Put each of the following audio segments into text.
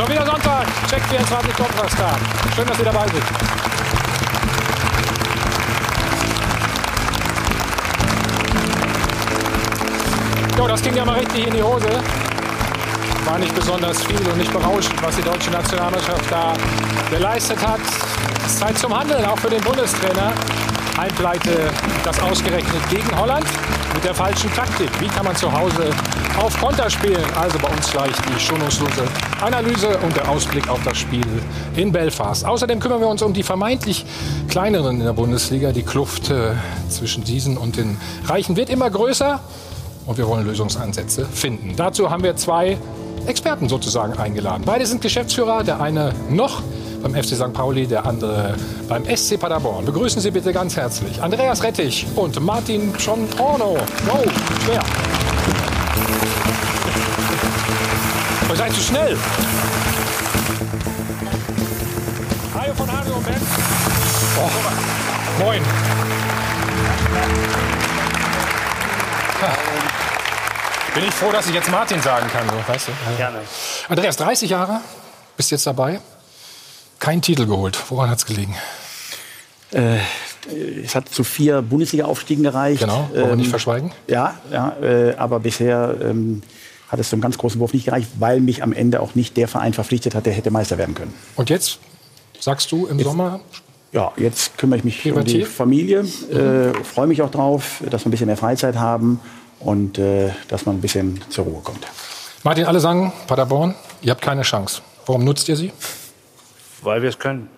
Schon wieder Sonntag. Check 24 Kontrasttag. Schön, dass Sie dabei sind. Jo, das ging ja mal richtig in die Hose. War nicht besonders viel und nicht berauschend, was die deutsche Nationalmannschaft da geleistet hat. Es ist Zeit zum Handeln, auch für den Bundestrainer. Heimpleite, das ausgerechnet gegen Holland mit der falschen Taktik. Wie kann man zu Hause auf Konter spielen? Also bei uns gleich die schonungslose Analyse und der Ausblick auf das Spiel in Belfast. Außerdem kümmern wir uns um die vermeintlich kleineren in der Bundesliga. Die Kluft äh, zwischen diesen und den Reichen wird immer größer und wir wollen Lösungsansätze finden. Dazu haben wir zwei Experten sozusagen eingeladen. Beide sind Geschäftsführer, der eine noch beim FC St. Pauli, der andere beim SC Paderborn. Begrüßen Sie bitte ganz herzlich Andreas Rettich und Martin Schontorno. Go, schwer. Ihr seid zu schnell. Hajo von Hajo und Ben. Oh, moin. Bin ich froh, dass ich jetzt Martin sagen kann. So, weißt du? Gerne. Andreas, 30 Jahre, bist jetzt dabei. Kein Titel geholt. Woran hat es gelegen? Äh, es hat zu vier Bundesliga-Aufstiegen gereicht. Genau, wollen wir Ähm, nicht verschweigen. Ja, ja äh, aber bisher ähm, hat es zum ganz großen Wurf nicht gereicht, weil mich am Ende auch nicht der Verein verpflichtet hat, der hätte Meister werden können. Und jetzt sagst du im Sommer, Ja, jetzt kümmere ich mich um die Privativ? Familie, äh, freue mich auch drauf, dass wir ein bisschen mehr Freizeit haben und äh, dass man ein bisschen zur Ruhe kommt. Martin, alle sagen, Paderborn, ihr habt keine Chance. Warum nutzt ihr sie? Weil wir es können.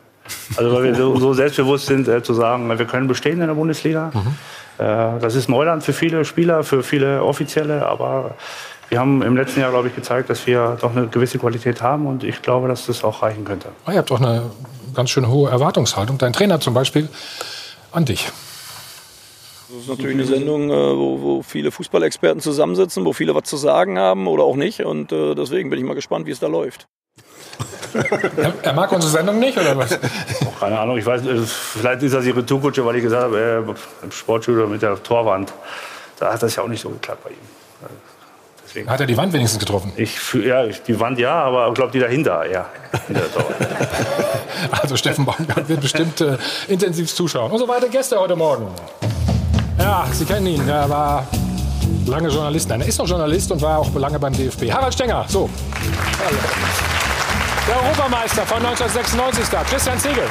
Also weil wir so, so selbstbewusst sind, äh, zu sagen, wir können bestehen in der Bundesliga. Äh, das ist Neuland für viele Spieler, für viele Offizielle, aber wir haben im letzten Jahr, glaube ich, gezeigt, dass wir doch eine gewisse Qualität haben und ich glaube, dass das auch reichen könnte. Ah, ihr habt doch eine ganz schön hohe Erwartungshaltung. Dein Trainer zum Beispiel an dich. Das ist natürlich eine Sendung, äh, wo, wo viele Fußballexperten zusammensitzen, wo viele was zu sagen haben oder auch nicht. Und äh, deswegen bin ich mal gespannt, wie es da läuft. Er, mag unsere Sendung nicht, oder was? Keine Ahnung, ich weiß, vielleicht ist das ihre Retourkutsche, weil ich gesagt habe, äh, im Sportstudio mit der Torwand, da hat das ja auch nicht so geklappt bei ihm. Deswegen. Hat er die Wand wenigstens getroffen? Ich, ja, die Wand ja, aber ich glaube die dahinter, ja. Also Steffen Baumgart wird bestimmt äh, intensiv zuschauen. Und so weiter Gäste heute Morgen. Ja, Sie kennen ihn. Er war lange Journalist. Nein, er ist noch Journalist und war auch lange beim DFB. Harald Stenger, so. Hallo. Der Europameister von 1996 da, Christian Ziegel.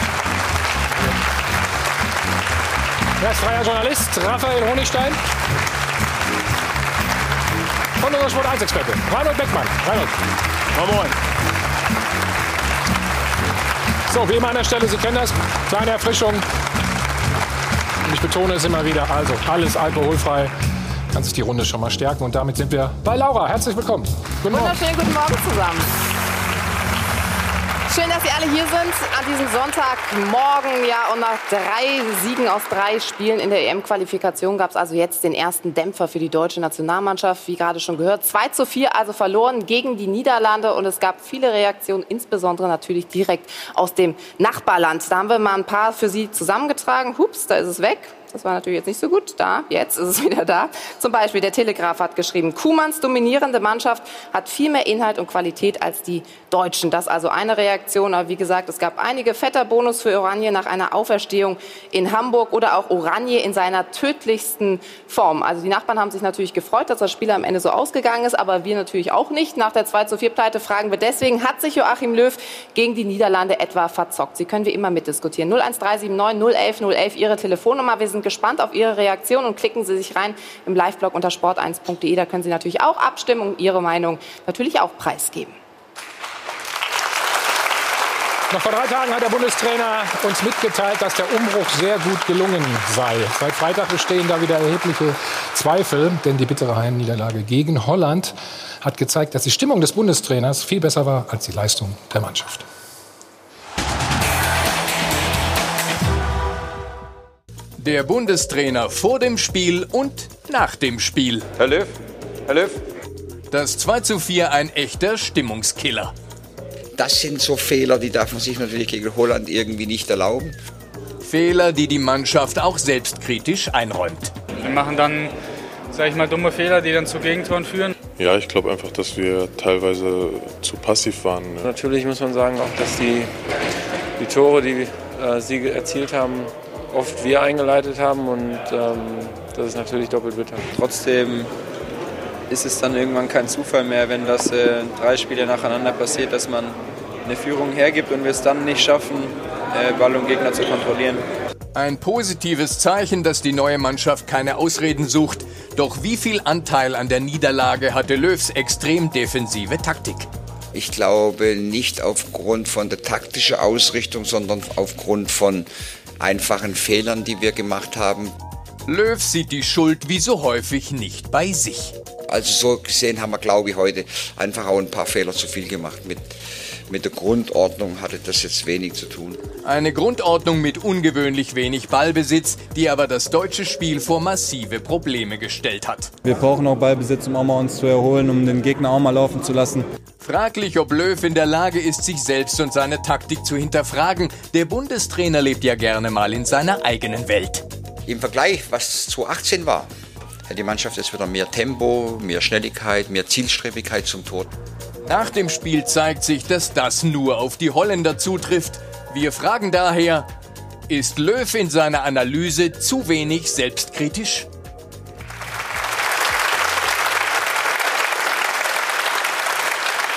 Er ist freier Journalist, Raphael Honigstein. Und unser Sport 1 Experte, Reinhold Beckmann. Reinhold. Moin, moin. So, wie immer an der Stelle, Sie kennen das, kleine Erfrischung. Und ich betone es immer wieder, also alles alkoholfrei. Kann sich die Runde schon mal stärken. Und damit sind wir bei Laura. Herzlich willkommen. Guten Morgen. Wunderschönen guten Morgen zusammen. Schön, dass Sie alle hier sind an diesem Sonntagmorgen. Ja, und nach drei Siegen aus drei Spielen in der EM-Qualifikation gab es also jetzt den ersten Dämpfer für die deutsche Nationalmannschaft. Wie gerade schon gehört, 2 zu 4 also verloren gegen die Niederlande. Und es gab viele Reaktionen, insbesondere natürlich direkt aus dem Nachbarland. Da haben wir mal ein paar für Sie zusammengetragen. Hups, da ist es weg. Das war natürlich jetzt nicht so gut. Da, jetzt ist es wieder da. Zum Beispiel der Telegraph hat geschrieben, Kuhmanns dominierende Mannschaft hat viel mehr Inhalt und Qualität als die Deutschen. Das also eine Reaktion. Aber wie gesagt, es gab einige fetter Bonus für Oranje nach einer Auferstehung in Hamburg oder auch Oranje in seiner tödlichsten Form. Also die Nachbarn haben sich natürlich gefreut, dass das Spiel am Ende so ausgegangen ist, aber wir natürlich auch nicht. Nach der 2 zu 4 Pleite fragen wir deswegen, hat sich Joachim Löw gegen die Niederlande etwa verzockt? Sie können wie immer mitdiskutieren. 01379 011 011 Ihre Telefonnummer. Wir sind gespannt auf Ihre Reaktion und klicken Sie sich rein im Live-Blog unter sport1.de. Da können Sie natürlich auch abstimmen und Ihre Meinung natürlich auch preisgeben. Noch vor drei Tagen hat der Bundestrainer uns mitgeteilt, dass der Umbruch sehr gut gelungen sei. Seit Freitag bestehen da wieder erhebliche Zweifel, denn die bittere Heimniederlage gegen Holland hat gezeigt, dass die Stimmung des Bundestrainers viel besser war als die Leistung der Mannschaft. Der Bundestrainer vor dem Spiel und nach dem Spiel. Herr Löw, Herr Löw, Das 2 zu 4 ein echter Stimmungskiller. Das sind so Fehler, die darf man sich natürlich gegen Holland irgendwie nicht erlauben. Fehler, die die Mannschaft auch selbstkritisch einräumt. Wir machen dann sag ich mal, dumme Fehler, die dann zu Gegentoren führen. Ja, ich glaube einfach, dass wir teilweise zu passiv waren. Natürlich muss man sagen, auch dass die, die Tore, die äh, sie erzielt haben, oft wir eingeleitet haben und ähm, das ist natürlich doppelt bitter. Trotzdem ist es dann irgendwann kein Zufall mehr, wenn das äh, drei Spiele nacheinander passiert, dass man eine Führung hergibt und wir es dann nicht schaffen, äh, Ball und Gegner zu kontrollieren. Ein positives Zeichen, dass die neue Mannschaft keine Ausreden sucht. Doch wie viel Anteil an der Niederlage hatte Löws extrem defensive Taktik? Ich glaube nicht aufgrund von der taktischen Ausrichtung, sondern aufgrund von einfachen Fehlern, die wir gemacht haben. Löw sieht die Schuld wie so häufig nicht bei sich. Also so gesehen haben wir, glaube ich, heute einfach auch ein paar Fehler zu viel gemacht. Mit, mit der Grundordnung hatte das jetzt wenig zu tun. Eine Grundordnung mit ungewöhnlich wenig Ballbesitz, die aber das deutsche Spiel vor massive Probleme gestellt hat. Wir brauchen auch Ballbesitz, um auch mal uns zu erholen, um den Gegner auch mal laufen zu lassen. Fraglich, ob Löw in der Lage ist, sich selbst und seine Taktik zu hinterfragen. Der Bundestrainer lebt ja gerne mal in seiner eigenen Welt. Im Vergleich, was 2018 war, hat die Mannschaft jetzt wieder mehr Tempo, mehr Schnelligkeit, mehr Zielstrebigkeit zum Tor. Nach dem Spiel zeigt sich, dass das nur auf die Holländer zutrifft. Wir fragen daher, ist Löw in seiner Analyse zu wenig selbstkritisch?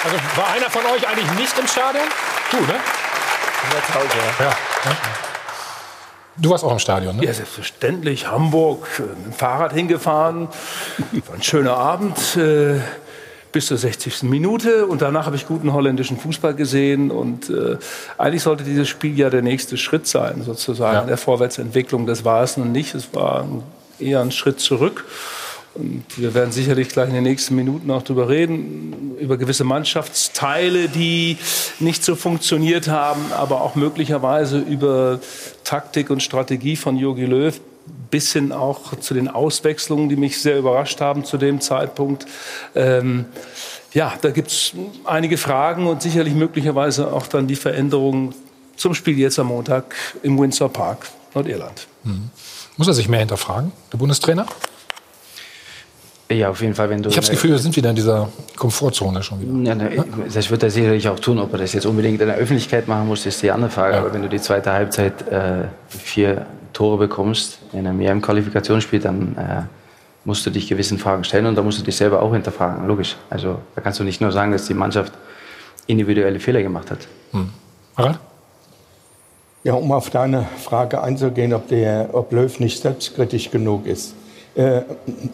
Also war einer von euch eigentlich nicht im Stadion? Du, ne? Hause, ja. ja. Du warst auch im Stadion, ne? Ja, selbstverständlich. Hamburg, äh, mit dem Fahrrad hingefahren. War ein schöner Abend. Äh, bis zur 60. Minute und danach habe ich guten holländischen Fußball gesehen und äh, eigentlich sollte dieses Spiel ja der nächste Schritt sein, sozusagen, ja. der Vorwärtsentwicklung. Das war es nun nicht, es war eher ein Schritt zurück. Und wir werden sicherlich gleich in den nächsten Minuten auch darüber reden, über gewisse Mannschaftsteile, die nicht so funktioniert haben, aber auch möglicherweise über Taktik und Strategie von Jogi Löw, bis hin auch zu den Auswechslungen, die mich sehr überrascht haben zu dem Zeitpunkt. Ähm, ja, da gibt es einige Fragen und sicherlich möglicherweise auch dann die Veränderungen zum Spiel jetzt am Montag im Windsor Park, Nordirland. Mhm. Muss er sich mehr hinterfragen, der Bundestrainer? Ja, auf jeden Fall, wenn du. Ich habe das Gefühl, wir sind wieder in dieser Komfortzone schon wieder. Ja, ne, das wird er sicherlich auch tun. Ob er das jetzt unbedingt in der Öffentlichkeit machen muss, ist die andere Frage. Ja. Aber wenn du die zweite Halbzeit äh, vier Tore bekommst in einem EM-Qualifikationsspiel, dann äh, musst du dich gewissen Fragen stellen und da musst du dich selber auch hinterfragen. Logisch. Also da kannst du nicht nur sagen, dass die Mannschaft individuelle Fehler gemacht hat. Hm. Harald? Ja, um auf deine Frage einzugehen, ob, der, ob Löw nicht selbstkritisch genug ist. Äh,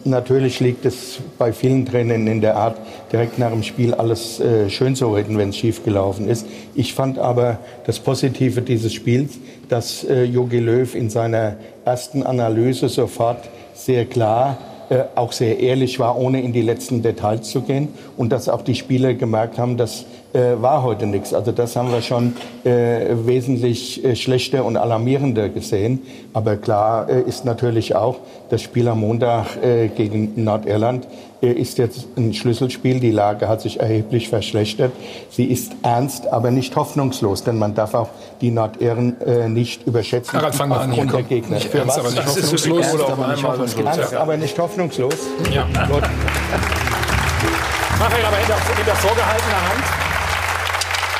natürlich liegt es bei vielen Trainern in der Art, direkt nach dem Spiel alles äh, schön zu reden, wenn es schiefgelaufen ist. Ich fand aber das Positive dieses Spiels, dass äh, Jogi Löw in seiner ersten Analyse sofort sehr klar äh, auch sehr ehrlich war, ohne in die letzten Details zu gehen. Und dass auch die Spieler gemerkt haben, dass äh, war heute nichts. Also das haben wir schon äh, wesentlich äh, schlechter und alarmierender gesehen. Aber klar äh, ist natürlich auch, das Spiel am Montag äh, gegen Nordirland äh, ist jetzt ein Schlüsselspiel. Die Lage hat sich erheblich verschlechtert. Sie ist ernst, aber nicht hoffnungslos, denn man darf auch die Nordirren äh, nicht überschätzen Harald, fang mal an, hier, der Gegner. Nicht ernst, aber nicht hoffnungslos. Ernst, aber nicht hoffnungslos. Ernst, aber nicht hoffnungslos. Ja. Raphael, aber hinter, hinter vorgehaltener Hand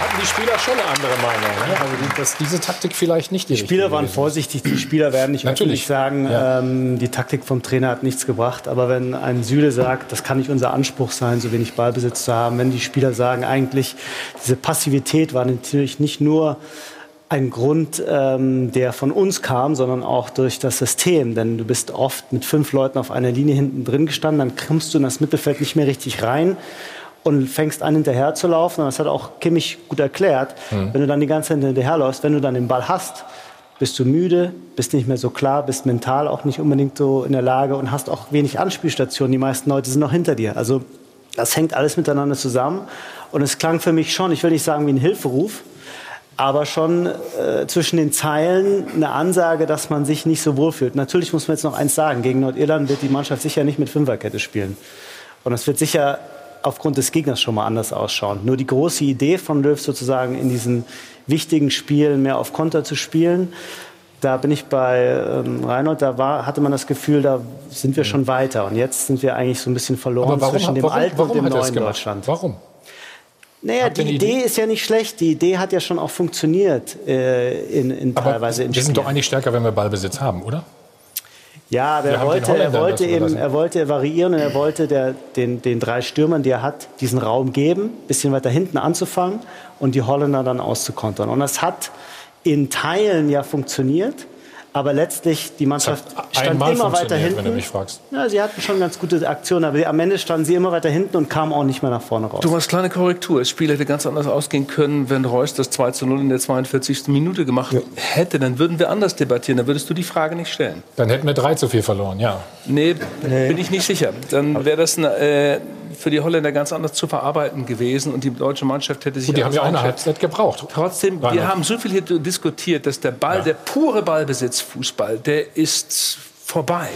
hatten die Spieler schon eine andere Meinung. Ne? Also die, dass diese Taktik vielleicht nicht die, die Spieler waren vorsichtig. Die Spieler werden nicht natürlich sagen, ja. ähm, die Taktik vom Trainer hat nichts gebracht. Aber wenn ein Süle sagt, das kann nicht unser Anspruch sein, so wenig Ballbesitz zu haben, wenn die Spieler sagen, eigentlich diese Passivität war natürlich nicht nur ein Grund, ähm, der von uns kam, sondern auch durch das System. Denn du bist oft mit fünf Leuten auf einer Linie hinten drin gestanden, dann kommst du in das Mittelfeld nicht mehr richtig rein und fängst an, hinterher zu laufen. Und das hat auch Kimmich gut erklärt. Mhm. Wenn du dann die ganze Zeit hinterherläufst, wenn du dann den Ball hast, bist du müde, bist nicht mehr so klar, bist mental auch nicht unbedingt so in der Lage und hast auch wenig Anspielstationen. Die meisten Leute sind noch hinter dir. Also das hängt alles miteinander zusammen. Und es klang für mich schon, ich will nicht sagen wie ein Hilferuf, aber schon äh, zwischen den Zeilen eine Ansage, dass man sich nicht so wohlfühlt. Natürlich muss man jetzt noch eins sagen, gegen Nordirland wird die Mannschaft sicher nicht mit Fünferkette spielen. Und es wird sicher aufgrund des Gegners schon mal anders ausschauen. Nur die große Idee von Löw sozusagen in diesen wichtigen Spielen mehr auf Konter zu spielen, da bin ich bei ähm, Reinhold, da war, hatte man das Gefühl, da sind wir schon weiter. Und jetzt sind wir eigentlich so ein bisschen verloren warum, zwischen dem warum, alten warum und dem neuen? Deutschland. Warum? Naja, Habt die Idee Idee? ist ja nicht schlecht. Die Idee hat ja schon auch funktioniert äh, in, in teilweise in wir sind doch eigentlich stärker, wenn wir Ballbesitz haben, oder? Ja, aber er wollte, er wollte eben, er wollte variieren und er wollte der, den, den drei Stürmern, die er hat, diesen Raum geben, bisschen weiter hinten anzufangen und die Holländer dann auszukontern. Und das hat in Teilen ja funktioniert, aber letztlich die Mannschaft stand immer weiter hinten. wenn du mich fragst. Ja, sie hatten schon ganz gute Aktionen, aber am Ende standen sie immer weiter hinten und kamen auch nicht mehr nach vorne raus. Thomas, kleine Korrektur. Das Spiel hätte ganz anders ausgehen können, wenn Reus das 2 zu 0 in der 42. Minute gemacht hätte. Dann würden wir anders debattieren. Dann würdest du die Frage nicht stellen. Dann hätten wir 3 zu 4 verloren, ja. Nee, bin ich nicht sicher. Dann wäre das äh, für die Holländer ganz anders zu verarbeiten gewesen und die deutsche Mannschaft hätte sich Gut, die haben ja auch eine Halbzeit gebraucht. Trotzdem, wir Reinhard. haben so viel hier diskutiert, dass der Ball, der pure Ballbesitzfußball, der ist vorbei.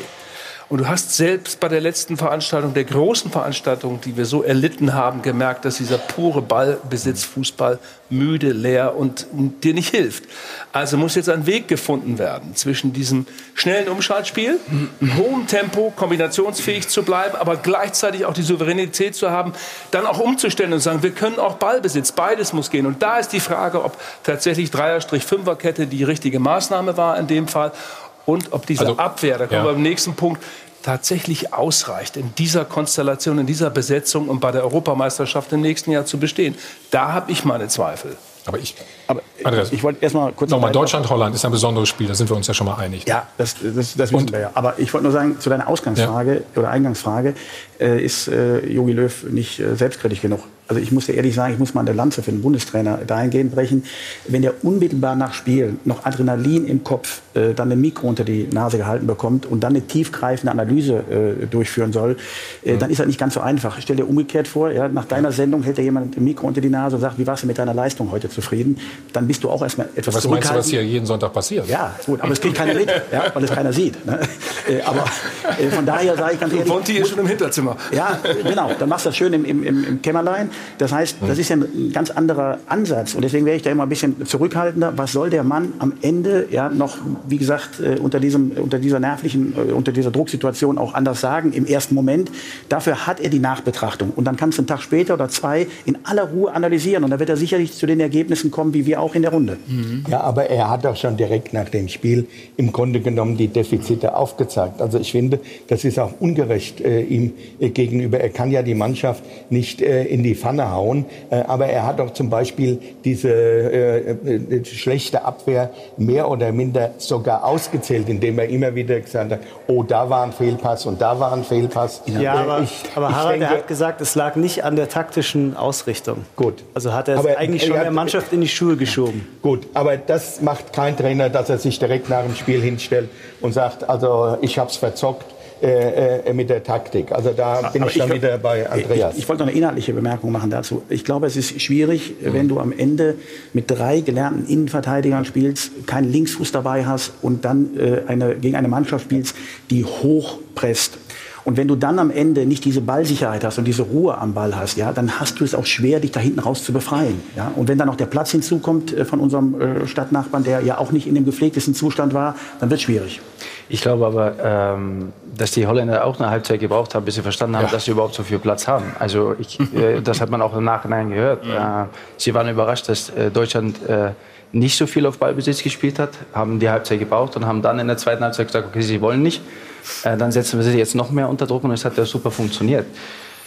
Und du hast selbst bei der letzten Veranstaltung, der großen Veranstaltung, die wir so erlitten haben, gemerkt, dass dieser pure Ballbesitzfußball müde, leer und dir nicht hilft. Also muss jetzt ein Weg gefunden werden zwischen diesem schnellen Umschaltspiel, hohen Tempo, kombinationsfähig zu bleiben, aber gleichzeitig auch die Souveränität zu haben, dann auch umzustellen und sagen, wir können auch Ballbesitz, beides muss gehen. Und da ist die Frage, ob tatsächlich Dreier-Fünfer-Kette die richtige Maßnahme war in dem Fall und ob diese Also, Abwehr, da kommen ja. wir am nächsten Punkt, tatsächlich ausreicht in dieser Konstellation, in dieser Besetzung und bei der Europameisterschaft im nächsten Jahr zu bestehen. Da habe ich meine Zweifel. Aber ich, Aber Andreas. ich wollte erstmal kurz Nochmal, weiter- Deutschland-Holland ist ein besonderes Spiel, da sind wir uns ja schon mal einig. Ja, das, das, das wissen wir ja. Aber ich wollte nur sagen, zu deiner Ausgangsfrage oder Eingangsfrage, äh, ist äh, Jogi Löw nicht äh, selbstkritisch genug? Also ich muss dir ehrlich sagen, ich muss mal eine Lanze für den Bundestrainer dahingehend brechen. Wenn der unmittelbar nach Spiel noch Adrenalin im Kopf, äh, dann ein Mikro unter die Nase gehalten bekommt und dann eine tiefgreifende Analyse äh, durchführen soll, äh, dann ist das nicht ganz so einfach. Stell dir umgekehrt vor, ja, nach deiner Sendung hält dir jemand ein Mikro unter die Nase und sagt, wie warst du mit deiner Leistung heute zufrieden? Dann bist du auch erstmal etwas Was meinst du, was hier jeden Sonntag passiert? Ja, gut, aber es kriegt keiner mit, ja, weil es keiner sieht. Ne? Äh, aber äh, von daher sage ich ganz ehrlich. Monty ist schon im Hinterzimmer. Ja, genau. Dann machst du das schön im, im im Kämmerlein. Das heißt, das ist ja ein ganz anderer Ansatz. Und deswegen wäre ich da immer ein bisschen zurückhaltender. Was soll der Mann am Ende ja noch, wie gesagt, äh, unter, diesem, unter dieser nervlichen, äh, unter dieser Drucksituation auch anders sagen im ersten Moment? Dafür hat er die Nachbetrachtung. Und dann kannst du einen Tag später oder zwei in aller Ruhe analysieren. Und dann wird er sicherlich zu den Ergebnissen kommen, wie wir auch in der Runde. Ja, aber er hat auch schon direkt nach dem Spiel im Grunde genommen die Defizite aufgezeigt. Also ich finde, das ist auch ungerecht äh, ihm äh, gegenüber. Er kann ja die Mannschaft nicht äh, in die Pfanne hauen, äh, aber er hat auch zum Beispiel diese äh, äh, schlechte Abwehr mehr oder minder sogar ausgezählt, indem er immer wieder gesagt hat, oh, da war ein Fehlpass und da war ein Fehlpass. Ja, Äh, aber, ich- aber ich Harald, denke- hat gesagt, es lag nicht an der taktischen Ausrichtung. Gut. Also hat er es eigentlich schon hat- der Mannschaft in die Schuhe geschoben. Gut, aber das macht kein Trainer, dass er sich direkt nach dem Spiel hinstellt und sagt, also ich habe es verzockt äh, äh, mit der Taktik. Also da bin Aber ich dann ich- wieder bei Andreas. Ich, ich wollte noch eine inhaltliche Bemerkung machen dazu. Ich glaube, es ist schwierig, wenn du am Ende mit drei gelernten Innenverteidigern spielst, keinen Linksfuß dabei hast und dann äh, eine, gegen eine Mannschaft spielst, die hochpresst. Und wenn du dann am Ende nicht diese Ballsicherheit hast und diese Ruhe am Ball hast, ja, dann hast du es auch schwer, dich da hinten raus zu befreien. Ja? Und wenn dann noch der Platz hinzukommt äh, von unserem äh, Stadtnachbarn, der ja auch nicht in dem gepflegtesten Zustand war, dann wird es schwierig. Ich glaube aber, ähm, dass die Holländer auch eine Halbzeit gebraucht haben, bis sie verstanden haben, Ja. dass sie überhaupt so viel Platz haben. Also ich, äh, das hat man auch im Nachhinein gehört. Äh, sie waren überrascht, dass äh, Deutschland äh, nicht so viel auf Ballbesitz gespielt hat, haben die Halbzeit gebraucht und haben dann in der zweiten Halbzeit gesagt, okay, sie wollen nicht. Dann setzen wir sie jetzt noch mehr unter Druck und es hat ja super funktioniert.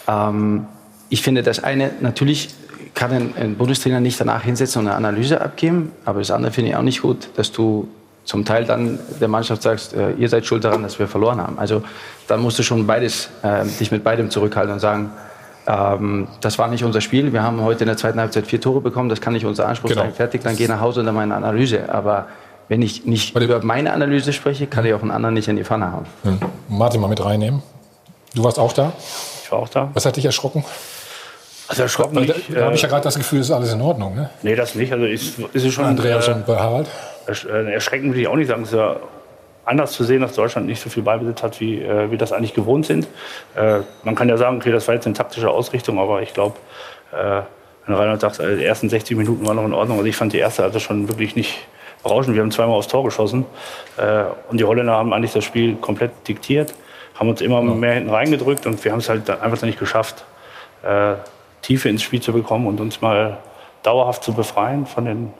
Ähm, ich finde, das eine, natürlich kann ein, ein Bundestrainer nicht danach hinsetzen und eine Analyse abgeben, aber das andere finde ich auch nicht gut, dass du zum Teil dann der Mannschaft sagst, äh, ihr seid schuld daran, dass wir verloren haben. Also dann musst du schon beides, äh, dich mit beidem zurückhalten und sagen, ähm, das war nicht unser Spiel. Wir haben heute in der zweiten Halbzeit vier Tore bekommen. Das kann nicht unser Anspruch Genau. sein. Fertig, dann geh nach Hause und dann meine Analyse. Aber wenn ich nicht über meine Analyse spreche, kann ich auch einen anderen nicht in die Pfanne hauen. Hm. Martin mal mit reinnehmen. Du warst auch da? Ich war auch da. Was hat dich erschrocken? Also erschrocken Weil da, nicht, da habe ich äh, ja gerade das Gefühl, es ist alles in Ordnung. Ne? Nee, das nicht. Also ist, ist es schon. Andreas äh, und bei Harald? Äh, erschreckend will ich auch nicht sagen. Es ist ja anders zu sehen, dass Deutschland nicht so viel Ballbesitz hat, wie äh, wir das eigentlich gewohnt sind. Äh, man kann ja sagen, okay, das war jetzt eine taktische Ausrichtung, aber ich glaube, äh, wenn Reinhard sagt, äh, die ersten 60 Minuten waren noch in Ordnung. Also ich fand die erste also schon wirklich nicht, berauschend. Wir haben zweimal aufs Tor geschossen äh, und die Holländer haben eigentlich das Spiel komplett diktiert, haben uns immer mehr hinten reingedrückt und wir haben es halt einfach nicht geschafft, äh, Tiefe ins Spiel zu bekommen und uns mal dauerhaft zu befreien von den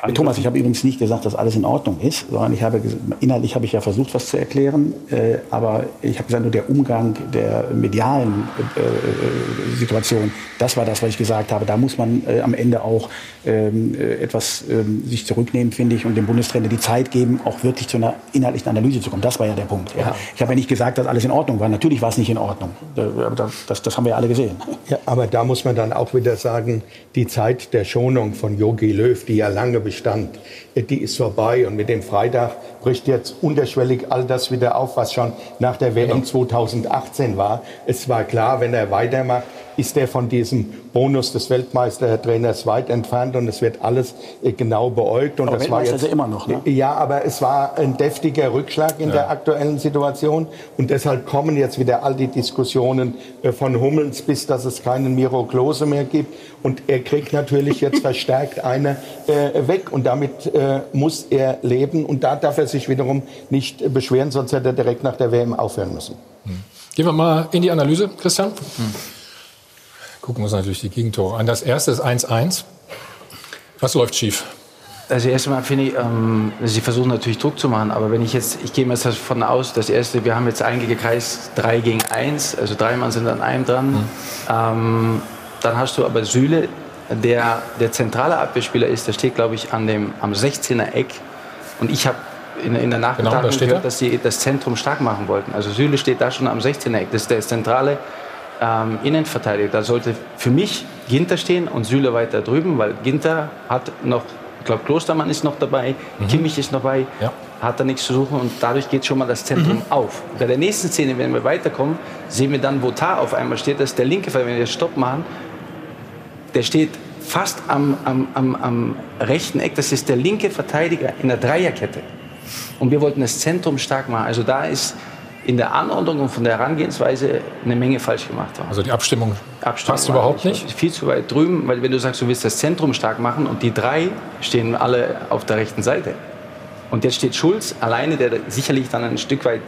Angriffen. Thomas, ich habe übrigens nicht gesagt, dass alles in Ordnung ist, sondern ich habe inhaltlich habe ich ja versucht, was zu erklären, äh, aber ich habe gesagt, nur der Umgang der medialen äh, äh, Situation, das war das, was ich gesagt habe. Da muss man äh, am Ende auch ähm, äh, etwas ähm, sich zurücknehmen, finde ich, und dem Bundestrainer die Zeit geben, auch wirklich zu einer inhaltlichen Analyse zu kommen. Das war ja der Punkt. Ja. Ich habe ja nicht gesagt, dass alles in Ordnung war. Natürlich war es nicht in Ordnung. Das, das haben wir ja alle gesehen. Ja, aber da muss man dann auch wieder sagen, die Zeit der Schonung von Yogi Löw, die ja lange bestand, die ist vorbei. Und mit dem Freitag bricht jetzt unterschwellig all das wieder auf, was schon nach der WM 2018 genau. war. Es war klar, wenn er weitermacht, ist er von diesem Bonus des Weltmeistertrainers weit entfernt und es wird alles äh, genau beäugt. Und aber das war jetzt immer noch, ne? Ja, aber es war ein deftiger Rückschlag in ja. der aktuellen Situation und deshalb kommen jetzt wieder all die Diskussionen äh, von Hummels, bis dass es keinen Miro Klose mehr gibt und er kriegt natürlich jetzt verstärkt eine äh, weg und damit äh, muss er leben und da darf er sich wiederum nicht beschweren, sonst hätte er direkt nach der WM aufhören müssen. Hm. Gehen wir mal in die Analyse, Christian. Hm gucken wir uns natürlich die Gegentore an. Das erste ist 1-1. Was läuft schief? Also erstmal finde ich, ähm, sie versuchen natürlich Druck zu machen, aber wenn ich jetzt, ich gehe mal davon aus, das erste, wir haben jetzt eingekreist 3 gegen 1, also drei Mann sind an einem dran. Mhm. Ähm, dann hast du aber Süle, der der zentrale Abwehrspieler ist, der steht, glaube ich, an dem, am 16er Eck. Und ich habe in, in, der Nachbetrachtung genau, da gehört, dass sie das Zentrum stark machen wollten. Also Süle steht da schon am 16er Eck. Das ist der zentrale ähm, Innenverteidiger. Da sollte für mich Ginter stehen und Süle weiter drüben, weil Ginter hat noch, ich glaube, Klostermann ist noch dabei, mhm. Kimmich ist noch dabei, ja. hat da nichts zu suchen und dadurch geht schon mal das Zentrum mhm. auf. Bei der nächsten Szene, wenn wir weiterkommen, sehen wir dann, wo Tar auf einmal steht, dass der linke, wenn wir jetzt Stopp machen, der steht fast am, am, am, am rechten Eck, das ist der linke Verteidiger in der Dreierkette. Und wir wollten das Zentrum stark machen. Also da ist in der Anordnung und von der Herangehensweise eine Menge falsch gemacht haben. Also die Abstimmung, Abstimmung passt überhaupt nicht? Viel zu weit drüben, weil wenn du sagst, du willst das Zentrum stark machen und die drei stehen alle auf der rechten Seite. Und jetzt steht Schulz alleine, der sicherlich dann ein Stück weit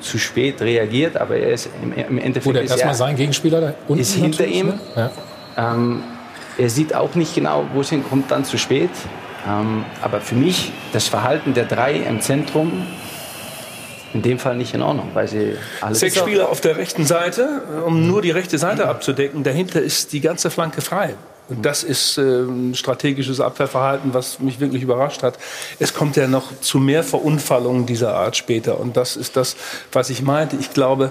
zu spät reagiert, aber er ist im, im Endeffekt... Oder erstmal sein Gegenspieler da unten ist hinter ihm. Ne? Ja. Ähm, er sieht auch nicht genau, wo es hinkommt, dann zu spät. Ähm, aber für mich, das Verhalten der drei im Zentrum in dem Fall nicht in Ordnung, weil sie alle Sechs Spieler auf der rechten Seite, um nur die rechte Seite abzudecken. Dahinter ist die ganze Flanke frei. Und das ist äh, ein strategisches Abwehrverhalten, was mich wirklich überrascht hat. Es kommt ja noch zu mehr Verunfallungen dieser Art später. Und das ist das, was ich meinte. Ich glaube,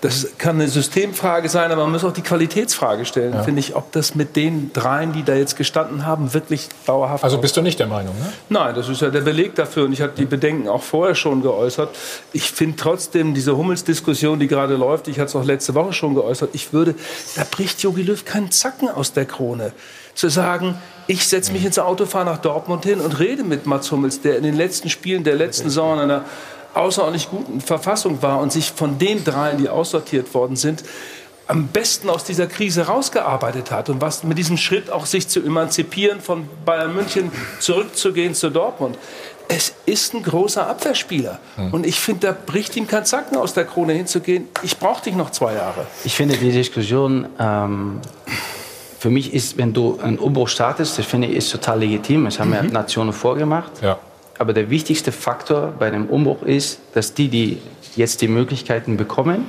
das kann eine Systemfrage sein, aber man muss auch die Qualitätsfrage stellen, ja. finde ich, ob das mit den dreien, die da jetzt gestanden haben, wirklich dauerhaft. Also bist du nicht der Meinung, ne? Nein, das ist ja der Beleg dafür und ich habe die Bedenken auch vorher schon geäußert. Ich finde trotzdem diese Hummels-Diskussion, die gerade läuft, ich hatte es auch letzte Woche schon geäußert, ich würde, da bricht Jogi Löw keinen Zacken aus der Krone. Zu sagen, ich setze mich ins Auto, fahre nach Dortmund hin und rede mit Mats Hummels, der in den letzten Spielen der letzten Saison in einer außerordentlich guten Verfassung war und sich von den dreien, die aussortiert worden sind, am besten aus dieser Krise rausgearbeitet hat und was mit diesem Schritt auch sich zu emanzipieren von Bayern München zurückzugehen zu Dortmund. Es ist ein großer Abwehrspieler. Hm. Und ich finde, da bricht ihm kein Zacken aus der Krone hinzugehen. Ich brauche dich noch zwei Jahre. Ich finde die Diskussion, ähm, für mich ist, wenn du einen Umbruch startest, das finde ich ist total legitim. Das haben mhm. ja Nationen vorgemacht. Ja. Aber der wichtigste Faktor bei einem Umbruch ist, dass die, die jetzt die Möglichkeiten bekommen,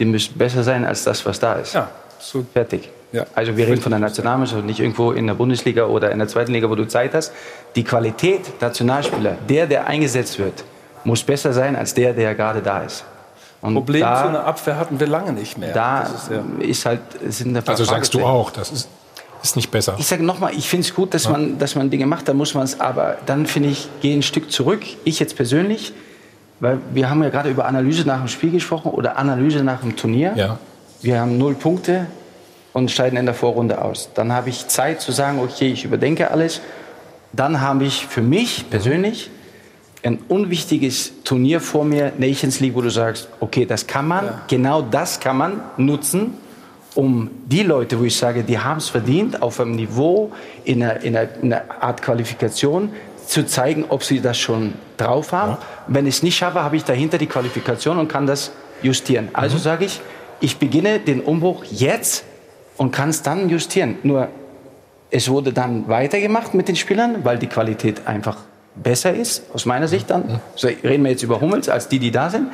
die müssen besser sein als das, was da ist. Ja, so. Fertig. Ja. Also wir reden von der Nationalmannschaft, nicht irgendwo in der Bundesliga oder in der zweiten Liga, wo du Zeit hast. Die Qualität der Nationalspieler, der, der eingesetzt wird, muss besser sein als der, der gerade da ist. Und Problem da, für eine Abwehr hatten wir lange nicht mehr. Da ist, ja ist, halt sind Also sagst du auch, das ist ist nicht besser. Ich sage nochmal, ich finde es gut, dass, ja. man, dass man Dinge macht, da muss man es, aber dann finde ich, gehe ein Stück zurück, ich jetzt persönlich, weil wir haben ja gerade über Analyse nach dem Spiel gesprochen oder Analyse nach dem Turnier. Ja. Wir haben null Punkte und scheiden in der Vorrunde aus. Dann habe ich Zeit zu sagen, okay, ich überdenke alles. Dann habe ich für mich persönlich ein unwichtiges Turnier vor mir, Nations League, wo du sagst, okay, das kann man, ja. genau das kann man nutzen um die Leute, wo ich sage, die haben es verdient, auf einem Niveau, in einer, in, einer, in einer, Art Qualifikation, zu zeigen, ob sie das schon drauf haben. Ja. Wenn ich es nicht schaffe, habe ich dahinter die Qualifikation und kann das justieren. Also mhm. sage ich, ich beginne den Umbruch jetzt und kann es dann justieren. Nur es wurde dann weitergemacht mit den Spielern, weil die Qualität einfach besser ist, aus meiner Sicht dann. Mhm. So reden wir jetzt über Hummels, als die, die da sind.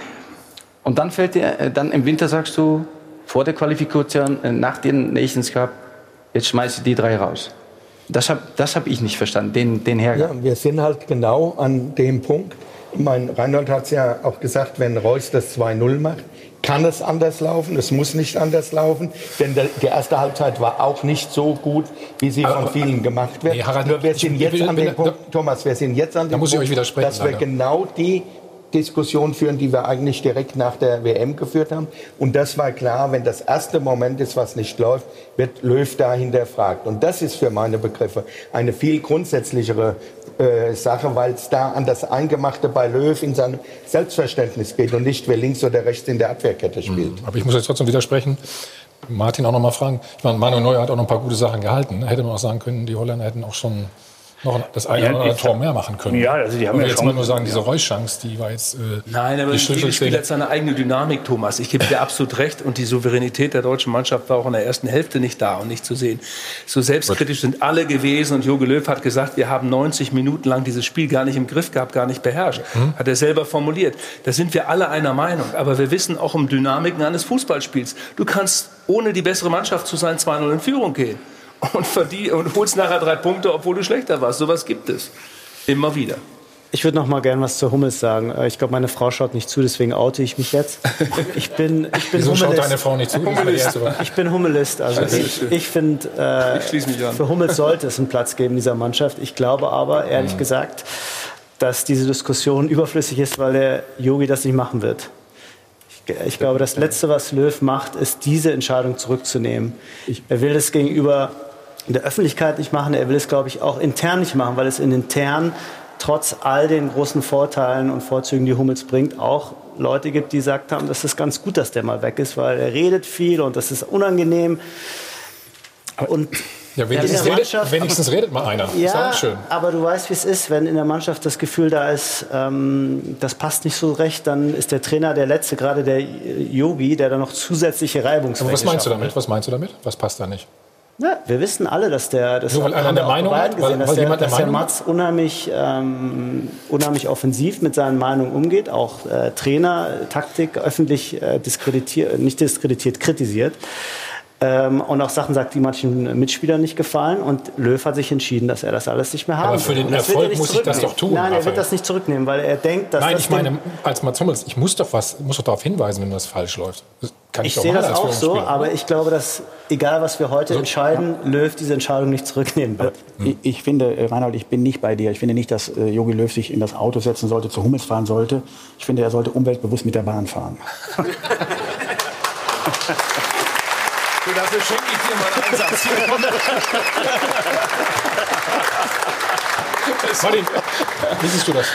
Und dann fällt dir, äh, dann im Winter sagst du, vor der Qualifikation, äh, nach den Nations Cup, jetzt schmeiße ich die drei raus. Das habe das hab ich nicht verstanden, den, den Hergang. Ja, wir sind halt genau an dem Punkt. Ich meine, Reinhold hat es ja auch gesagt, wenn Reus das 2-0 macht, kann es anders laufen, es muss nicht anders laufen, denn der, die erste Halbzeit war auch nicht so gut, wie sie von vielen gemacht wird. Nee, Harald, Nur wir sind jetzt will, an dem Punkt, Thomas, wir sind jetzt an dem Punkt, dass wir genau die Diskussion führen, die wir eigentlich direkt nach der WM geführt haben. Und das war klar, wenn das erste Moment ist, was nicht läuft, wird Löw da hinterfragt. Und das ist für meine Begriffe eine viel grundsätzlichere äh, Sache, weil es da an das Eingemachte bei Löw in seinem Selbstverständnis geht und nicht, wer links oder rechts in der Abwehrkette spielt. Mhm. Aber ich muss jetzt trotzdem widersprechen. Martin auch noch mal fragen. Ich meine, Manuel Neuer hat auch noch ein paar gute Sachen gehalten. Hätte man auch sagen können, die Holländer hätten auch schon noch das eine oder andere Tor mehr machen können. Ja, also die haben ja jetzt mal nur sagen, diese Reuschance, die war jetzt. Äh, Nein, aber jedes Spiel hat seine eigene Dynamik, Thomas. Ich gebe dir absolut recht. Und die Souveränität der deutschen Mannschaft war auch in der ersten Hälfte nicht da und nicht zu sehen. So selbstkritisch sind alle gewesen. Und Jogi Löw hat gesagt, wir haben 90 Minuten lang dieses Spiel gar nicht im Griff gehabt, gar nicht beherrscht. Hm? Hat er selber formuliert. Da sind wir alle einer Meinung. Aber wir wissen auch um Dynamiken eines Fußballspiels. Du kannst, ohne die bessere Mannschaft zu sein, 2-0 in Führung gehen und, verdien, und holst nachher drei Punkte, obwohl du schlechter warst. Sowas gibt es. Immer wieder. Ich würde noch mal gern was zu Hummels sagen. Äh, ich glaube, meine Frau schaut nicht zu, deswegen oute ich mich jetzt. Ich bin, ich bin Wieso Hummelist. schaut deine Frau nicht zu? Hummelist. Ich bin Hummelist. Also ich, ich finde, äh, für Hummels sollte es einen Platz geben in dieser Mannschaft. Ich glaube aber, ehrlich mhm. gesagt, dass diese Diskussion überflüssig ist, weil der Yogi das nicht machen wird. Ich glaube, das Letzte, was Löw macht, ist, diese Entscheidung zurückzunehmen. Er will es gegenüber der Öffentlichkeit nicht machen. Er will es, glaube ich, auch intern nicht machen, weil es in intern trotz all den großen Vorteilen und Vorzügen, die Hummels bringt, auch Leute gibt, die gesagt haben, das ist ganz gut, dass der mal weg ist, weil er redet viel und das ist unangenehm. Und ja, wenigstens, redet, wenigstens redet mal einer. Ja, aber du weißt, wie es ist, wenn in der Mannschaft das Gefühl da ist, ähm, das passt nicht so recht, dann ist der Trainer der Letzte, gerade der Yogi, der da noch zusätzliche Reibungsfläche Was meinst du damit? Was meinst du damit? Was passt da nicht? Ja, wir wissen alle, dass der, das Nur weil einer der Meinung hat, gesehen, dass, der, dass der Mats unheimlich, ähm, unheimlich offensiv mit seinen Meinungen umgeht, auch äh, Trainer, Taktik öffentlich äh, diskreditiert, nicht diskreditiert, kritisiert ähm, und auch Sachen sagt, die manchen Mitspielern nicht gefallen. Und Löw hat sich entschieden, dass er das alles nicht mehr haben Aber für den Erfolg muss ich das doch tun. Nein, Raphael. er wird das nicht zurücknehmen, weil er denkt, dass. Nein, ich meine, als Mats Hummels, ich muss doch, was, muss doch darauf hinweisen, wenn das falsch läuft. Das ich, ich sehe das auch so, aber ich glaube, dass egal was wir heute so, entscheiden, ja. Löw diese Entscheidung nicht zurücknehmen wird. Ich, ich, finde, äh, Reinhold, ich bin nicht bei dir. Ich finde nicht, dass äh, Jogi Löw sich in das Auto setzen sollte, zu Hummels fahren sollte. Ich finde, er sollte umweltbewusst mit der Bahn fahren. So, dafür schenke ich dir mal einen Satz. Martin, wie siehst du das?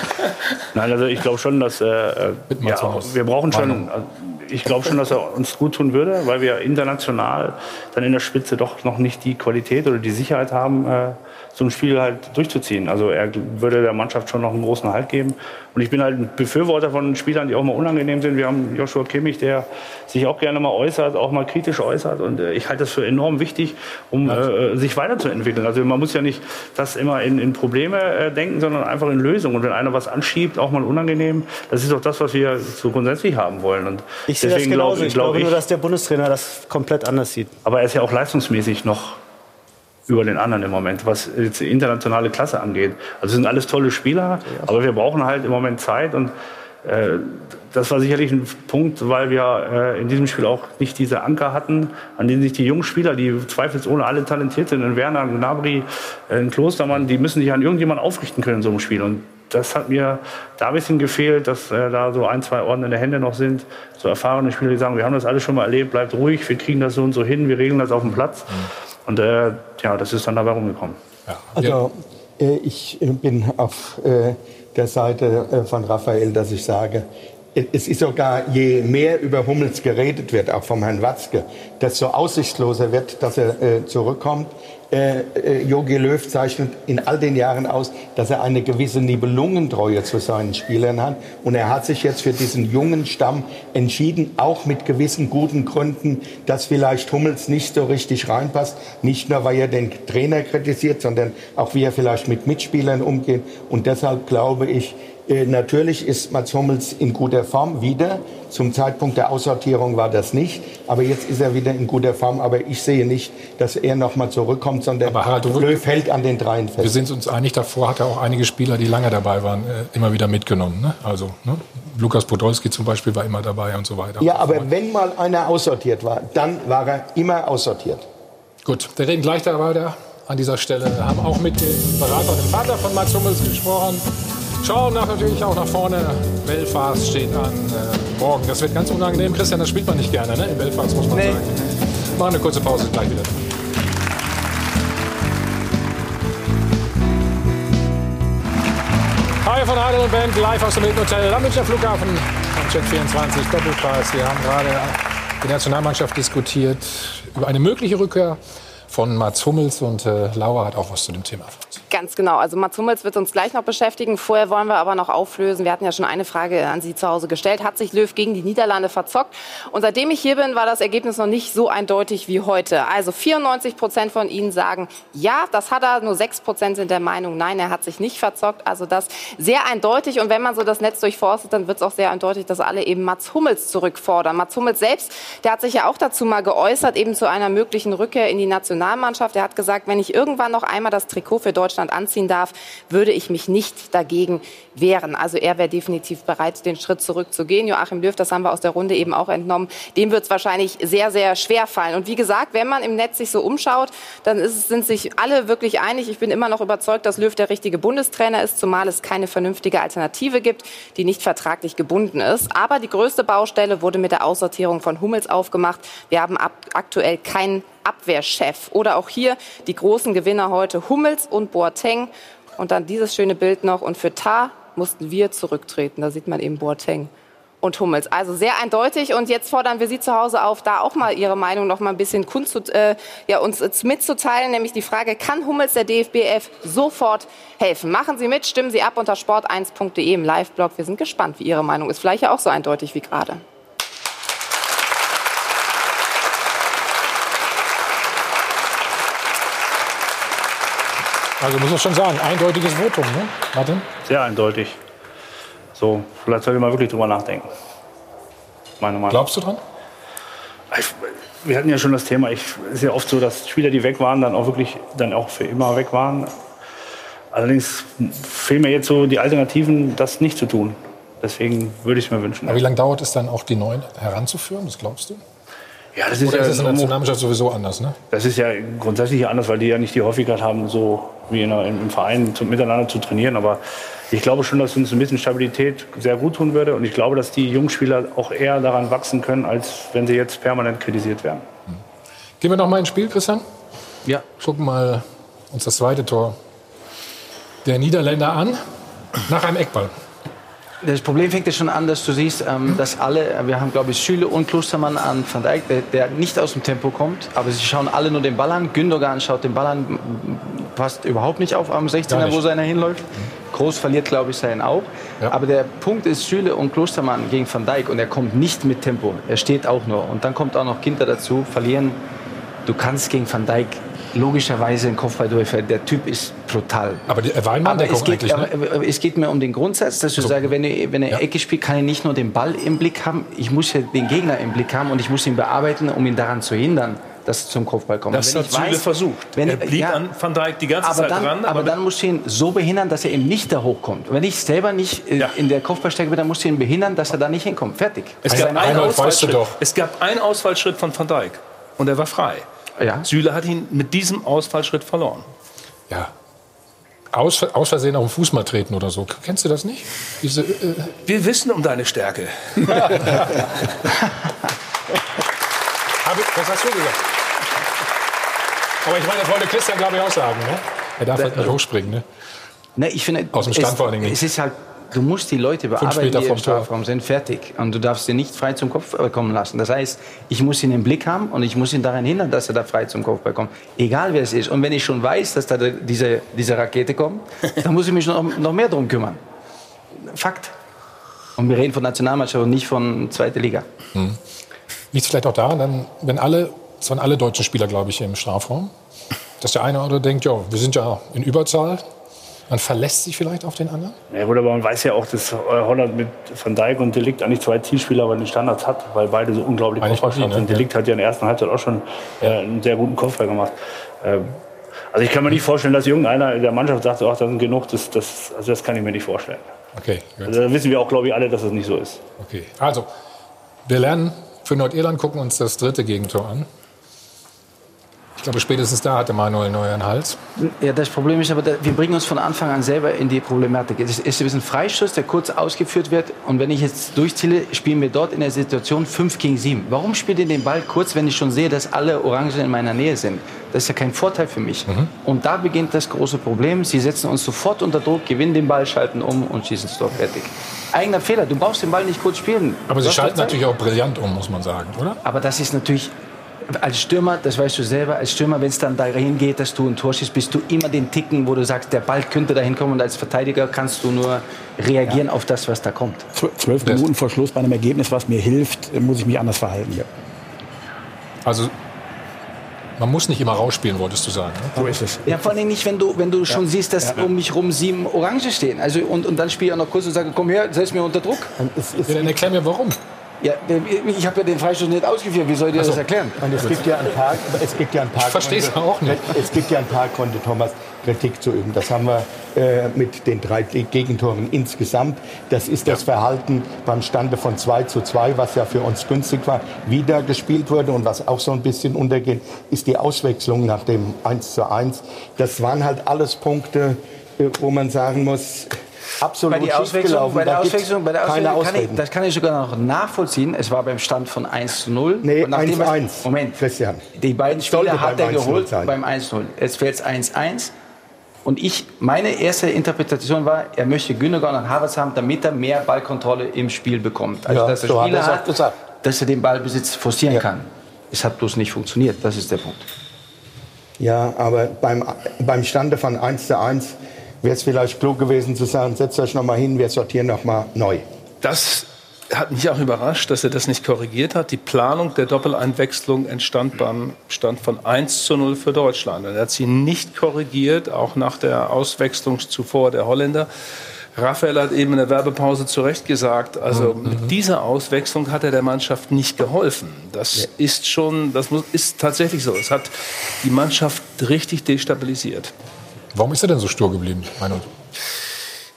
Nein, also ich glaube schon, dass äh, ja, wir brauchen schon. Also ich glaube schon, dass er uns gut tun würde, weil wir international dann in der Spitze doch noch nicht die Qualität oder die Sicherheit haben, äh, so ein Spiel halt durchzuziehen. Also er würde der Mannschaft schon noch einen großen Halt geben. Und ich bin halt ein Befürworter von Spielern, die auch mal unangenehm sind. Wir haben Joshua Kimmich, der sich auch gerne mal äußert, auch mal kritisch äußert. Und äh, ich halte das für enorm wichtig, um äh, sich weiterzuentwickeln. Also man muss ja nicht das immer in, in Probleme äh, denken, sondern einfach in Lösungen. Und wenn einer was anschiebt, auch mal unangenehm, das ist doch das, was wir so grundsätzlich haben wollen. Und ich sehe das genauso. Glaub, ich glaube glaub nur, dass der Bundestrainer das komplett anders sieht. Aber er ist ja auch leistungsmäßig noch über den anderen im Moment, was jetzt die internationale Klasse angeht. Also sind alles tolle Spieler, aber wir brauchen halt im Moment Zeit und äh, das war sicherlich ein Punkt, weil wir äh, in diesem Spiel auch nicht diese Anker hatten, an denen sich die jungen Spieler, die zweifelsohne alle talentiert sind, in Werner, in Gnabry, in Klostermann, die müssen sich an irgendjemand aufrichten können in so einem Spiel. Und das hat mir da ein bisschen gefehlt, dass äh, da so ein, zwei ordnende Hände noch sind, so erfahrene Spieler, die sagen, wir haben das alles schon mal erlebt, bleibt ruhig, wir kriegen das so und so hin, wir regeln das auf dem Platz. Mhm. Und äh, ja, das ist dann dabei rumgekommen. Ja. Also äh, ich bin auf äh, der Seite äh, von Raphael, dass ich sage, es ist sogar, je mehr über Hummels geredet wird, auch vom Herrn Watzke, desto aussichtsloser wird, dass er äh, zurückkommt. Jogi äh, äh, Löw zeichnet in all den Jahren aus, dass er eine gewisse Nibelungentreue zu seinen Spielern hat. Und er hat sich jetzt für diesen jungen Stamm entschieden, auch mit gewissen guten Gründen, dass vielleicht Hummels nicht so richtig reinpasst. Nicht nur, weil er den Trainer kritisiert, sondern auch, wie er vielleicht mit Mitspielern umgeht. Und deshalb glaube ich, natürlich ist Mats Hummels in guter Form wieder. Zum Zeitpunkt der Aussortierung war das nicht. Aber jetzt ist er wieder in guter Form. Aber ich sehe nicht, dass er noch mal zurückkommt, sondern Harald, Löw hält an den dreien fest. Wir sind uns einig, davor hat er auch einige Spieler, die lange dabei waren, äh, immer wieder mitgenommen. Ne? Also ne? Lukas Podolski zum Beispiel war immer dabei und so weiter. Ja, aber wenn mal einer aussortiert war, dann war er immer aussortiert. Gut, wir reden gleich darüber an dieser Stelle. Wir haben auch mit dem Berater und dem Vater von Mats Hummels gesprochen. Schauen nach, natürlich auch nach vorne. Belfast steht an äh, morgen. Das wird ganz unangenehm. Christian, das spielt man nicht gerne ne? in Belfast, muss man nee. sagen. Machen eine kurze Pause, gleich wieder. Hi von Heidel und Band, live aus dem Hilton Hotel am Münchner Flughafen am Check 24 Doppelpreis. Wir haben gerade die Nationalmannschaft diskutiert über eine mögliche Rückkehr von Mats Hummels und äh, Laura hat auch was zu dem Thema. Ganz genau. Also Mats Hummels wird uns gleich noch beschäftigen. Vorher wollen wir aber noch auflösen. Wir hatten ja schon eine Frage an Sie zu Hause gestellt. Hat sich Löw gegen die Niederlande verzockt? Und seitdem ich hier bin, war das Ergebnis noch nicht so eindeutig wie heute. Also 94 Prozent von Ihnen sagen, ja, das hat er. Nur 6 Prozent sind der Meinung, nein, er hat sich nicht verzockt. Also das sehr eindeutig. Und wenn man so das Netz durchforstet, dann wird es auch sehr eindeutig, dass alle eben Mats Hummels zurückfordern. Mats Hummels selbst, der hat sich ja auch dazu mal geäußert, eben zu einer möglichen Rückkehr in die Nationalmannschaft. Er hat gesagt, wenn ich irgendwann noch einmal das Trikot für Deutschland anziehen darf, würde ich mich nicht dagegen wehren. Also er wäre definitiv bereit, den Schritt zurückzugehen. Joachim Löw, das haben wir aus der Runde eben auch entnommen, dem wird es wahrscheinlich sehr, sehr schwer fallen. Und wie gesagt, wenn man im Netz sich so umschaut, dann es, sind sich alle wirklich einig. Ich bin immer noch überzeugt, dass Löw der richtige Bundestrainer ist, zumal es keine vernünftige Alternative gibt, die nicht vertraglich gebunden ist. Aber die größte Baustelle wurde mit der Aussortierung von Hummels aufgemacht. Wir haben aktuell keinen Abwehrchef. Oder auch hier die großen Gewinner heute Hummels und Boateng. Und dann dieses schöne Bild noch. Und für Tar mussten wir zurücktreten. Da sieht man eben Boateng und Hummels. Also sehr eindeutig. Und jetzt fordern wir Sie zu Hause auf, da auch mal Ihre Meinung noch mal ein bisschen kunst, äh, ja, uns mitzuteilen. Nämlich die Frage, kann Hummels der DFBF sofort helfen? Machen Sie mit, stimmen Sie ab unter sport1.de im Live-Blog. Wir sind gespannt, wie Ihre Meinung ist. Vielleicht ja auch so eindeutig wie gerade. Also muss man schon sagen, eindeutiges Votum, ne? Martin? Sehr eindeutig. So, vielleicht sollte man wirklich drüber nachdenken. Meine Meinung. Glaubst du dran? Ich, wir hatten ja schon das Thema, es ist ja oft so, dass Spieler, die weg waren, dann auch wirklich dann auch für immer weg waren. Allerdings fehlen mir jetzt so die Alternativen, das nicht zu tun. Deswegen würde ich es mir wünschen. Aber wie lange dauert es dann auch, die Neuen heranzuführen? Das glaubst du? Ja, das ist Oder ja ist das in der Nationalmannschaft sowieso anders, ne? Das ist ja grundsätzlich anders, weil die ja nicht die Häufigkeit haben, so wie in, im Verein zu, miteinander zu trainieren. Aber ich glaube schon, dass uns ein bisschen Stabilität sehr gut tun würde. Und ich glaube, dass die Jungspieler auch eher daran wachsen können, als wenn sie jetzt permanent kritisiert werden. Gehen wir noch mal ins Spiel, Christian? Ja. Gucken mal uns das zweite Tor der Niederländer an. Nach einem Eckball. Das Problem fängt ja schon an, dass du siehst, ähm, dass alle, wir haben glaube ich Schüle und Klostermann an Van Dijk, der, der, nicht aus dem Tempo kommt, aber sie schauen alle nur den Ball an. Gündogan schaut den Ball an, passt überhaupt nicht auf am 16er, wo seiner hinläuft. Groß verliert glaube ich seinen auch. Ja. Aber der Punkt ist Schüle und Klostermann gegen Van Dijk und er kommt nicht mit Tempo. Er steht auch nur. Und dann kommt auch noch Kinder dazu, verlieren. Du kannst gegen Van Dijk logischerweise ein Kopfballläufer. Der Typ ist brutal. Aber er war in Manndeckung es geht, eigentlich, ne? aber es geht mir um den Grundsatz, dass ich so. sage, wenn er, wenn er ja. Ecke spielt, kann er nicht nur den Ball im Blick haben, ich muss ja den Gegner im Blick haben und ich muss ihn bearbeiten, um ihn daran zu hindern dass er zum Kopfball kommt. Das hat Süle versucht. Wenn, er blieb ja, an Van Dijk die ganze Zeit dann, dran. Aber, aber dann musst du ihn so behindern, dass er eben nicht da hochkommt. Und wenn ich selber nicht äh, ja. in der Kopfballstärke bin, dann musst du ihn behindern, dass er da nicht hinkommt. Fertig. Es gab, einen Ausfallschritt. es gab einen Ausfallschritt von Van Dijk und er war frei. Ja. Süle hat ihn mit diesem Ausfallschritt verloren. Ja. Aus, aus Versehen auf den Fuß mal treten oder so. Kennst du das nicht? Diese, äh Wir wissen um deine Stärke. was hast du gesagt? Aber ich meine, das wollte Christian, glaube ich, auch sagen. Ne? Er darf halt nicht hochspringen. Ne? Ne, ich finde, Aus dem Stand es, vor allen Dingen. Es ist halt du musst die Leute bearbeiten, die vom im Strafraum sind, fertig. Und du darfst sie nicht frei zum Kopfball kommen lassen. Das heißt, ich muss ihn im Blick haben und ich muss ihn daran hindern, dass er da frei zum Kopfball kommt. Egal wer es ist. Und wenn ich schon weiß, dass da diese, diese Rakete kommt, dann muss ich mich noch, noch mehr drum kümmern. Fakt. Und wir reden von Nationalmannschaft und nicht von zweiter Liga. Hm. Liegt vielleicht auch daran, wenn alle, es waren alle deutschen Spieler, glaube ich, im Strafraum, dass der eine oder andere denkt, ja, wir sind ja in Überzahl. Man verlässt sich vielleicht auf den anderen? Ja gut, aber man weiß ja auch, dass Holland mit Van Dijk und Delikt eigentlich zwei Zielspieler bei den Standards hat, weil beide so unglaublich kopfballstark sind. Ne? Delikt hat ja in der ersten Halbzeit auch schon äh, einen sehr guten Kopfball gemacht. Ähm, also ich kann mir nicht vorstellen, dass irgendeiner der Mannschaft sagt, ach, das sind genug, das, das, also das kann ich mir nicht vorstellen. Okay. Also da wissen wir auch, glaube ich, alle, dass das nicht so ist. Okay. Also, wir lernen für Nordirland, gucken uns das dritte Gegentor an. Ich glaube, spätestens da hatte Manuel Neuer einen Hals. Ja, das Problem ist aber, wir bringen uns von Anfang an selber in die Problematik. Es ist ein Freischuss, der kurz ausgeführt wird. Und wenn ich jetzt durchziele, spielen wir dort in der Situation 5 gegen 7. Warum spielt ihr den Ball kurz, wenn ich schon sehe, dass alle Orangen in meiner Nähe sind? Das ist ja kein Vorteil für mich. Mhm. Und da beginnt das große Problem. Sie setzen uns sofort unter Druck, gewinnen den Ball, schalten um und schießen es dort fertig. Eigener Fehler. Du brauchst den Ball nicht kurz spielen. Aber sie schalten natürlich auch brillant um, muss man sagen, oder? Aber das ist natürlich als Stürmer, das weißt du selber, als Stürmer, wenn es dann dahin geht, dass du ein Tor schießt, bist du immer den Ticken, wo du sagst, der Ball könnte dahin kommen und als Verteidiger kannst du nur reagieren ja. auf das, was da kommt. Zwölf Minuten vor Schluss bei einem Ergebnis, was mir hilft, muss ich mich anders verhalten. Ja. Also man muss nicht immer rausspielen, wolltest du sagen. Ne? So ist es. Ja, vor allem nicht, wenn du, wenn du schon siehst, dass ja. um mich rum sieben Orange stehen. Also, und, und dann spiele ich auch noch kurz und sage, komm her, setz mir unter Druck. Ja, dann erklär mir, warum. Ja, ich habe ja den Freistoß nicht ausgeführt. Wie soll ich dir also, das erklären? Und es gibt ja ein paar, es gibt ja ein paar. Es auch nicht. Es gibt ja ein paar Gründe, Thomas, Kritik zu üben. Das haben wir äh, mit den drei Gegentoren insgesamt. Das ist das. Verhalten beim Stande von 2 zu 2, was ja für uns günstig war, wieder gespielt wurde und was auch so ein bisschen untergeht, ist die Auswechslung nach dem 1 zu 1. Das waren halt alles Punkte, äh, wo man sagen muss, absolut bei, die Auswechslung, bei der Auswechslung, bei der Auswechslung kann ich, das kann ich sogar noch nachvollziehen. Es war beim Stand von 1 zu 0. Nee, 1 zu 1. Moment, Christian. Die beiden Spieler hat er geholt beim 1 zu 0. Jetzt fällt es 1 1. Und ich, meine erste Interpretation war, er möchte Gündogan und Havertz haben, damit er mehr Ballkontrolle im Spiel bekommt. Also, ja, dass der so Spieler hat, hat, dass er den Ballbesitz forcieren ja. kann. Es hat bloß nicht funktioniert. Das ist der Punkt. Ja, aber beim, beim Stande von 1 zu 1 wäre es vielleicht klug gewesen zu sagen, setzt euch noch mal hin, wir sortieren noch mal neu. Das hat mich auch überrascht, dass er das nicht korrigiert hat. Die Planung der Doppeleinwechslung entstand beim Stand von 1 zu 0 für Deutschland. Er hat sie nicht korrigiert, auch nach der Auswechslung zuvor der Holländer. Raphael hat eben in der Werbepause zu Recht gesagt, also mhm. mit dieser Auswechslung hat er der Mannschaft nicht geholfen. Das ja. ist schon, das ist tatsächlich so. Es hat die Mannschaft richtig destabilisiert. Warum ist er denn so stur geblieben, Meinung?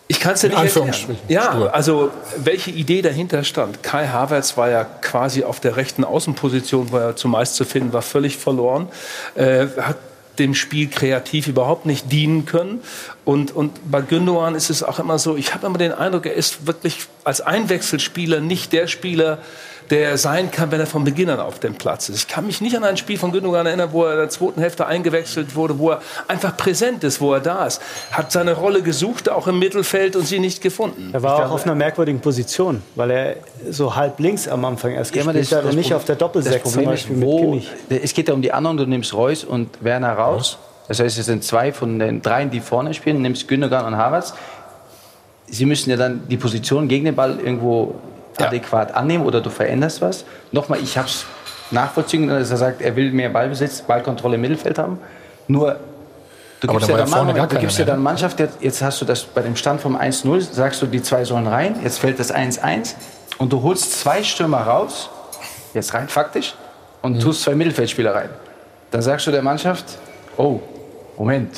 Ich kann es ja nicht erklären. Ja, stur. also welche Idee dahinter stand. Kai Havertz war ja quasi auf der rechten Außenposition, wo er zumeist zu finden war, völlig verloren. Äh, hat dem Spiel kreativ überhaupt nicht dienen können. Und, und bei Gündogan ist es auch immer so, ich habe immer den Eindruck, er ist wirklich als Einwechselspieler nicht der Spieler, der sein kann, wenn er von Beginn an auf dem Platz ist. Ich kann mich nicht an ein Spiel von Gündogan erinnern, wo er in der zweiten Hälfte eingewechselt wurde, wo er einfach präsent ist, wo er da ist. Hat seine Rolle gesucht, auch im Mittelfeld und sie nicht gefunden. Er war auch auf einer merkwürdigen Position, weil er so halb links am Anfang erst gespielt hat und nicht auf der Doppelsechs zum Beispiel ist, wo, mit Kimmich. Es geht ja um die anderen, du nimmst Reus und Werner raus. Das heißt, es sind zwei von den dreien, die vorne spielen, nimmst Gündogan und Havertz. Sie müssen ja dann die Position gegen den Ball irgendwo ja. adäquat annehmen oder du veränderst was. Nochmal, ich habe es nachvollziehen, dass er sagt, er will mehr Ballbesitz, Ballkontrolle im Mittelfeld haben. Nur, du gibst, ja dann, Mann, du gibst ja dann Mannschaft, jetzt hast du das bei dem Stand vom 1-0, sagst du, die zwei sollen rein, jetzt fällt das 1-1 und du holst zwei Stürmer raus, jetzt rein faktisch, und mhm. tust zwei Mittelfeldspieler rein. Dann sagst du der Mannschaft, oh, Moment,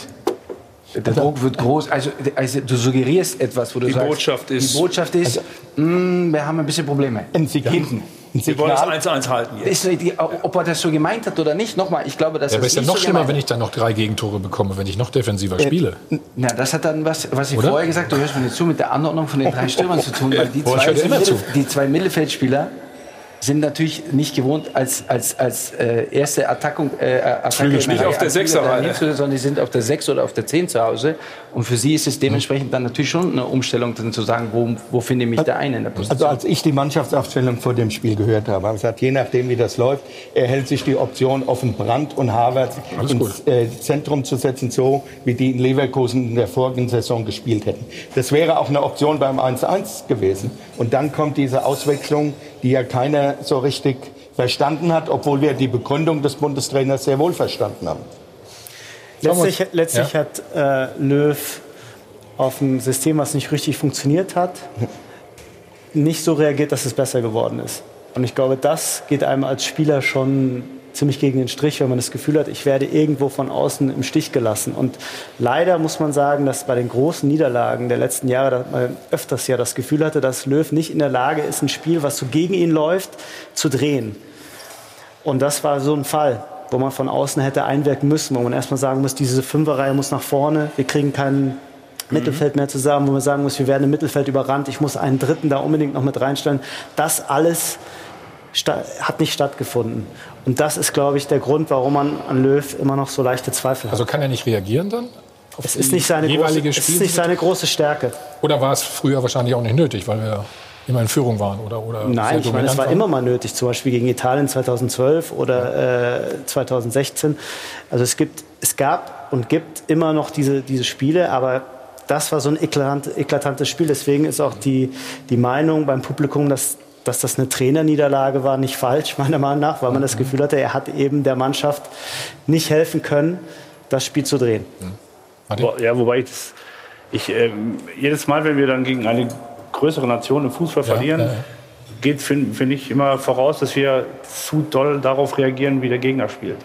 der Druck wird groß. Also, also, du suggerierst etwas, wo du die sagst, Botschaft ist, die Botschaft ist, also, mh, mm, wir haben ein bisschen Probleme. Ein Signal. Hinten. Sie wollen es 1-1 halten. Jetzt. Ist, ob er das so gemeint hat oder nicht, nochmal, ich glaube, dass ja, das ist ja noch so schlimmer, wenn ich dann noch drei Gegentore bekomme, wenn ich noch defensiver spiele. Na, das hat dann was, was ich oder? vorher gesagt habe, du hörst mir nicht zu, mit der Anordnung von den drei Stürmern zu tun, weil die zwei, Mittel, die zwei Mittelfeldspieler sind natürlich nicht gewohnt, als, als, als äh, erste Attackung, äh, Attacke nicht auf der Sechserreihe. sondern die sind auf der Sechs oder auf der Zehn zu Hause. Und für sie ist es dementsprechend dann natürlich schon eine Umstellung, dann zu sagen, wo, wo finde ich mich der eine in der Position. Also als ich die Mannschaftsaufstellung vor dem Spiel gehört habe, habe ich gesagt, je nachdem wie das läuft, er hält sich die Option offen Brand und Harvard ins äh, Zentrum zu setzen, so wie die in Leverkusen in der vorigen Saison gespielt hätten. Das wäre auch eine Option beim 1-1 gewesen. Und dann kommt diese Auswechslung, die ja keiner so richtig verstanden hat, obwohl wir die Begründung des Bundestrainers sehr wohl verstanden haben. Letztlich, letztlich ja. hat äh, Löw auf ein System, was nicht richtig funktioniert hat, nicht so reagiert, dass es besser geworden ist. Und ich glaube, das geht einem als Spieler schon ziemlich gegen den Strich, wenn man das Gefühl hat, ich werde irgendwo von außen im Stich gelassen. Und leider muss man sagen, dass bei den großen Niederlagen der letzten Jahre man öfters ja das Gefühl hatte, dass Löw nicht in der Lage ist, ein Spiel, was so gegen ihn läuft, zu drehen. Und das war so ein Fall, wo man von außen hätte einwirken müssen, wo man erstmal sagen muss, diese Fünferreihe muss nach vorne, wir kriegen keinen mhm. Mittelfeld mehr zusammen, wo man sagen muss, wir werden im Mittelfeld überrannt, ich muss einen Dritten da unbedingt noch mit reinstellen. Das alles hat nicht stattgefunden. Und das ist, glaube ich, der Grund, warum man an Löw immer noch so leichte Zweifel hat. Also kann er nicht reagieren dann? Es ist, nicht seine große, es ist nicht seine große Stärke. Oder war es früher wahrscheinlich auch nicht nötig, weil wir immer in Führung waren? Oder, oder Nein, ich meine, es war waren? immer mal nötig, zum Beispiel gegen Italien 2012 oder äh, 2016. Also es, gibt, es gab und gibt immer noch diese, diese Spiele, aber das war so ein eklatant, eklatantes Spiel. Deswegen ist auch die, die Meinung beim Publikum, dass dass das eine Trainerniederlage war, nicht falsch, meiner Meinung nach, weil man das Gefühl hatte, er hat eben der Mannschaft nicht helfen können, das Spiel zu drehen. Mhm. Ja, wobei ich, das, ich äh, jedes Mal, wenn wir dann gegen eine größere Nation im Fußball ja, verlieren, ja, ja. geht, finde find ich, immer voraus, dass wir zu doll darauf reagieren, wie der Gegner spielt.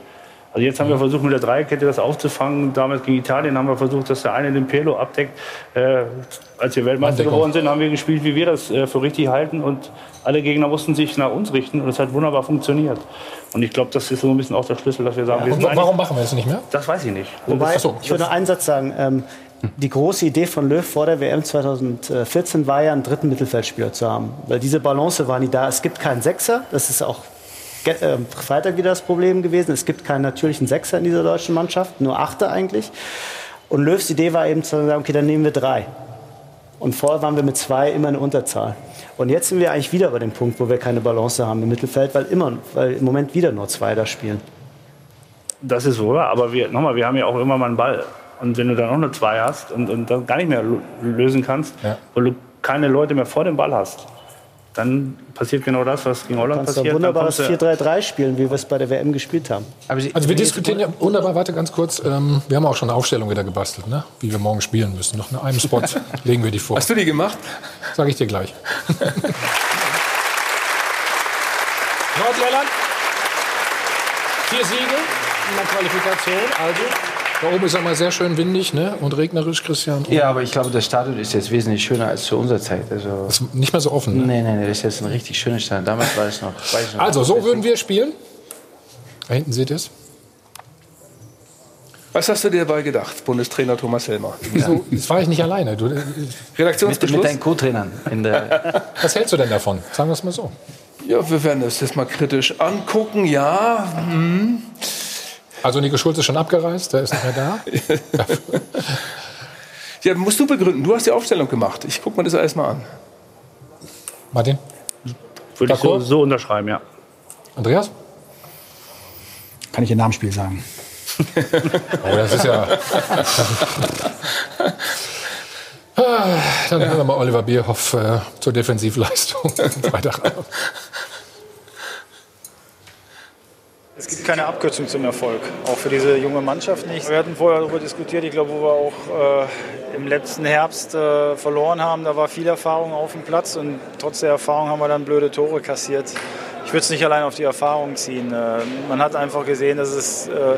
Also jetzt haben wir versucht, mit der Dreierkette das aufzufangen. Damals gegen Italien haben wir versucht, dass der eine den Pelo abdeckt. Äh, als wir Weltmeister geworden sind, haben wir gespielt, wie wir das äh, für richtig halten. Und alle Gegner mussten sich nach uns richten. Und es hat wunderbar funktioniert. Und ich glaube, das ist so ein bisschen auch der Schlüssel, dass wir sagen, ja, wir sind Warum machen wir das nicht mehr? Das weiß ich nicht. Wobei, so, ich würde nur einen Satz sagen. Ähm, die große Idee von Löw vor der WM 2014 war ja, einen dritten Mittelfeldspieler zu haben. Weil diese Balance war nie da. Es gibt keinen Sechser. Das ist auch Freitag wieder das Problem gewesen. Es gibt keinen natürlichen Sechser in dieser deutschen Mannschaft, nur Achter eigentlich. Und Löws Idee war eben zu sagen, okay, dann nehmen wir drei. Und vorher waren wir mit zwei immer eine Unterzahl. Und jetzt sind wir eigentlich wieder bei dem Punkt, wo wir keine Balance haben im Mittelfeld, weil, immer, weil im Moment wieder nur zwei da spielen. Das ist so, aber wir, nochmal, wir haben ja auch immer mal einen Ball. Und wenn du dann auch nur zwei hast und, und dann gar nicht mehr lösen kannst, ja. weil du keine Leute mehr vor dem Ball hast, dann passiert genau das, was gegen Holland kannst passiert. Du wunderbares 4-3-3 spielen, wie wir es bei der WM gespielt haben. also wir diskutieren ja wunderbar, warte ganz kurz, ähm, wir haben auch schon eine Aufstellung wieder gebastelt, ne? wie wir morgen spielen müssen. Noch in einem Spot legen wir die vor. Hast du die gemacht? Sag ich dir gleich. Nordjylland, vier Siege in der Qualifikation, also da oben ist mal sehr schön windig ne? und regnerisch, Christian. Ja, aber ich glaube, das Stadion ist jetzt wesentlich schöner als zu unserer Zeit. Also ist nicht mehr so offen. Ne? Nee, nee, nee, das ist jetzt ein richtig schönes Stadion. Damals war es noch. noch also, so würden wir spielen. Da hinten seht ihr es. Was hast du dir dabei gedacht, Bundestrainer Thomas Helmer? Wieso? Jetzt war ich nicht alleine. Du, äh, Redaktionsbeschluss? Mit, mit deinen Co-Trainern. Was hältst du denn davon? Sagen wir es mal so. Ja, wir werden das jetzt mal kritisch angucken. Ja, hm. Also Nico Schulz ist schon abgereist, der ist nicht mehr da. ja, musst du begründen. Du hast die Aufstellung gemacht. Ich gucke mir das erstmal an. Martin? Würde ich so, so unterschreiben, ja. Andreas? Kann ich Ihr Namensspiel sagen? oh, das ist ja. Dann hören wir mal Oliver Bierhoff äh, zur Defensivleistung. Freitagabend. Es gibt keine Abkürzung zum Erfolg, auch für diese junge Mannschaft nicht. Wir hatten vorher darüber diskutiert, ich glaube, wo wir auch äh, im letzten Herbst äh, verloren haben, da war viel Erfahrung auf dem Platz und trotz der Erfahrung haben wir dann blöde Tore kassiert. Ich würde es nicht allein auf die Erfahrung ziehen. Äh, man hat einfach gesehen, dass, es, äh,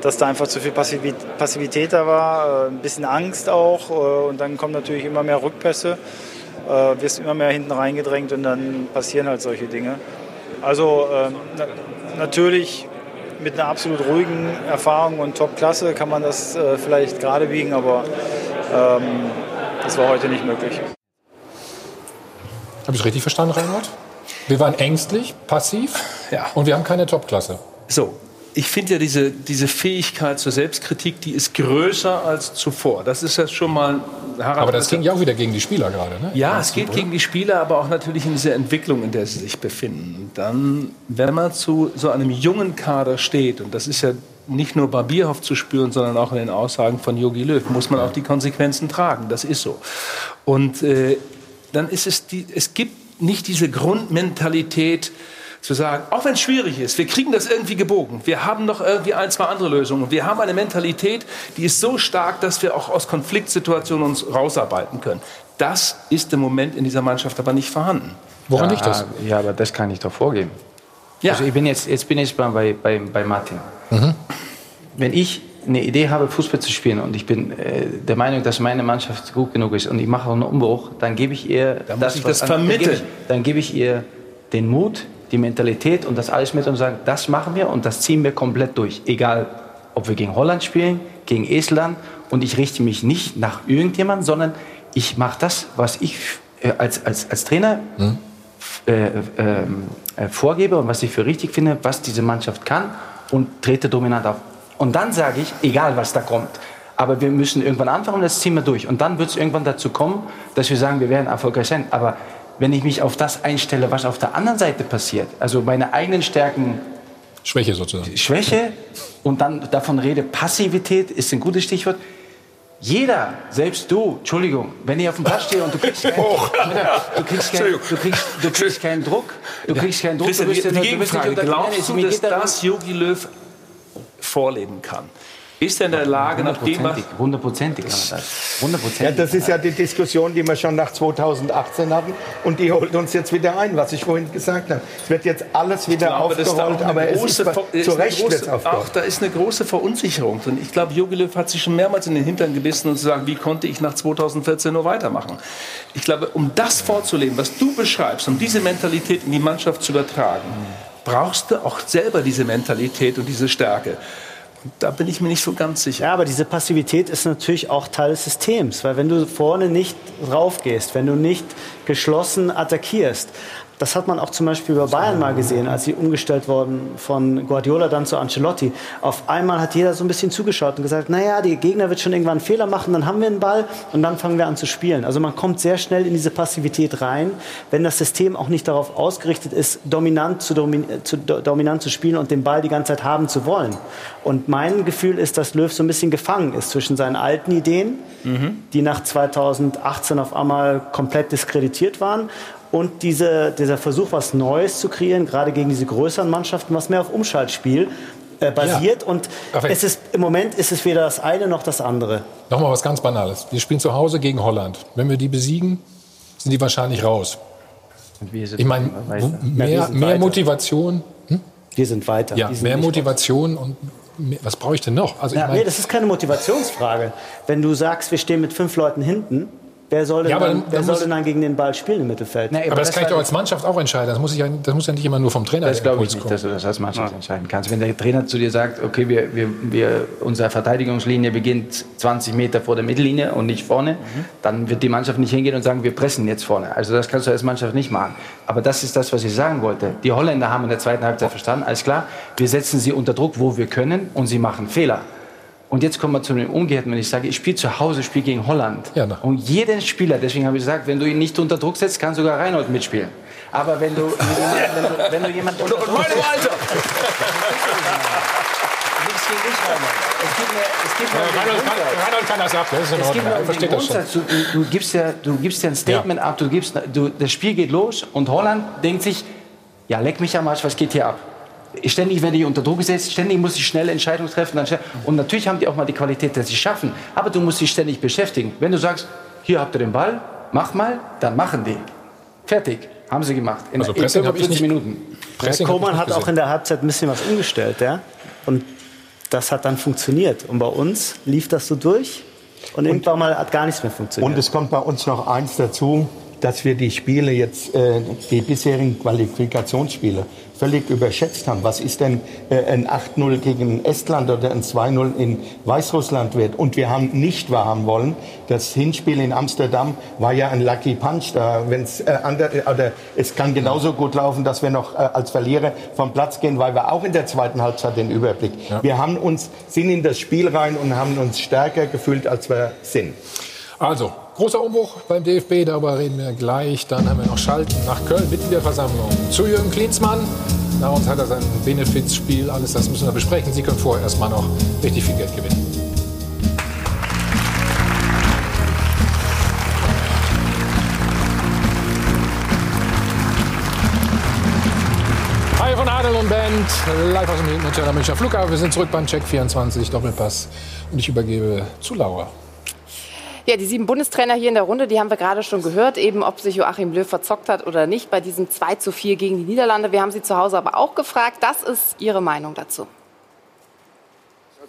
dass da einfach zu viel Passivität da war, äh, ein bisschen Angst auch äh, und dann kommen natürlich immer mehr Rückpässe, wirst immer mehr hinten reingedrängt und dann passieren halt solche Dinge. Also ähm, natürlich mit einer absolut ruhigen Erfahrung und Top-Klasse kann man das äh, vielleicht gerade biegen, aber ähm, das war heute nicht möglich. Habe ich richtig verstanden, Reinhard? Wir waren ängstlich, passiv ja. und wir haben keine Topklasse. So, ich finde ja diese, diese Fähigkeit zur Selbstkritik, die ist größer als zuvor. Das ist ja schon mal. Harald, aber das ging ja auch wieder gegen die Spieler gerade, ne? Ja, es geht oder? gegen die Spieler, aber auch natürlich in dieser Entwicklung, in der sie sich befinden. Und dann, wenn man zu so einem jungen Kader steht, und das ist ja nicht nur bei Bierhoff zu spüren, sondern auch in den Aussagen von Yogi Löw, muss man auch die Konsequenzen tragen. Das ist so. Und äh, dann ist es, die, es gibt nicht diese Grundmentalität, zu sagen, auch wenn es schwierig ist, wir kriegen das irgendwie gebogen. Wir haben noch irgendwie ein, zwei andere Lösungen. Wir haben eine Mentalität, die ist so stark, dass wir auch aus Konfliktsituationen uns rausarbeiten können. Das ist im Moment in dieser Mannschaft aber nicht vorhanden. Woran ja, liegt das? Ja, aber das kann ich doch vorgeben. Ja. Also ich bin jetzt, jetzt bin ich bei, bei, bei Martin. Mhm. Wenn ich eine Idee habe, Fußball zu spielen und ich bin äh, der Meinung, dass meine Mannschaft gut genug ist und ich mache auch einen Umbruch, dann gebe ich ihr da das, ich das vermitteln. Dann gebe ich, ich ihr den Mut, die Mentalität und das alles mit und sagen, das machen wir und das ziehen wir komplett durch. Egal, ob wir gegen Holland spielen, gegen Estland und ich richte mich nicht nach irgendjemandem, sondern ich mache das, was ich äh, als, als, als Trainer hm. äh, äh, vorgebe und was ich für richtig finde, was diese Mannschaft kann und trete dominant auf. Und dann sage ich, egal was da kommt, aber wir müssen irgendwann anfangen und das ziehen wir durch. Und dann wird es irgendwann dazu kommen, dass wir sagen, wir werden erfolgreich sein. Aber wenn ich mich auf das einstelle, was auf der anderen Seite passiert, also meine eigenen Stärken. Schwäche sozusagen. Schwäche und dann davon rede, Passivität ist ein gutes Stichwort. Jeder, selbst du, Entschuldigung, wenn ich auf dem Platz stehe und du kriegst, kein, du kriegst, kein, du kriegst, du kriegst keinen Druck, du kriegst keinen Druck. Christian, du bist, die, die Gegenfrage, glaubst du, dass das Jogi Löw vorleben kann? Ist er in der Lage, nach dem, was... Hundertprozentig Hundertprozentig. Ja, das ist ja die Diskussion, die wir schon nach 2018 hatten. Und die holt uns jetzt wieder ein, was ich vorhin gesagt habe. Es wird jetzt alles wieder glaube, aufgerollt, aber es ist zu Recht große, Auch da ist eine große Verunsicherung drin. Ich glaube, Jogi Löw hat sich schon mehrmals in den Hintern gebissen und zu sagen, wie konnte ich nach 2014 nur weitermachen. Ich glaube, um das vorzuleben, was du beschreibst, um diese Mentalität in die Mannschaft zu übertragen, brauchst du auch selber diese Mentalität und diese Stärke. Da bin ich mir nicht so ganz sicher. Ja, aber diese Passivität ist natürlich auch Teil des Systems, weil wenn du vorne nicht raufgehst, wenn du nicht geschlossen attackierst, das hat man auch zum Beispiel bei Bayern mal gesehen, als sie umgestellt wurden von Guardiola dann zu Ancelotti. Auf einmal hat jeder so ein bisschen zugeschaut und gesagt, naja, der Gegner wird schon irgendwann einen Fehler machen, dann haben wir einen Ball und dann fangen wir an zu spielen. Also man kommt sehr schnell in diese Passivität rein, wenn das System auch nicht darauf ausgerichtet ist, dominant zu, domin zu dominant zu spielen und den Ball die ganze Zeit haben zu wollen. Und mein Gefühl ist, dass Löw so ein bisschen gefangen ist zwischen seinen alten Ideen, mhm. die nach 2018 auf einmal komplett diskreditiert waren, und diese, dieser Versuch, was Neues zu kreieren, gerade gegen diese größeren Mannschaften, was mehr auf Umschaltspiel äh, basiert. Ja. Und es ist, im Moment ist es weder das eine noch das andere. Nochmal was ganz Banales. Wir spielen zu Hause gegen Holland. Wenn wir die besiegen, sind die wahrscheinlich raus. Ich meine, mehr, mehr Motivation. Hm? Wir sind weiter. Ja, mehr Motivation und was brauche ich denn noch? Also ja, ich mein, nee, das ist keine Motivationsfrage. Wenn du sagst, wir stehen mit fünf Leuten hinten, Wer soll denn, ja, dann, wer soll denn dann gegen den Ball spielen im Mittelfeld? Nee, aber, aber, das, das kann ich doch als Mannschaft auch entscheiden. Das muss, ich ja, das muss ja nicht immer nur vom Trainer Das glaube ich nicht, dass du das als Mannschaft ja. entscheiden kannst. Wenn der Trainer zu dir sagt, okay, wir, wir, wir, unsere Verteidigungslinie beginnt 20 Meter vor der Mittellinie und nicht vorne, mhm. dann wird die Mannschaft nicht hingehen und sagen, wir pressen jetzt vorne. Also das kannst du als Mannschaft nicht machen. Aber das ist das, was ich sagen wollte. Die Holländer haben in der zweiten Halbzeit verstanden, alles klar, wir setzen sie unter Druck, wo wir können und sie machen Fehler. Und jetzt kommen wir zu dem Umgekehrten, wenn ich sage, ich spiele zu Hause, spiele gegen Holland. Ja, und jeden Spieler, deswegen habe ich gesagt, wenn du ihn nicht unter Druck setzt, kann sogar Reinhold mitspielen. Aber wenn du, wenn du, wenn du jemanden unter Druck setzt... Alter! Nichts gegen dich, Reinhold. Es gibt mir, es gibt mir Reinhold, Reinhold kann das ab, das ist in Ordnung. Du, gibst ja, du gibst ja ein Statement ja. ab, du gibst, du, das Spiel geht los und Holland denkt sich, ja, leck mich am Arsch, was geht hier ab? Ständig werde ich unter Druck gesetzt, ständig muss ich schnelle Entscheidungen treffen. Und natürlich haben die auch mal die Qualität, dass sie schaffen. Aber du musst dich ständig beschäftigen. Wenn du sagst, hier habt ihr den Ball, mach mal, dann machen die. Fertig. Haben sie gemacht. In, also Pressing habe ich nicht Minuten. Pressing Koman hat auch in der Halbzeit ein bisschen was umgestellt, ja. Und das hat dann funktioniert. Und bei uns lief das so durch. Und, und irgendwann mal hat gar nichts mehr funktioniert. Und es kommt bei uns noch eins dazu. dass wir die Spiele jetzt, äh, die bisherigen Qualifikationsspiele, völlig überschätzt haben. Was ist denn äh, ein 8-0 gegen Estland oder ein 2-0 in Weißrussland wird? Und wir haben nicht wahrhaben wollen, das Hinspiel in Amsterdam war ja ein Lucky Punch. Da, wenn's, äh, andere, oder es kann genauso gut laufen, dass wir noch äh, als Verlierer vom Platz gehen, weil wir auch in der zweiten Halbzeit den Überblick. Ja. Wir haben uns, sind in das Spiel rein und haben uns stärker gefühlt, als wir sind. Also, großer Umbruch beim DFB, darüber reden wir gleich. Dann haben wir noch Schalten nach Köln, Mitgliederversammlung. Zu Jürgen Klinsmann. Na, uns hat er sein Benefizspiel, alles das müssen wir besprechen. Sie können vorher erstmal noch richtig viel Geld gewinnen. Hi von Adel und Band, live aus dem Hotel Münchner Flughafen. Wir sind zurück beim Check 24 Doppelpass und ich übergebe zu Laura. Ja, die sieben Bundestrainer hier in der Runde, die haben wir gerade schon gehört, eben ob sich Joachim Löw verzockt hat oder nicht bei diesem 2 zu 4 gegen die Niederlande. Wir haben sie zu Hause aber auch gefragt. Das ist Ihre Meinung dazu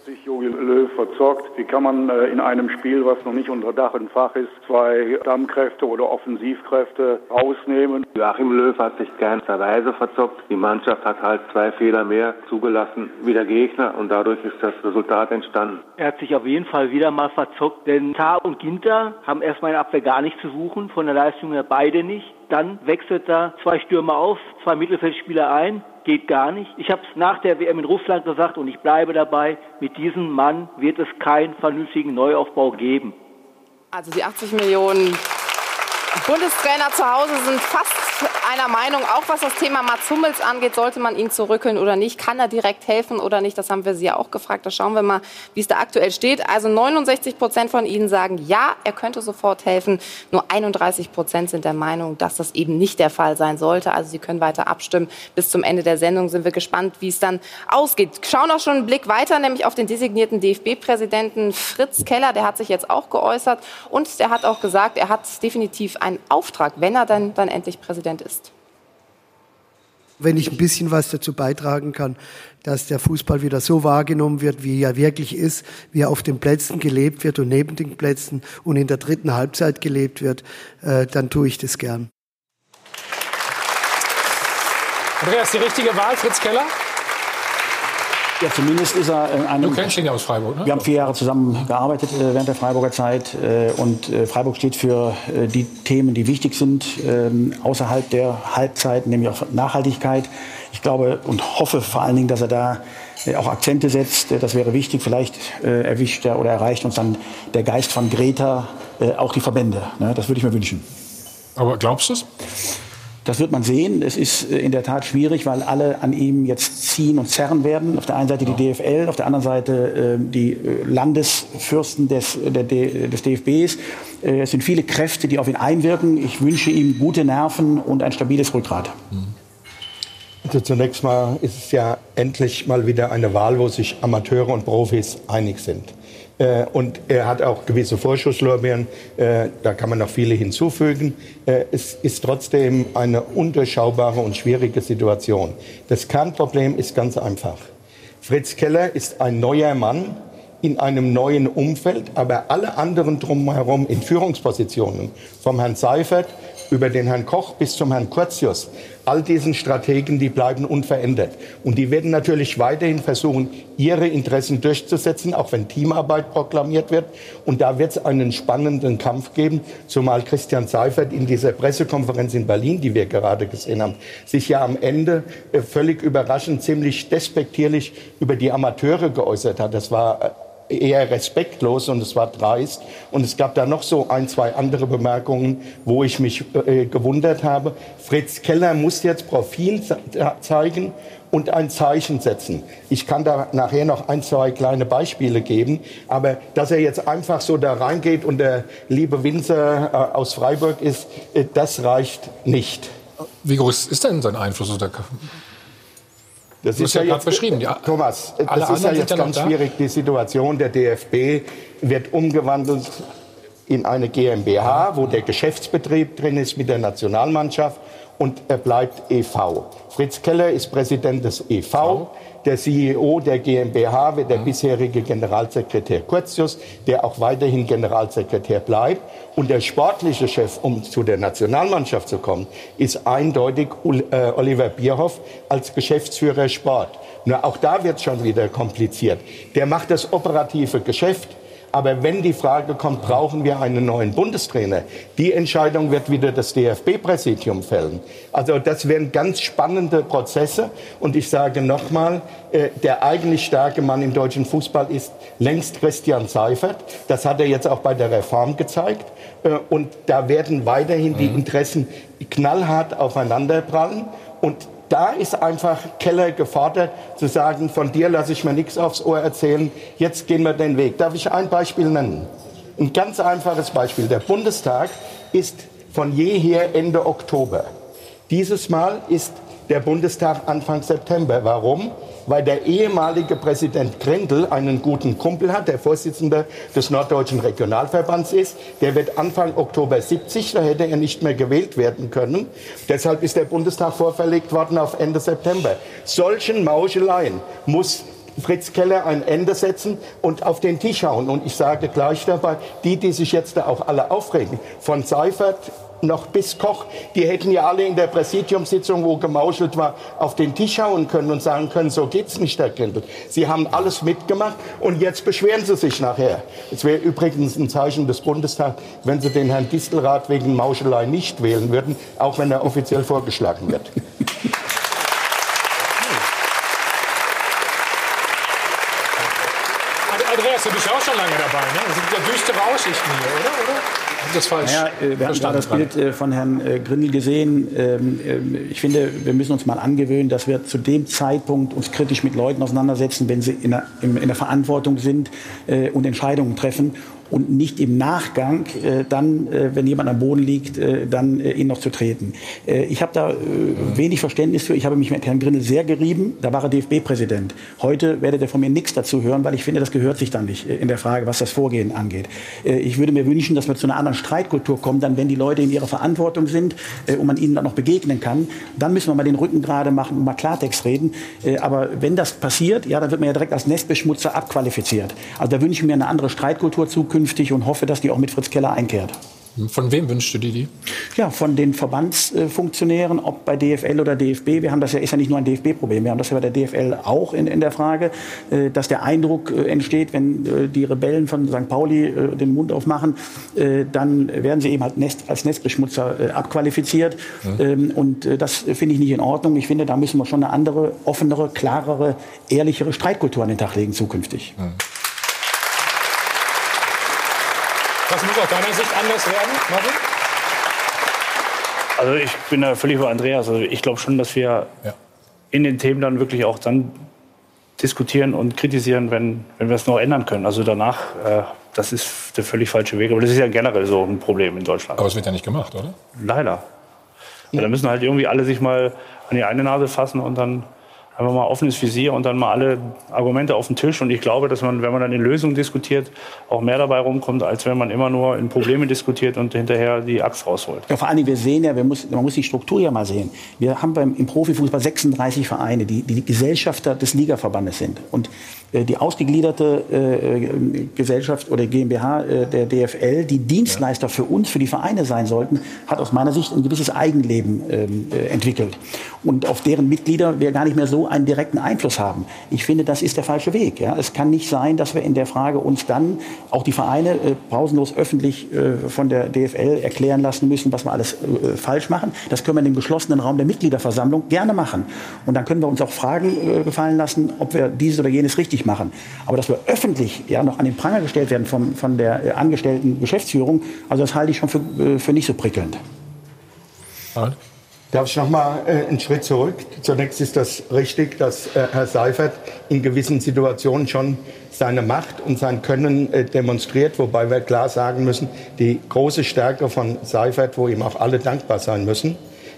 sich Jogi Löw verzockt. Wie kann man äh, in einem Spiel, was noch nicht unter Dach und Fach ist, zwei Stammkräfte oder Offensivkräfte rausnehmen? Joachim Löw hat sich ganzerweise verzockt. Die Mannschaft hat halt zwei Fehler mehr zugelassen wie der Gegner und dadurch ist das Resultat entstanden. Er hat sich auf jeden Fall wieder mal verzockt, denn Tar und Ginter haben erstmal in der Abwehr gar nicht zu suchen, von der Leistung her beide nicht. Dann wechselt er zwei Stürmer auf, zwei Mittelfeldspieler ein geht gar nicht. Ich habe es nach der WM in Russland gesagt und ich bleibe dabei, mit diesem Mann wird es keinen vernünftigen Neuaufbau geben. Also die 80 Millionen Bundestrainer zu Hause sind fast einer Meinung, auch was das Thema Mats Hummels angeht, sollte man ihn zurückholen oder nicht? Kann er direkt helfen oder nicht? Das haben wir Sie ja auch gefragt. Da schauen wir mal, wie es da aktuell steht. Also 69 Prozent von Ihnen sagen, ja, er könnte sofort helfen. Nur 31 Prozent sind der Meinung, dass das eben nicht der Fall sein sollte. Also Sie können weiter abstimmen. Bis zum Ende der Sendung sind wir gespannt, wie es dann ausgeht. Schauen auch schon einen Blick weiter, nämlich auf den designierten DFB-Präsidenten Fritz Keller. Der hat sich jetzt auch geäußert und der hat auch gesagt, er hat definitiv einen Auftrag, wenn er dann, dann endlich Präsident ist. Wenn ich ein bisschen was dazu beitragen kann, dass der Fußball wieder so wahrgenommen wird, wie er wirklich ist, wie er auf den Plätzen gelebt wird und neben den Plätzen und in der dritten Halbzeit gelebt wird, äh, dann tue ich das gern. Andreas, die richtige Wahl, Fritz Keller? Ja, zumindest ist er äh, einem, Du kennst ihn ja aus Freiburg, ne? Wir haben vier Jahre zusammen gearbeitet äh, während der Freiburger Zeit. Äh, und äh, Freiburg steht für äh, die Themen, die wichtig sind ähm, außerhalb der Halbzeit, nämlich auch Nachhaltigkeit. Ich glaube und hoffe vor allen Dingen, dass er da äh, auch Akzente setzt. das wäre wichtig. Vielleicht erwischt er oder erreicht uns dann der Geist von Greta auch die Verbände. Ne? Das würde ich mir wünschen. Aber glaubst du es? Das wird man sehen. Es ist äh, in der Tat schwierig, weil alle an ihm jetzt ziehen und zerren werden. Auf der einen Seite die DFL, auf der anderen Seite äh, die äh, Landesfürsten des, des DFBs. Es sind viele Kräfte, die auf ihn einwirken. Ich wünsche ihm gute Nerven und ein stabiles Rückgrat. Also zunächst mal ist es ja endlich mal wieder eine Wahl, wo sich Amateure und Profis einig sind. Äh, und er hat auch gewisse Vorschusslorbeeren, äh, da kann man noch viele hinzufügen. Äh, es ist trotzdem eine undurchschaubare und schwierige Situation. Das Kernproblem ist ganz einfach. Fritz Keller ist ein neuer Mann in einem neuen Umfeld, aber alle anderen drumherum in Führungspositionen, vom Herrn Seifert über den Herrn Koch bis zum Herrn Curtius, all diesen Strategen, die bleiben unverändert. Und die werden natürlich weiterhin versuchen, ihre Interessen durchzusetzen, auch wenn Teamarbeit proklamiert wird. Und da wird es einen spannenden Kampf geben, zumal Christian Seifert in dieser Pressekonferenz in Berlin, die wir gerade gesehen haben, sich ja am Ende äh, völlig überraschend, ziemlich despektierlich über die Amateure geäußert hat. Das war äh, eher respektlos und es war dreist. Und es gab da noch so ein, zwei andere Bemerkungen, wo ich mich äh, gewundert habe. Fritz Keller muss jetzt Profil zeigen und ein Zeichen setzen. Ich kann da nachher noch ein, zwei kleine Beispiele geben, aber dass er jetzt einfach so da reingeht und der liebe Winzer äh, aus Freiburg ist, äh, das reicht nicht. Wie groß ist denn sein Einfluss? Das ist ja, ja jetzt beschrieben. Ja. Thomas, das ist ja jetzt ganz schwierig. Die Situation der DFB wird umgewandelt in eine GmbH, wo der Geschäftsbetrieb drin ist mit der Nationalmannschaft und er bleibt EV. Fritz Keller ist Präsident des EV. Der CEO der GmbH wird der bisherige Generalsekretär Curtius, der auch weiterhin Generalsekretär bleibt. Und der sportliche Chef, um zu der Nationalmannschaft zu kommen, ist eindeutig äh, Oliver Bierhoff als Geschäftsführer Sport. Nur auch da wird es schon wieder kompliziert. Der macht das operative Geschäft. Aber wenn die Frage kommt, brauchen wir einen neuen Bundestrainer, die Entscheidung wird wieder das DFB-Präsidium fällen. Also das wären ganz spannende Prozesse. Und ich sage nochmal, äh, der eigentlich starke Mann im deutschen Fußball ist längst Christian Seifert. Das hat er jetzt auch bei der Reform gezeigt. Äh, und da werden weiterhin die mhm. Interessen knallhart aufeinanderprallen. Und da ist einfach Keller gefordert, zu sagen, von dir lasse ich mir nichts aufs Ohr erzählen, jetzt gehen wir den Weg. Darf ich ein Beispiel nennen? Ein ganz einfaches Beispiel. Der Bundestag ist von jeher Ende Oktober. Dieses Mal ist der Bundestag Anfang September. Warum? weil der ehemalige Präsident Grendel einen guten Kumpel hat, der Vorsitzende des Norddeutschen Regionalverbands ist. Der wird Anfang Oktober 70, da hätte er nicht mehr gewählt werden können. Deshalb ist der Bundestag vorverlegt worden auf Ende September. Solchen Mauscheleien muss Fritz Keller ein Ende setzen und auf den Tisch hauen. Und ich sage gleich dabei, die, die sich jetzt da auch alle aufregen, von Seifert noch bis Koch, die hätten ja alle in der Präsidiumssitzung, wo gemauschelt war, auf den Tisch hauen können und sagen können, so geht's nicht, Herr Grindel. Sie haben alles mitgemacht und jetzt beschweren Sie sich nachher. Es wäre übrigens ein Zeichen des Bundestags, wenn Sie den Herrn Distelrath wegen Mauschelei nicht wählen würden, auch wenn er offiziell vorgeschlagen wird. Andreas, du bist auch schon lange dabei. Ne? Das sind ja düstere Aussichten hier, oder? oder? Das falsch naja, äh, wir haben gerade das Bild äh, von Herrn äh, Grindel gesehen. Ähm, ich finde, wir müssen uns mal angewöhnen, dass wir zu dem Zeitpunkt uns kritisch mit Leuten auseinandersetzen, wenn sie in der, in der Verantwortung sind und Entscheidungen treffen und nicht im Nachgang äh, dann, äh, wenn jemand am Boden liegt, äh, dann äh, ihn noch zu treten. Äh, ich habe da äh, wenig Verständnis für. Ich habe mich mit Herrn Grindel sehr gerieben. Da war er DFB-Präsident. Heute werdet ihr von mir nichts dazu hören, weil ich finde, das gehört sich dann nicht in der Frage, was das Vorgehen angeht. ich würde mir wünschen, dass wir zu einer anderen Streitkultur kommen, dann wenn die Leute in ihrer Verantwortung sind und man ihnen dann noch begegnen kann, dann müssen wir mal den Rücken gerade machen und mal Klartext reden. aber wenn das passiert, ja, dann wird man ja direkt als Nestbeschmutzer abqualifiziert. Also da wünsche ich mir eine andere Streitkultur zukünftig künftig und hoffe, dass die auch mit Fritz Keller einkehrt. Von wem wünschst du dir die? Ja, von den Verbandsfunktionären, ob bei DFL oder DFB. Wir haben das ja, ist ja nicht nur ein DFB-Problem. Wir haben das ja bei der DFL auch in, in der Frage, äh, dass der Eindruck äh, entsteht, wenn äh, die Rebellen von St. Pauli den Mund aufmachen, dann werden sie eben halt Nest, als Nestbeschmutzer abqualifiziert. Mhm. Und das finde ich nicht in Ordnung. Ich finde, da müssen wir schon eine andere, offenere, klarere, ehrlichere Streitkultur an den Tag legen zukünftig. Mhm. Was muss aus deiner Sicht anders werden, Martin? Also ich bin da völlig über Andreas. Also ich glaube schon, dass wir ja. in den Themen dann wirklich auch dann diskutieren und kritisieren, wenn, wenn wir es noch ändern können. Also danach, äh, das ist der völlig falsche Weg. Aber das ist ja generell so ein Problem in Deutschland. Aber es wird ja nicht gemacht, oder? Leider. Ja. Da müssen halt irgendwie alle sich mal an die eine Nase fassen und dann einfach mal offenes Visier und dann mal alle Argumente auf den Tisch. Und ich glaube, dass man, wenn man dann in Lösungen diskutiert, auch mehr dabei rumkommt, als wenn man immer nur in Probleme diskutiert und hinterher die Axt rausholt. Ja, vor allem, wir sehen ja, wir muss, man muss die Struktur ja mal sehen. Wir haben beim, im Profifußball 36 Vereine, die, die Gesellschafter des Ligaverbandes sind. Und äh, die ausgegliederte äh, Gesellschaft oder GmbH äh, der DFL, die Dienstleister für uns, für die Vereine sein sollten, hat aus meiner Sicht ein gewisses Eigenleben ähm, äh, entwickelt. Und auf deren Mitglieder wir gar nicht mehr so einen direkten Einfluss haben. Ich finde, das ist der falsche Weg. Ja? Es kann nicht sein, dass wir in der Frage uns dann auch die Vereine äh, pausenlos öffentlich äh, von der DFL erklären lassen müssen, was wir alles falsch machen. Das können wir in dem geschlossenen Raum der Mitgliederversammlung gerne machen. Und dann können wir uns auch Fragen gefallen lassen, ob wir dieses oder jenes richtig machen. Aber dass wir öffentlich ja, noch an den Pranger gestellt werden vom, von der äh, angestellten Geschäftsführung, also das halte ich schon für, äh, für nicht so prickelnd. Darf ich noch mal äh, einen Schritt zurück? Zunächst ist das richtig, dass äh, Herr Seifert in gewissen Situationen schon seine Macht und sein Können äh, demonstriert, wobei wir klar sagen müssen, die große Stärke von Seifert, wo ihm auch alle dankbar sein müssen,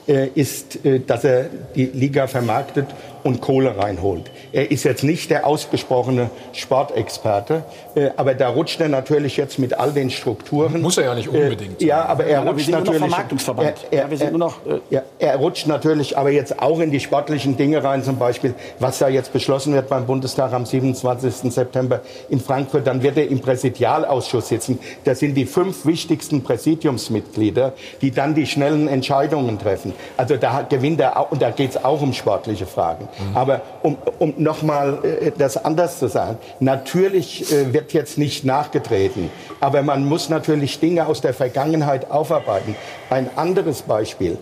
äh, ist, dass er die Liga vermarktet und Kohle reinholt. Er ist jetzt nicht der ausgesprochene Sportexperte, äh, aber da rutscht er natürlich jetzt mit all den Strukturen. Muss er ja nicht unbedingt. Äh, ja, aber er Ja, rutscht wir sind nur noch natürlich. Vermarktungsverband. Er, Ja, wir sind nur noch, äh, ja, er rutscht natürlich aber jetzt auch in die sportlichen Dinge rein, zum Beispiel, was da jetzt beschlossen wird beim Bundestag am 27. September in Frankfurt. Dann wird er im Präsidialausschuss sitzen. Das sind die fünf wichtigsten Präsidiumsmitglieder, die dann die schnellen Entscheidungen treffen. Also da gewinnt er auch, und da geht es auch um sportliche Fragen. Aber um, um nochmal äh, das anders zu sagen, natürlich äh, wird jetzt nicht nachgetreten, aber man muss natürlich Dinge aus der Vergangenheit aufarbeiten. Ein anderes Beispiel.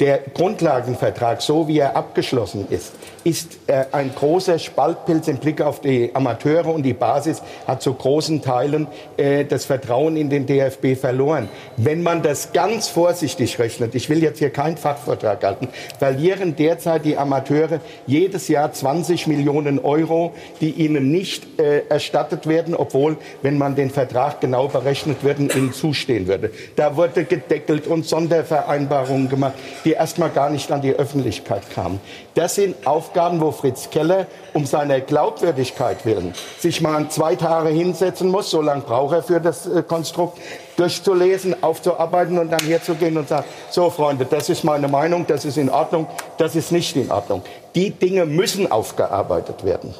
Der Grundlagenvertrag, so wie er abgeschlossen ist, ist äh, ein großer Spaltpilz im Blick auf die Amateure und die Basis hat zu großen Teilen äh, das Vertrauen in den DFB verloren. Wenn man das ganz vorsichtig rechnet, ich will jetzt hier keinen Fachvortrag halten, verlieren derzeit die Amateure jedes Jahr 20 Millionen Euro, die ihnen nicht äh, erstattet werden, obwohl, wenn man den Vertrag genau berechnet würde, ihnen zustehen würde. Da wurde gedeckelt und Sondervereinbarungen gemacht, die erstmal gar nicht an die Öffentlichkeit kamen. Das sind Aufgaben, wo Fritz Keller um seiner Glaubwürdigkeit willen sich mal zwei Tage hinsetzen muss, so lange braucht er für das äh, Konstrukt, durchzulesen, aufzuarbeiten und dann herzugehen und sagen, so Freunde, das ist meine Meinung, das ist in Ordnung, das ist nicht in Ordnung. Die Dinge müssen aufgearbeitet werden.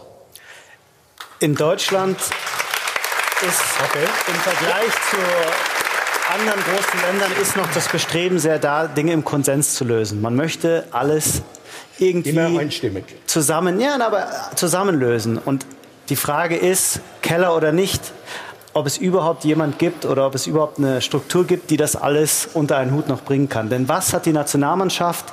In Deutschland ist im Vergleich zu anderen großen Ländern ist noch das Bestreben sehr da, Dinge im Konsens zu lösen. Man möchte alles irgendwie Immer einstimmig. zusammen, ja, aber zusammenlösen. Und die Frage ist, Keller oder nicht, ob es überhaupt jemand gibt oder ob es überhaupt eine Struktur gibt, die das alles unter einen Hut noch bringen kann. Denn was hat die Nationalmannschaft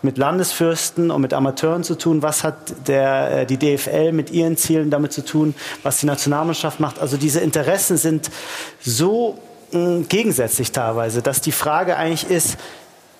mit Landesfürsten und mit Amateuren zu tun? Was hat der, äh, die DFL mit ihren Zielen damit zu tun? Was die Nationalmannschaft macht? Also diese Interessen sind so mh, gegensätzlich teilweise, dass die Frage eigentlich ist,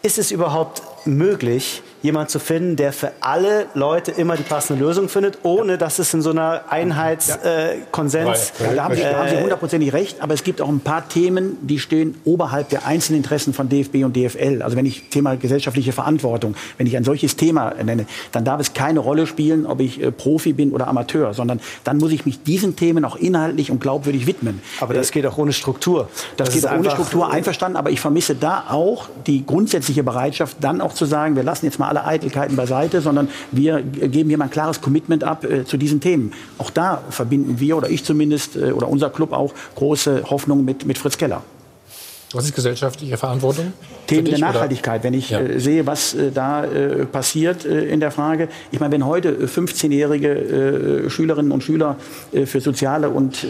ist es überhaupt möglich, jemanden zu finden, der für alle Leute immer die passende Lösung findet, ohne dass es in so einer Einheitskonsens äh, Konsens, Ja, da haben Sie, da haben Sie äh, hundertprozentig recht, aber es gibt auch ein paar Themen, die stehen oberhalb der einzelnen Interessen von DFB und DFL. Also wenn ich Thema gesellschaftliche Verantwortung, wenn ich ein solches Thema nenne, dann darf es keine Rolle spielen, ob ich äh, Profi bin oder Amateur, sondern dann muss ich mich diesen Themen auch inhaltlich und glaubwürdig widmen. Aber das geht auch ohne Struktur. Das, Das geht auch ohne Struktur einverstanden, aber ich vermisse da auch die grundsätzliche Bereitschaft, dann auch zu sagen, wir lassen jetzt mal alle Eitelkeiten beiseite, sondern wir geben hier mal ein klares Commitment ab äh, zu diesen Themen. Auch da verbinden wir oder ich zumindest äh, oder unser Club auch große Hoffnung mit, mit Fritz Keller. Was ist gesellschaftliche Verantwortung? Themen der dich, oder? Nachhaltigkeit, wenn ich Ja. äh, sehe, was äh, da äh, passiert äh, in der Frage. Ich meine, wenn heute äh, 15-jährige äh, Schülerinnen und Schüler äh, für soziale und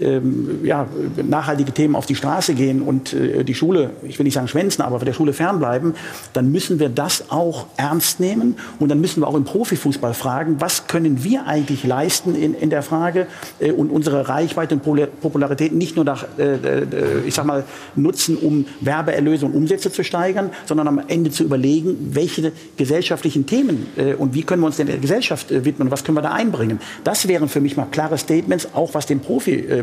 ähm, ja, nachhaltige Themen auf die Straße gehen und äh, die Schule, ich will nicht sagen schwänzen, aber von der Schule fernbleiben, dann müssen wir das auch ernst nehmen und dann müssen wir auch im Profifußball fragen, was können wir eigentlich leisten in, in der Frage äh, und unsere Reichweite und Popula- Popularität nicht nur nach, äh, ich sag mal, nutzen, um Werbeerlöse und Umsätze zu steigern, sondern am Ende zu überlegen, welche gesellschaftlichen Themen und wie können wir uns denn der Gesellschaft widmen und was können wir da einbringen. Das wären für mich mal klare Statements, auch was den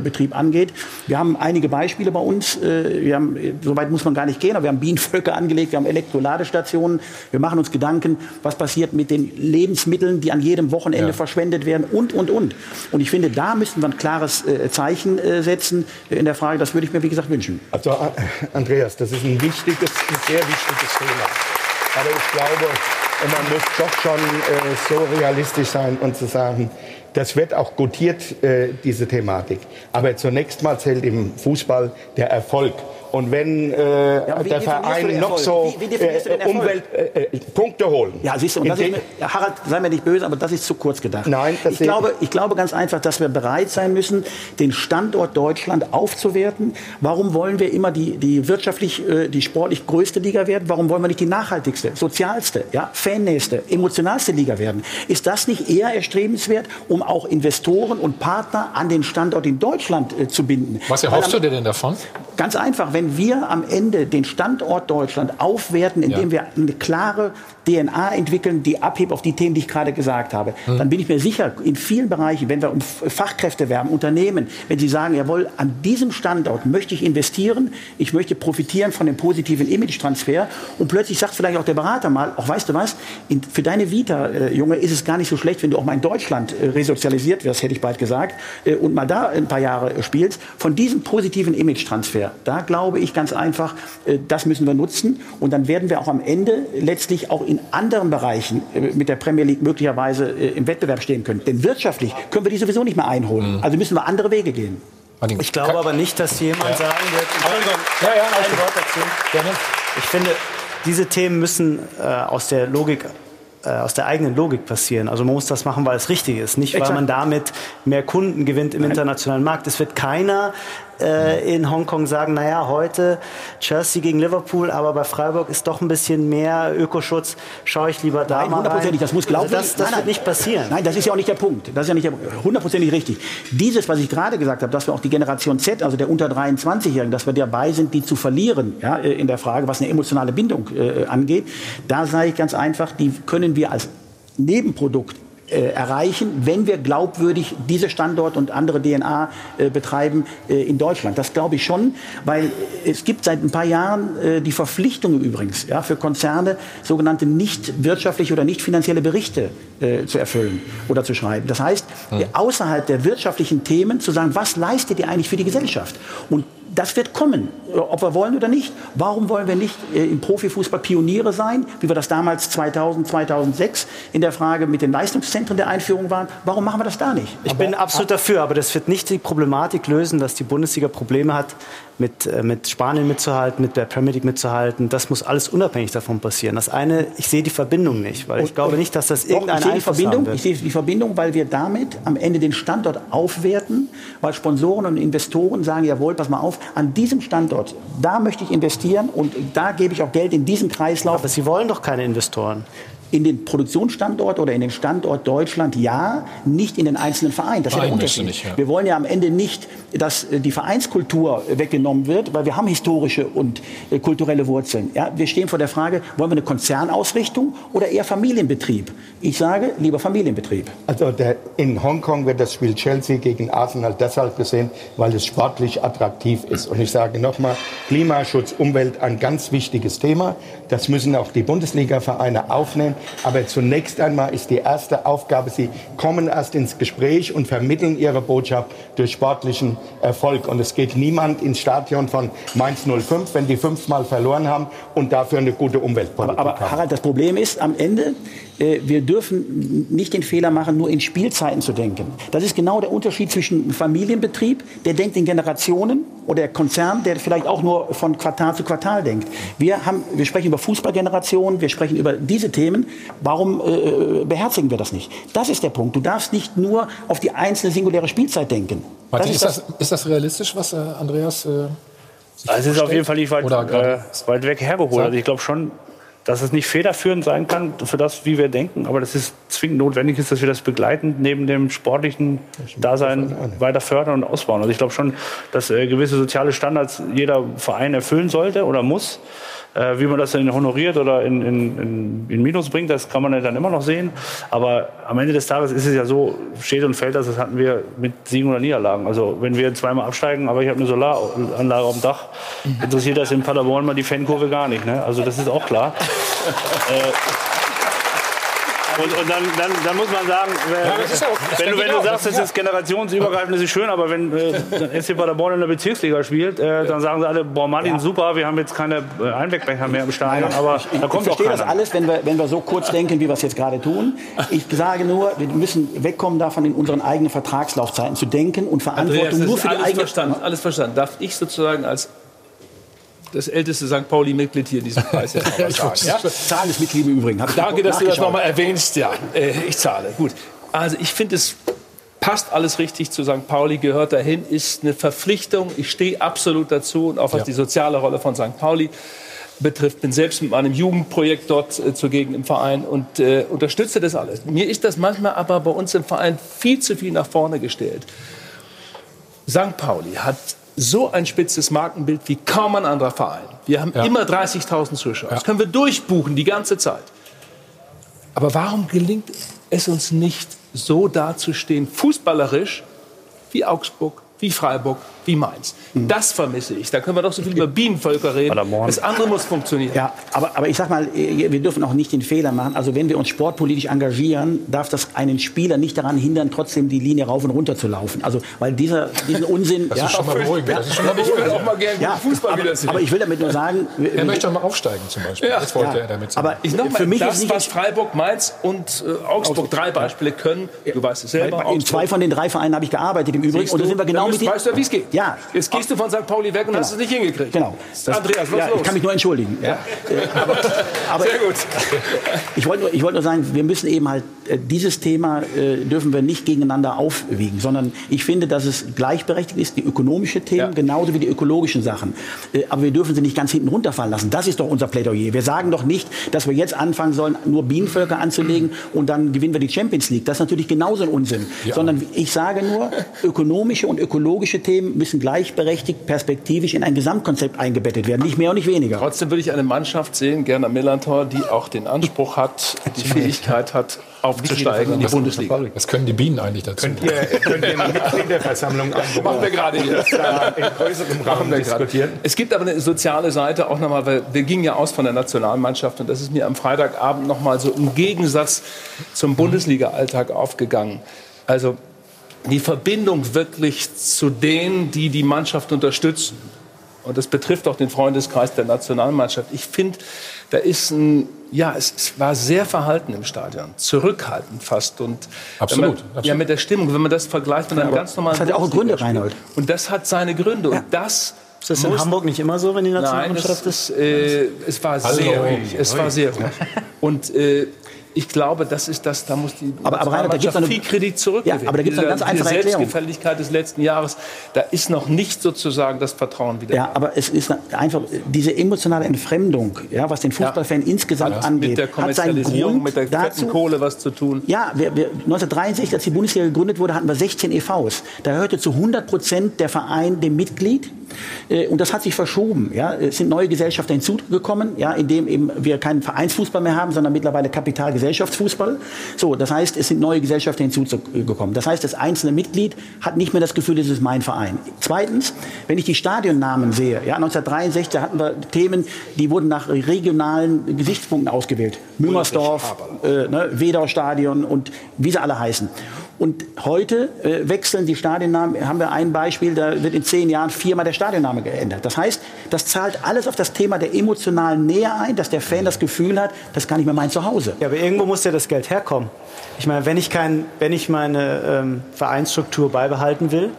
Profibetrieb angeht. Wir haben einige Beispiele bei uns. Äh, wir haben, äh, so weit muss man gar nicht gehen, aber wir haben Bienenvölker angelegt, wir haben Elektroladestationen. Wir machen uns Gedanken, was passiert mit den Lebensmitteln, die an jedem Wochenende Ja. verschwendet werden und, und, und. Und ich finde, da müssen wir ein klares äh, Zeichen setzen in der Frage. Das würde ich mir, wie gesagt, wünschen. Also Andreas, das ist ein wichtiges, ein sehr wichtiges Thema. Aber ich glaube, man muss doch schon äh, so realistisch sein und zu sagen, das wird auch gutiert, äh, diese Thematik. Aber zunächst mal zählt im Fußball der Erfolg. Und wenn äh, wie der Verein noch so Wie- wie du den äh, Erfolg? Umweltpunkte holen. Ja, siehst du, und das ist, ja, Harald, sei mir nicht böse, aber das ist zu kurz gedacht. Nein, das ich glaube, ich glaube ganz einfach, dass wir bereit sein müssen, den Standort Deutschland aufzuwerten. Warum wollen wir immer die, die wirtschaftlich, äh, die sportlich größte Liga werden? Warum wollen wir nicht die nachhaltigste, sozialste, ja, fannächste, emotionalste Liga werden? Ist das nicht eher erstrebenswert, um auch Investoren und Partner an den Standort in Deutschland äh, zu binden? Was erhoffst du dir denn davon? Ganz einfach, wenn wir am Ende den Standort Deutschland aufwerten, indem ja. wir eine klare DNA entwickeln, die abhebt auf die Themen, die ich gerade gesagt habe, mhm. dann bin ich mir sicher, in vielen Bereichen, wenn wir um Fachkräfte werben, Unternehmen, wenn sie sagen, jawohl, an diesem Standort möchte ich investieren, ich möchte profitieren von dem positiven Image-Transfer und plötzlich sagt vielleicht auch der Berater mal, auch weißt du was, in, für deine Vita, äh, Junge, ist es gar nicht so schlecht, wenn du auch mal in Deutschland äh, resozialisiert wirst, hätte ich bald gesagt, äh, und mal da ein paar Jahre äh, spielst. Von diesem positiven Image-Transfer, da glaube ich ganz einfach, äh, das müssen wir nutzen und dann werden wir auch am Ende letztlich auch in anderen Bereichen äh, mit der Premier League möglicherweise im Wettbewerb stehen können. Denn wirtschaftlich können wir die sowieso nicht mehr einholen. Mhm. Also müssen wir andere Wege gehen. Ich glaube aber nicht, dass jemand ja. sagen wird, ja, ja, ein Wort dazu. Ich finde, diese Themen müssen äh, aus der Logik äh, aus der eigenen Logik passieren. Also man muss das machen, weil es richtig ist, nicht Exakt. weil man damit mehr Kunden gewinnt im Nein. internationalen Markt. Es wird keiner äh, in Hongkong sagen, naja, heute Chelsea gegen Liverpool, aber bei Freiburg ist doch ein bisschen mehr Ökoschutz, schaue ich lieber da nein, mal hundertprozentig, das muss glauben. Also das, das nein, wird nicht passieren. Nein, das ist ja auch nicht der Punkt. Das ist ja nicht hundertprozentig richtig. Dieses, was ich gerade gesagt habe, dass wir auch die Generation Z, also der unter 23-Jährigen, dass wir dabei sind, die zu verlieren, ja, äh, in der Frage, was eine emotionale Bindung äh, angeht, da sage ich ganz einfach, die können wir als Nebenprodukt erreichen, wenn wir glaubwürdig diese Standort und andere DNA äh, betreiben äh, in Deutschland. Das glaube ich schon, weil es gibt seit ein paar Jahren äh, die Verpflichtung übrigens ja, für Konzerne, sogenannte nicht wirtschaftliche oder nicht finanzielle Berichte äh, zu erfüllen oder zu schreiben. Das heißt, hm. außerhalb der wirtschaftlichen Themen zu sagen, was leistet ihr eigentlich für die Gesellschaft? Und das wird kommen, ob wir wollen oder nicht. Warum wollen wir nicht äh, im Profifußball Pioniere sein, wie wir das damals 2000, 2006 in der Frage mit den Leistungszentren der Einführung waren? Warum machen wir das da nicht? Ich aber, bin absolut dafür, aber das wird nicht die Problematik lösen, dass die Bundesliga Probleme hat, mit, äh, mit Spanien mitzuhalten, mit der Premier League mitzuhalten. Das muss alles unabhängig davon passieren. Das eine, ich sehe die Verbindung nicht, weil ich und, glaube nicht, dass das irgendeine ich sehe die Verbindung, Ich sehe die Verbindung, weil wir damit am Ende den Standort aufwerten, weil Sponsoren und Investoren sagen, jawohl, pass mal auf, an diesem Standort, da möchte ich investieren und da gebe ich auch Geld in diesen Kreislauf. Aber Sie wollen doch keine Investoren in den Produktionsstandort oder in den Standort Deutschland ja, nicht in den einzelnen Verein. Das ist ja der Unterschied. Nicht, ja. Wir wollen ja am Ende nicht, dass äh, die Vereinskultur weggenommen wird, weil wir haben historische und äh, kulturelle Wurzeln. Ja, wir stehen vor der Frage, wollen wir eine Konzernausrichtung oder eher Familienbetrieb? Ich sage lieber Familienbetrieb. Also der, in Hongkong wird das Spiel Chelsea gegen Arsenal deshalb gesehen, weil es sportlich attraktiv ist. Und ich sage nochmal, Klimaschutz, Umwelt, ein ganz wichtiges Thema. Das müssen auch die Bundesliga-Vereine aufnehmen. Aber zunächst einmal ist die erste Aufgabe, sie kommen erst ins Gespräch und vermitteln ihre Botschaft durch sportlichen Erfolg. Und es geht niemand ins Stadion von Mainz 05, wenn die fünfmal verloren haben und dafür eine gute Umweltpolitik aber, aber, Harald, das Problem ist am Ende, wir dürfen nicht den Fehler machen, nur in Spielzeiten zu denken. Das ist genau der Unterschied zwischen einem Familienbetrieb, der denkt in Generationen, oder der Konzern, der vielleicht auch nur von Quartal zu Quartal denkt. Wir, haben, wir sprechen über Fußballgenerationen, wir sprechen über diese Themen. Warum äh, beherzigen wir das nicht? Das ist der Punkt. Du darfst nicht nur auf die einzelne singuläre Spielzeit denken. Martin, das ist, das, ist, das, realistisch, was äh, Andreas äh, also es ist auf jeden Fall nicht weit, äh, weit weg hergeholt. Also ich glaube schon, dass es nicht federführend sein kann für das, wie wir denken, aber das ist zwingend notwendig ist, dass wir das begleitend neben dem sportlichen Dasein weiter fördern und ausbauen. Also ich glaube schon, dass äh, gewisse soziale Standards jeder Verein erfüllen sollte oder muss. Äh, wie man das dann honoriert oder in, in, in, Minus bringt, das kann man ja dann immer noch sehen. Aber am Ende des Tages ist es ja so, steht und fällt das, das hatten wir mit Siegen oder Niederlagen. Also wenn wir zweimal absteigen, aber ich habe eine Solaranlage auf dem Dach, interessiert das in Paderborn mal die Fankurve gar nicht. Ne? Also das ist auch klar. äh, und, und dann, dann, dann, muss man sagen, wenn, ja, auch, wenn du, wenn du sagst, das ist generationsübergreifend, das ist schön, aber wenn äh, SC Paderborn in der Bezirksliga spielt, äh, dann sagen sie alle, boah Martin, ja. super, wir haben jetzt keine äh, Einwegbecher mehr im Stadion, aber ich, da kommt ich verstehe das alles, wenn wir, wenn wir so kurz denken, wie wir es jetzt gerade tun. Ich sage nur, wir müssen wegkommen davon, in unseren eigenen Vertragslaufzeiten zu denken und Verantwortung Andreas, nur für die eigene... Verstanden, alles verstanden. Darf ich sozusagen als das älteste St. Pauli-Mitglied hier in diesem Kreis. ja, ich ja? zahle Mitglied im Übrigen. Danke, dass du das nochmal erwähnst. Ja, äh, ich zahle. Gut. Also ich finde es passt alles richtig zu St. Pauli, gehört dahin, ist eine Verpflichtung. Ich stehe absolut dazu und auch was ja. die soziale Rolle von St. Pauli betrifft. Bin selbst mit meinem Jugendprojekt dort äh, zugegen im Verein und äh, unterstütze das alles. Mir ist das manchmal aber bei uns im Verein viel zu viel nach vorne gestellt. St. Pauli hat so ein spitzes Markenbild wie kaum ein anderer Verein. Wir haben ja. immer 30.000 Zuschauer. Ja. Das können wir durchbuchen die ganze Zeit. Aber warum gelingt es uns nicht, so dazustehen, fußballerisch wie Augsburg, wie Freiburg, wie Mainz. Mhm. Das vermisse ich. Da können wir doch so viel über Bienenvölker reden. Das andere muss funktionieren. Ja, aber, aber ich sag mal, äh, wir dürfen auch nicht den Fehler machen. Also wenn wir uns sportpolitisch engagieren, darf das einen Spieler nicht daran hindern, trotzdem die Linie rauf und runter zu laufen. Also weil dieser diesen Unsinn. Das ist schon mal beruhigend. Ja, das ist schon mal. Ich will auch mal gerne ja, Fußball aber, wieder sehen. Aber ich will damit nur sagen, er möchte auch mal aufsteigen zum Beispiel. Ja. Das wollte ja. er damit sagen. Aber ich noch mal, für mich das, ist was Freiburg, Mainz und äh, Augsburg drei Beispiele können. Du weißt es selber. In zwei von den drei Vereinen habe ich gearbeitet im Übrigen. Und da sind wir genau mit. Weißt du, wie es geht? Ja. Jetzt gehst du von St. Pauli weg und genau. hast es nicht hingekriegt. Genau. Das, Andreas, was ja, los? Ich kann mich nur entschuldigen. Ja. aber, aber, Sehr gut. Ich wollte nur, wollt nur sagen, wir müssen eben halt äh, dieses Thema äh, dürfen wir nicht gegeneinander aufwiegen, sondern ich finde, dass es gleichberechtigt ist, die ökonomischen Themen ja. genauso wie die ökologischen Sachen. Äh, aber wir dürfen sie nicht ganz hinten runterfallen lassen. Das ist doch unser Plädoyer. Wir sagen doch nicht, dass wir jetzt anfangen sollen, nur Bienenvölker anzulegen und dann gewinnen wir die Champions League. Das ist natürlich genauso ein Unsinn. Ja. Sondern ich sage nur, ökonomische und ökologische Themen müssen gleichberechtigt perspektivisch in ein Gesamtkonzept eingebettet werden. Nicht mehr und nicht weniger. Trotzdem würde ich eine Mannschaft sehen, gerne Millantor, die auch den Anspruch hat, die Fähigkeit hat, aufzusteigen in die Bundesliga. Was können die Bienen eigentlich dazu? Könnt ihr, könnt ihr Mitgliederversammlung Machen wir gerade hier. in größerem Rahmen diskutieren? Es gibt aber eine soziale Seite auch nochmal, weil wir gingen ja aus von der Nationalmannschaft und das ist mir am Freitagabend nochmal so im Gegensatz zum Bundesliga-Alltag aufgegangen. Also die Verbindung wirklich zu denen, die die Mannschaft unterstützen. Und das betrifft auch den Freundeskreis der Nationalmannschaft. Ich finde, da ist ein, ja, es, es, war sehr verhalten im Stadion, zurückhaltend fast. Und absolut, man, absolut. Ja, mit der Stimmung, wenn man das vergleicht mit einem ja, ganz normalen Das hat ja auch Gründe, Reinhold. Und das hat seine Gründe. Ja. Und das ist das in Hamburg nicht immer so, wenn die Nationalmannschaft ist? Äh, es war Hallo. sehr ruhig. Es war sehr ruhig. Und äh, ich glaube, das ist das, da muss die aber, aber Rainer, da gibt's viel Kredit zurückgewinnen. Ja, aber da gibt es eine ganz einfache die Selbstgefälligkeit des letzten Jahres, da ist noch nicht sozusagen das Vertrauen wieder. Ja, aber es ist einfach diese emotionale Entfremdung, ja, was den Fußballfan ja. insgesamt ja. angeht, mit der Kommerzialisierung, mit der dazu, Kohle was zu tun. Ja, wir, wir, 1963, als die Bundesliga gegründet wurde, hatten wir 16 EVs. Da hörte zu 100 Prozent der Verein dem Mitglied. Äh, und das hat sich verschoben. Ja. Es sind neue Gesellschaften hinzugekommen, ja, indem eben wir keinen Vereinsfußball mehr haben, sondern mittlerweile Kapitalgesellschaftsfußball. So, das heißt, es sind neue Gesellschaften hinzugekommen. Das heißt, das einzelne Mitglied hat nicht mehr das Gefühl, das ist mein Verein. Zweitens, wenn ich die Stadionnamen sehe, ja, 1963 hatten wir Themen, die wurden nach regionalen Gesichtspunkten ausgewählt. Müngersdorf, äh, ne, Wedau Stadion und wie sie alle heißen. Und heute äh, wechseln die Stadionnamen, haben wir ein Beispiel, da wird in zehn Jahren viermal der Stadionname geändert. Das heißt, das zahlt alles auf das Thema der emotionalen Nähe ein, dass der Fan das Gefühl hat, das kann nicht mehr mein Zuhause. Ja, aber irgendwo muss ja das Geld herkommen. Ich meine, wenn ich, kein, wenn ich meine ähm, Vereinsstruktur beibehalten will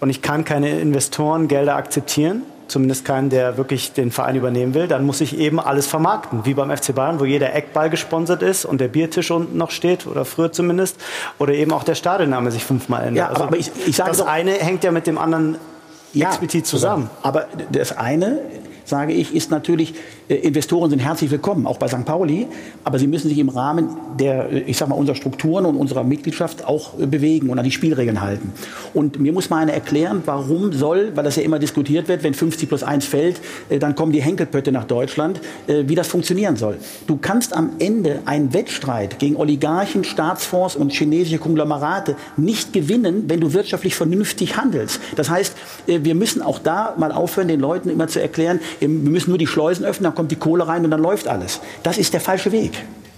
und ich kann keine Investorengelder akzeptieren, zumindest keinen, der wirklich den Verein übernehmen will, dann muss ich eben alles vermarkten, wie beim FC Bayern, wo jeder Eckball gesponsert ist und der Biertisch unten noch steht, oder früher zumindest, oder eben auch der Stadionname sich fünfmal ändert. Ja, aber, also, aber ich, ich sage das doch, eine hängt ja mit dem anderen ja, explizit zusammen. Aber das eine sage ich, ist natürlich, Investoren sind herzlich willkommen, auch bei St. Pauli, aber sie müssen sich im Rahmen der, äh, ich sag mal, unserer Strukturen und unserer Mitgliedschaft auch äh, bewegen und an die Spielregeln halten. Und mir muss mal einer erklären, warum soll, weil das ja immer diskutiert wird, wenn 50 plus 1 fällt, dann kommen die Henkelpötte nach Deutschland, wie das funktionieren soll. Du kannst am Ende einen Wettstreit gegen Oligarchen, Staatsfonds und chinesische Konglomerate nicht gewinnen, wenn du wirtschaftlich vernünftig handelst. Das heißt, wir müssen auch da mal aufhören, den Leuten immer zu erklären, wir müssen nur die Schleusen öffnen, kommt die Kohle rein und dann läuft alles. Das ist der falsche Weg.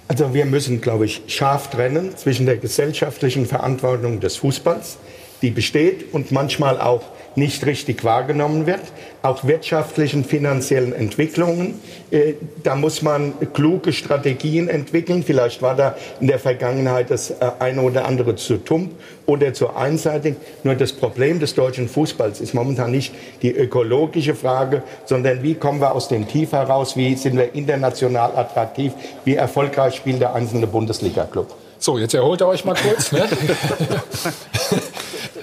Also wir müssen, glaube ich, scharf trennen zwischen der gesellschaftlichen Verantwortung des Fußballs, die besteht und manchmal auch nicht richtig wahrgenommen wird, auch wirtschaftlichen, finanziellen Entwicklungen. Äh, da muss man kluge Strategien entwickeln. Vielleicht war da in der Vergangenheit das äh, eine oder andere zu tump oder zu einseitig. Nur das Problem des deutschen Fußballs ist momentan nicht die ökologische Frage, sondern wie kommen wir aus dem Tief heraus, wie sind wir international attraktiv, wie erfolgreich spielt der einzelne Bundesliga-Club. So, jetzt erholt ihr euch mal kurz. Ne?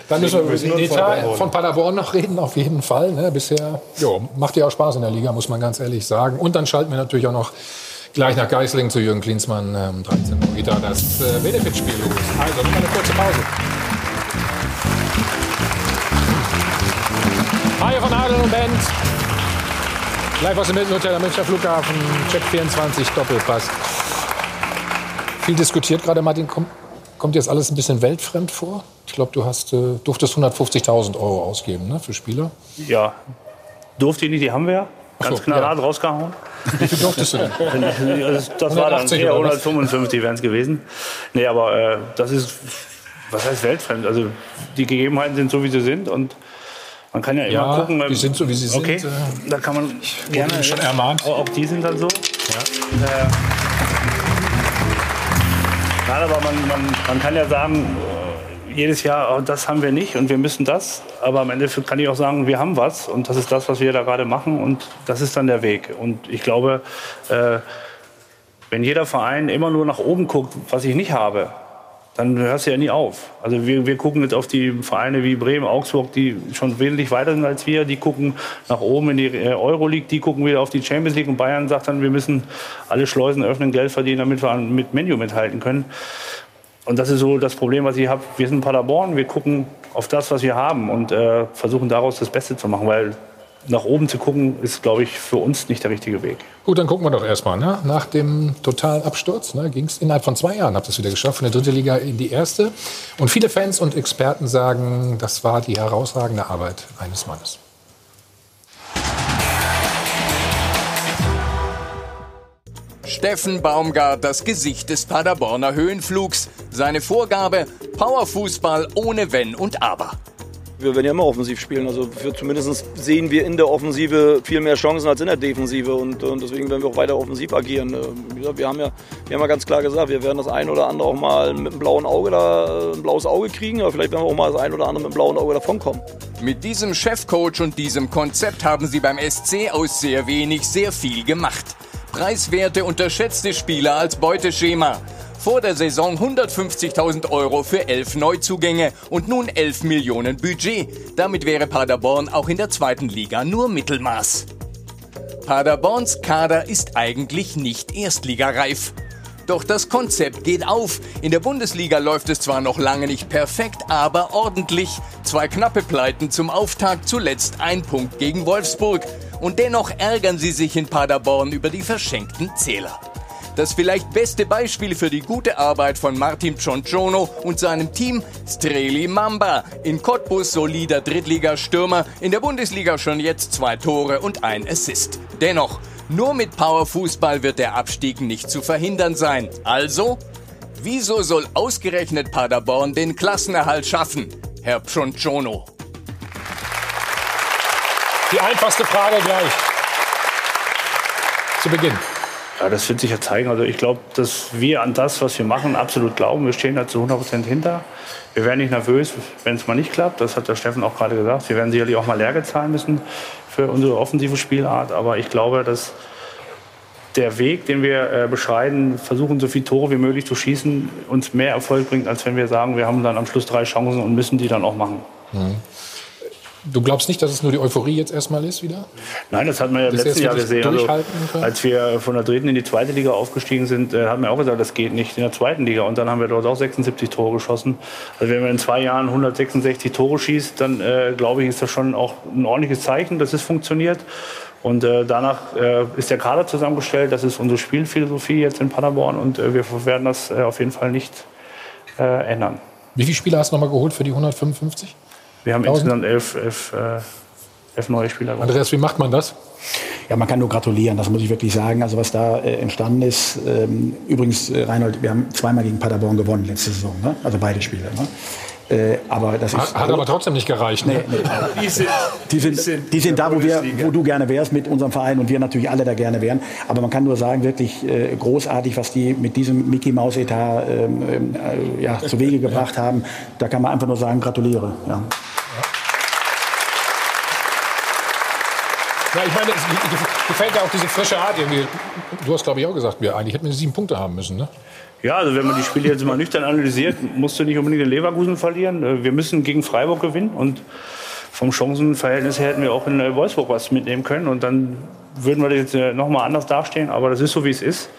Dann müssen wir über den Etat von Paderborn noch reden, auf jeden Fall. Ne? Bisher jo, macht ja auch Spaß in der Liga, muss man ganz ehrlich sagen. Und dann schalten wir natürlich auch noch gleich nach Geislingen zu Jürgen Klinsmann. Ähm, 13 Uhr da das äh, Benefitspiel los. Also, noch eine kurze Pause. Haie von Adel und Band. Live aus dem Hilton Hotel am Münchner Flughafen. Check 24 Doppelpass. Viel diskutiert gerade, Martin. Kommt, kommt jetzt alles ein bisschen weltfremd vor? Ich glaube, du hast, äh, durftest 150.000 Euro ausgeben ne, für Spieler. Ja, durfte ich nicht, die haben wir ja. Ganz so, knallhart ja. rausgehauen. Wie viel durftest du denn? Also, das war dann 180 eher oder was? 155 wären es gewesen. Nee, aber äh, das ist, was heißt weltfremd? Also die Gegebenheiten sind so, wie sie sind und man kann ja immer Ja, gucken. die sind so, wie sie okay, sind, äh, da kann man gerne wurde schon ermahnt. Auch, auch die sind dann so. Äh, Nein, aber man, man, man kann ja sagen, äh, jedes Jahr, oh, das haben wir nicht und wir müssen das. Aber am Ende kann ich auch sagen, wir haben was und das ist das, was wir da gerade machen und das ist dann der Weg. Und ich glaube, äh, wenn jeder Verein immer nur nach oben guckt, was ich nicht habe, dann hörst du ja nie auf. Also wir, wir gucken jetzt auf die Vereine wie Bremen, Augsburg, die schon wesentlich weiter sind als wir. Die gucken nach oben in die äh, Euroleague, die gucken wieder auf die Champions League und Bayern sagt dann, wir müssen alle Schleusen öffnen, Geld verdienen, damit wir mit Menu mithalten können. Und das ist so das Problem, was ich habe. Wir sind Paderborn, wir gucken auf das, was wir haben und äh, versuchen daraus das Beste zu machen, weil nach oben zu gucken, ist, glaube ich, für uns nicht der richtige Weg. Gut, dann gucken wir doch erstmal. Ne? Nach dem Totalabsturz ne, ging es innerhalb von zwei Jahren, habt ihr es wieder geschafft, von der dritten Liga in die erste. Und viele Fans und Experten sagen, das war die herausragende Arbeit eines Mannes. Steffen Baumgart, das Gesicht des Paderborner Höhenflugs. Seine Vorgabe: Powerfußball ohne Wenn und Aber. Wir werden ja immer offensiv spielen. Also für, zumindest sehen wir in der Offensive viel mehr Chancen als in der Defensive. Und, und deswegen werden wir auch weiter offensiv agieren. Äh, gesagt, Wir haben, ja, wir haben ja ganz klar gesagt, wir werden das ein oder andere auch mal mit einem blauen Auge da, ein blaues Auge kriegen. Aber vielleicht werden wir auch mal das ein oder andere mit einem blauen Auge davonkommen. Mit diesem Chefcoach und diesem Konzept haben sie beim SC aus sehr wenig sehr viel gemacht. Preiswerte unterschätzte Spieler als Beuteschema. Vor der Saison 150.000 Euro für elf Neuzugänge und nun 11 Millionen Budget. Damit wäre Paderborn auch in der zweiten Liga nur Mittelmaß. Paderborns Kader ist eigentlich nicht erstligareif. Doch das Konzept geht auf. In der Bundesliga läuft es zwar noch lange nicht perfekt, aber ordentlich. Zwei knappe Pleiten zum Auftakt, zuletzt ein Punkt gegen Wolfsburg. Und dennoch ärgern sie sich in Paderborn über die verschenkten Zähler. Das vielleicht beste Beispiel für die gute Arbeit von Martin Cionciono und seinem Team Streli Mamba. In Cottbus solider Drittligastürmer, in der Bundesliga schon jetzt zwei Tore und ein Assist. Dennoch, nur mit Powerfußball wird der Abstieg nicht zu verhindern sein. Also, wieso soll ausgerechnet Paderborn den Klassenerhalt schaffen? Herr Cionciono. Die einfachste Frage gleich. Zu Beginn. Ja, das wird sich ja zeigen. Also ich glaube, dass wir an das, was wir machen, absolut glauben. Wir stehen da zu 100 Prozent hinter. Wir werden nicht nervös, wenn es mal nicht klappt. Das hat der Steffen auch gerade gesagt. Wir werden sicherlich auch mal Lehrgeld zahlen müssen für unsere offensive Spielart. Aber ich glaube, dass der Weg, den wir äh, beschreiten, versuchen so viele Tore wie möglich zu schießen, uns mehr Erfolg bringt, als wenn wir sagen, wir haben dann am Schluss drei Chancen und müssen die dann auch machen. Mhm. Du glaubst nicht, dass es nur die Euphorie jetzt erstmal ist wieder? Nein, das hat man ja letzten jetzt Jahr gesehen. Also, als wir von der dritten in die zweite Liga aufgestiegen sind, äh, haben wir auch gesagt, das geht nicht in der zweiten Liga. Und dann haben wir dort auch 76 Tore geschossen. Also wenn man in zwei Jahren 166 Tore schießt, dann äh, glaube ich, ist das schon auch ein ordentliches Zeichen, dass es funktioniert. Und äh, danach äh, ist der Kader zusammengestellt. Das ist unsere Spielphilosophie jetzt in Paderborn. Und äh, wir werden das äh, auf jeden Fall nicht äh, ändern. Wie viele Spieler hast du noch mal geholt für die 155? Wir haben 1000? insgesamt elf, elf, äh, elf neue Spieler. geholt. Andreas, wie macht man das? Ja, man kann nur gratulieren, das muss ich wirklich sagen. Also was da äh, entstanden ist, ähm, übrigens, äh, Reinhold, wir haben zweimal gegen Paderborn gewonnen letzte Saison, ne? also beide Spiele. Ne? Äh, aber das ist, Hat, hat aber trotzdem nicht gereicht. Ne? Die sind, die sind, die sind da, wo, wir, wo du gerne wärst mit unserem Verein und wir natürlich alle da gerne wären. Aber man kann nur sagen, wirklich äh, großartig, was die mit diesem Mickey Maus Etat ähm, äh, ja, zu Wege gebracht haben. Da kann man einfach nur sagen, gratuliere. Ja. Ja, ich meine, es ge- gefällt ja auch diese frische Art irgendwie. Du hast, glaube ich, auch gesagt, wir eigentlich hätten wir sieben Punkte haben müssen. Ne? Ja, also wenn man die Spiele jetzt mal nüchtern analysiert, musst du nicht unbedingt in Leverkusen verlieren. Äh, Wir müssen gegen Freiburg gewinnen und vom Chancenverhältnis her hätten wir auch in äh, Wolfsburg was mitnehmen können und dann würden wir jetzt äh, noch mal anders dastehen. Aber das ist so, wie es ist.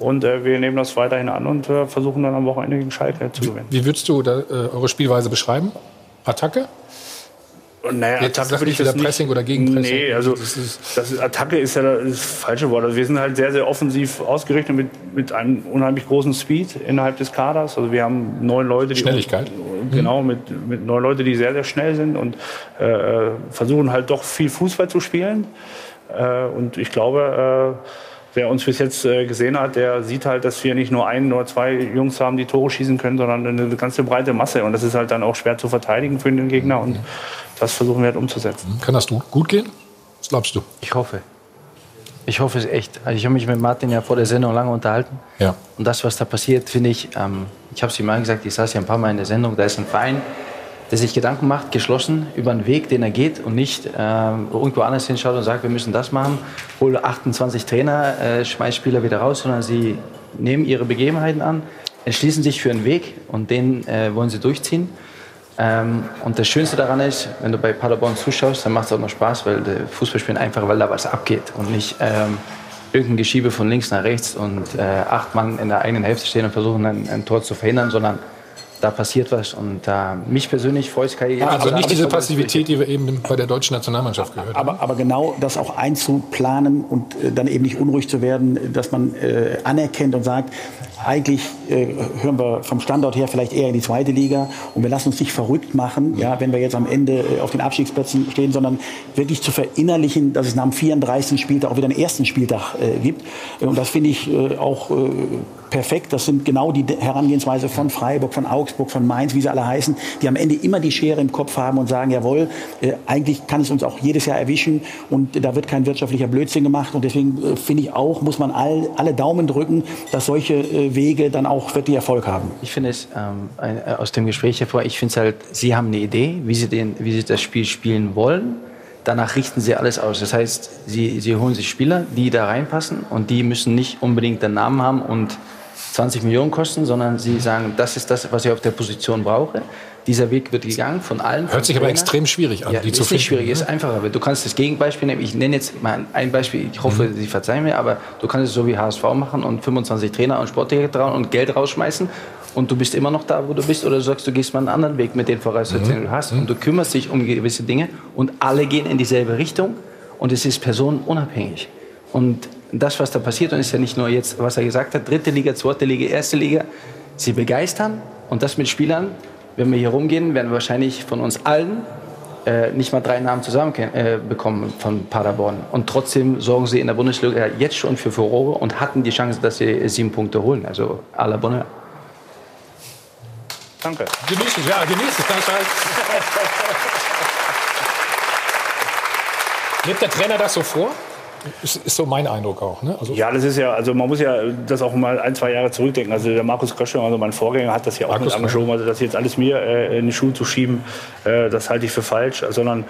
Und äh, wir nehmen das weiterhin an und äh, versuchen dann am Wochenende gegen Schalke zu gewinnen. Wie würdest du da, äh, eure Spielweise beschreiben? Attacke? Naja, Jetzt Attacke würde ich das nicht- Pressing oder Gegenpressing. Nee, also Das ist- das Attacke ist ja das falsche Wort. Also wir sind halt sehr, sehr offensiv ausgerichtet mit, mit einem unheimlich großen Speed innerhalb des Kaders. Also wir haben neun Leute, die Schnelligkeit. Genau, mit, mit neun Leute, die sehr, sehr schnell sind und äh, versuchen halt doch viel Fußball zu spielen. Äh, und ich glaube, äh, wer uns bis jetzt äh, gesehen hat, der sieht halt, dass wir nicht nur ein oder zwei Jungs haben, die Tore schießen können, sondern eine ganze breite Masse. Und das ist halt dann auch schwer zu verteidigen für den Gegner. Und das versuchen wir halt umzusetzen. Kann das gut gehen? Was glaubst du? Ich hoffe. Ich hoffe es echt. Also ich habe mich mit Martin ja vor der Sendung lange unterhalten. Ja. Und das, was da passiert, finde ich, ähm, ich habe es ihm mal gesagt, ich saß ja ein paar Mal in der Sendung, da ist ein Verein, der sich Gedanken macht, geschlossen, über einen Weg, den er geht und nicht ähm, irgendwo anders hinschaut und sagt, wir müssen das machen, hole 28 Trainer, äh, schmeiß Spieler wieder raus, sondern sie nehmen ihre Begebenheiten an, entschließen sich für einen Weg und den äh, wollen sie durchziehen. Ähm, und das Schönste daran ist, wenn du bei Paderborn zuschaust, dann macht es auch noch Spaß, weil der Fußballspielen einfach, weil da was abgeht und nicht ähm, irgendein Geschiebe von links nach rechts und äh, acht Mann in der eigenen Hälfte stehen und versuchen ein, ein Tor zu verhindern, sondern da passiert was und äh, mich persönlich freut es keine Also nicht diese Passivität, die wir eben bei der deutschen Nationalmannschaft gehört haben. Aber, aber genau das auch einzuplanen und äh, dann eben nicht unruhig zu werden, dass man äh, anerkennt und sagt, eigentlich äh, hören wir vom Standort her vielleicht eher in die zweite Liga und wir lassen uns nicht verrückt machen, ja, wenn wir jetzt am Ende äh, auf den Abstiegsplätzen stehen, sondern wirklich zu verinnerlichen, dass es nach dem 34. Spieltag auch wieder einen ersten Spieltag äh, gibt. Und das finde ich äh, auch äh, perfekt. Das sind genau die Herangehensweise von Freiburg, von Augsburg, von Mainz, wie sie alle heißen, die am Ende immer die Schere im Kopf haben und sagen, jawohl, äh, eigentlich kann es uns auch jedes Jahr erwischen und da wird kein wirtschaftlicher Blödsinn gemacht. Und deswegen äh, finde ich auch, muss man all, alle Daumen drücken, dass solche äh, Wege dann auch wirklich Erfolg haben. Ich finde es ähm, äh, aus dem Gespräch hervor, ich finde es halt, Sie haben eine Idee, wie Sie, den, wie Sie das Spiel spielen wollen. Danach richten Sie alles aus. Das heißt, Sie, Sie holen sich Spieler, die da reinpassen und die müssen nicht unbedingt den Namen haben und 20 Millionen kosten, sondern Sie sagen, das ist das, was ich auf der Position brauche. Dieser Weg wird gegangen von allen. Hört sich vom aber Trainer. extrem schwierig an, Ja, die ist zu nicht finden, schwierig, ne? ist einfacher. Du kannst das Gegenbeispiel nehmen. Ich nenne jetzt mal ein Beispiel. Ich hoffe, Mhm. Sie verzeihen mir, aber du kannst es so wie HSV machen und 25 Trainer und Sportdirektoren und Geld rausschmeißen und du bist immer noch da, wo du bist. Oder du sagst, du gehst mal einen anderen Weg mit den Voraussetzungen, Mhm. die du hast. Und du kümmerst dich um gewisse Dinge und alle gehen in dieselbe Richtung und es ist personenunabhängig. Und das, was da passiert, und ist ja nicht nur jetzt, was er gesagt hat, dritte Liga, zweite Liga, erste Liga, sie begeistern und das mit Spielern. Wenn wir hier rumgehen, werden wir wahrscheinlich von uns allen äh, nicht mal drei Namen zusammen äh, bekommen von Paderborn. Und trotzdem sorgen sie in der Bundesliga jetzt schon für Furore und hatten die Chance, dass sie sieben Punkte holen. Also à la Bonne. Danke. Genieß es, ja, genieß es. Das halt. Lebt der Trainer das so vor? Ist, ist so mein Eindruck auch. Ne? Also, Ja, das ist ja, also man muss ja das auch mal ein, zwei Jahre zurückdenken. Also der Markus Krösche, also mein Vorgänger, hat das ja auch Markus, mit angeschoben. Also das jetzt alles mir äh, in die Schuhe zu schieben, äh, das halte ich für falsch. Sondern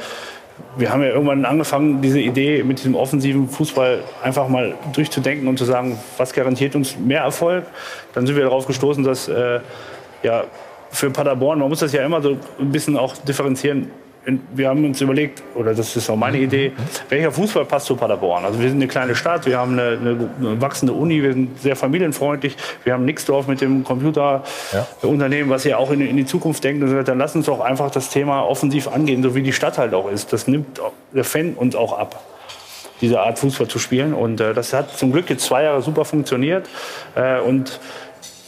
wir haben ja irgendwann angefangen, diese Idee mit diesem offensiven Fußball einfach mal durchzudenken und zu sagen, was garantiert uns mehr Erfolg. Dann sind wir darauf gestoßen, dass äh, ja, für Paderborn, man muss das ja immer so ein bisschen auch differenzieren. Wir haben uns überlegt, oder das ist auch meine Idee, welcher Fußball passt zu Paderborn? Also wir sind eine kleine Stadt, wir haben eine, eine, wachsende Uni, wir sind sehr familienfreundlich, wir haben Nixdorf mit dem Computerunternehmen, was ja auch in, in die Zukunft denkt. Und so. Dann lass uns doch einfach das Thema offensiv angehen, so wie die Stadt halt auch ist. Das nimmt der Fan uns auch ab diese Art Fußball zu spielen. Und äh, das hat zum Glück jetzt zwei Jahre super funktioniert. Äh, und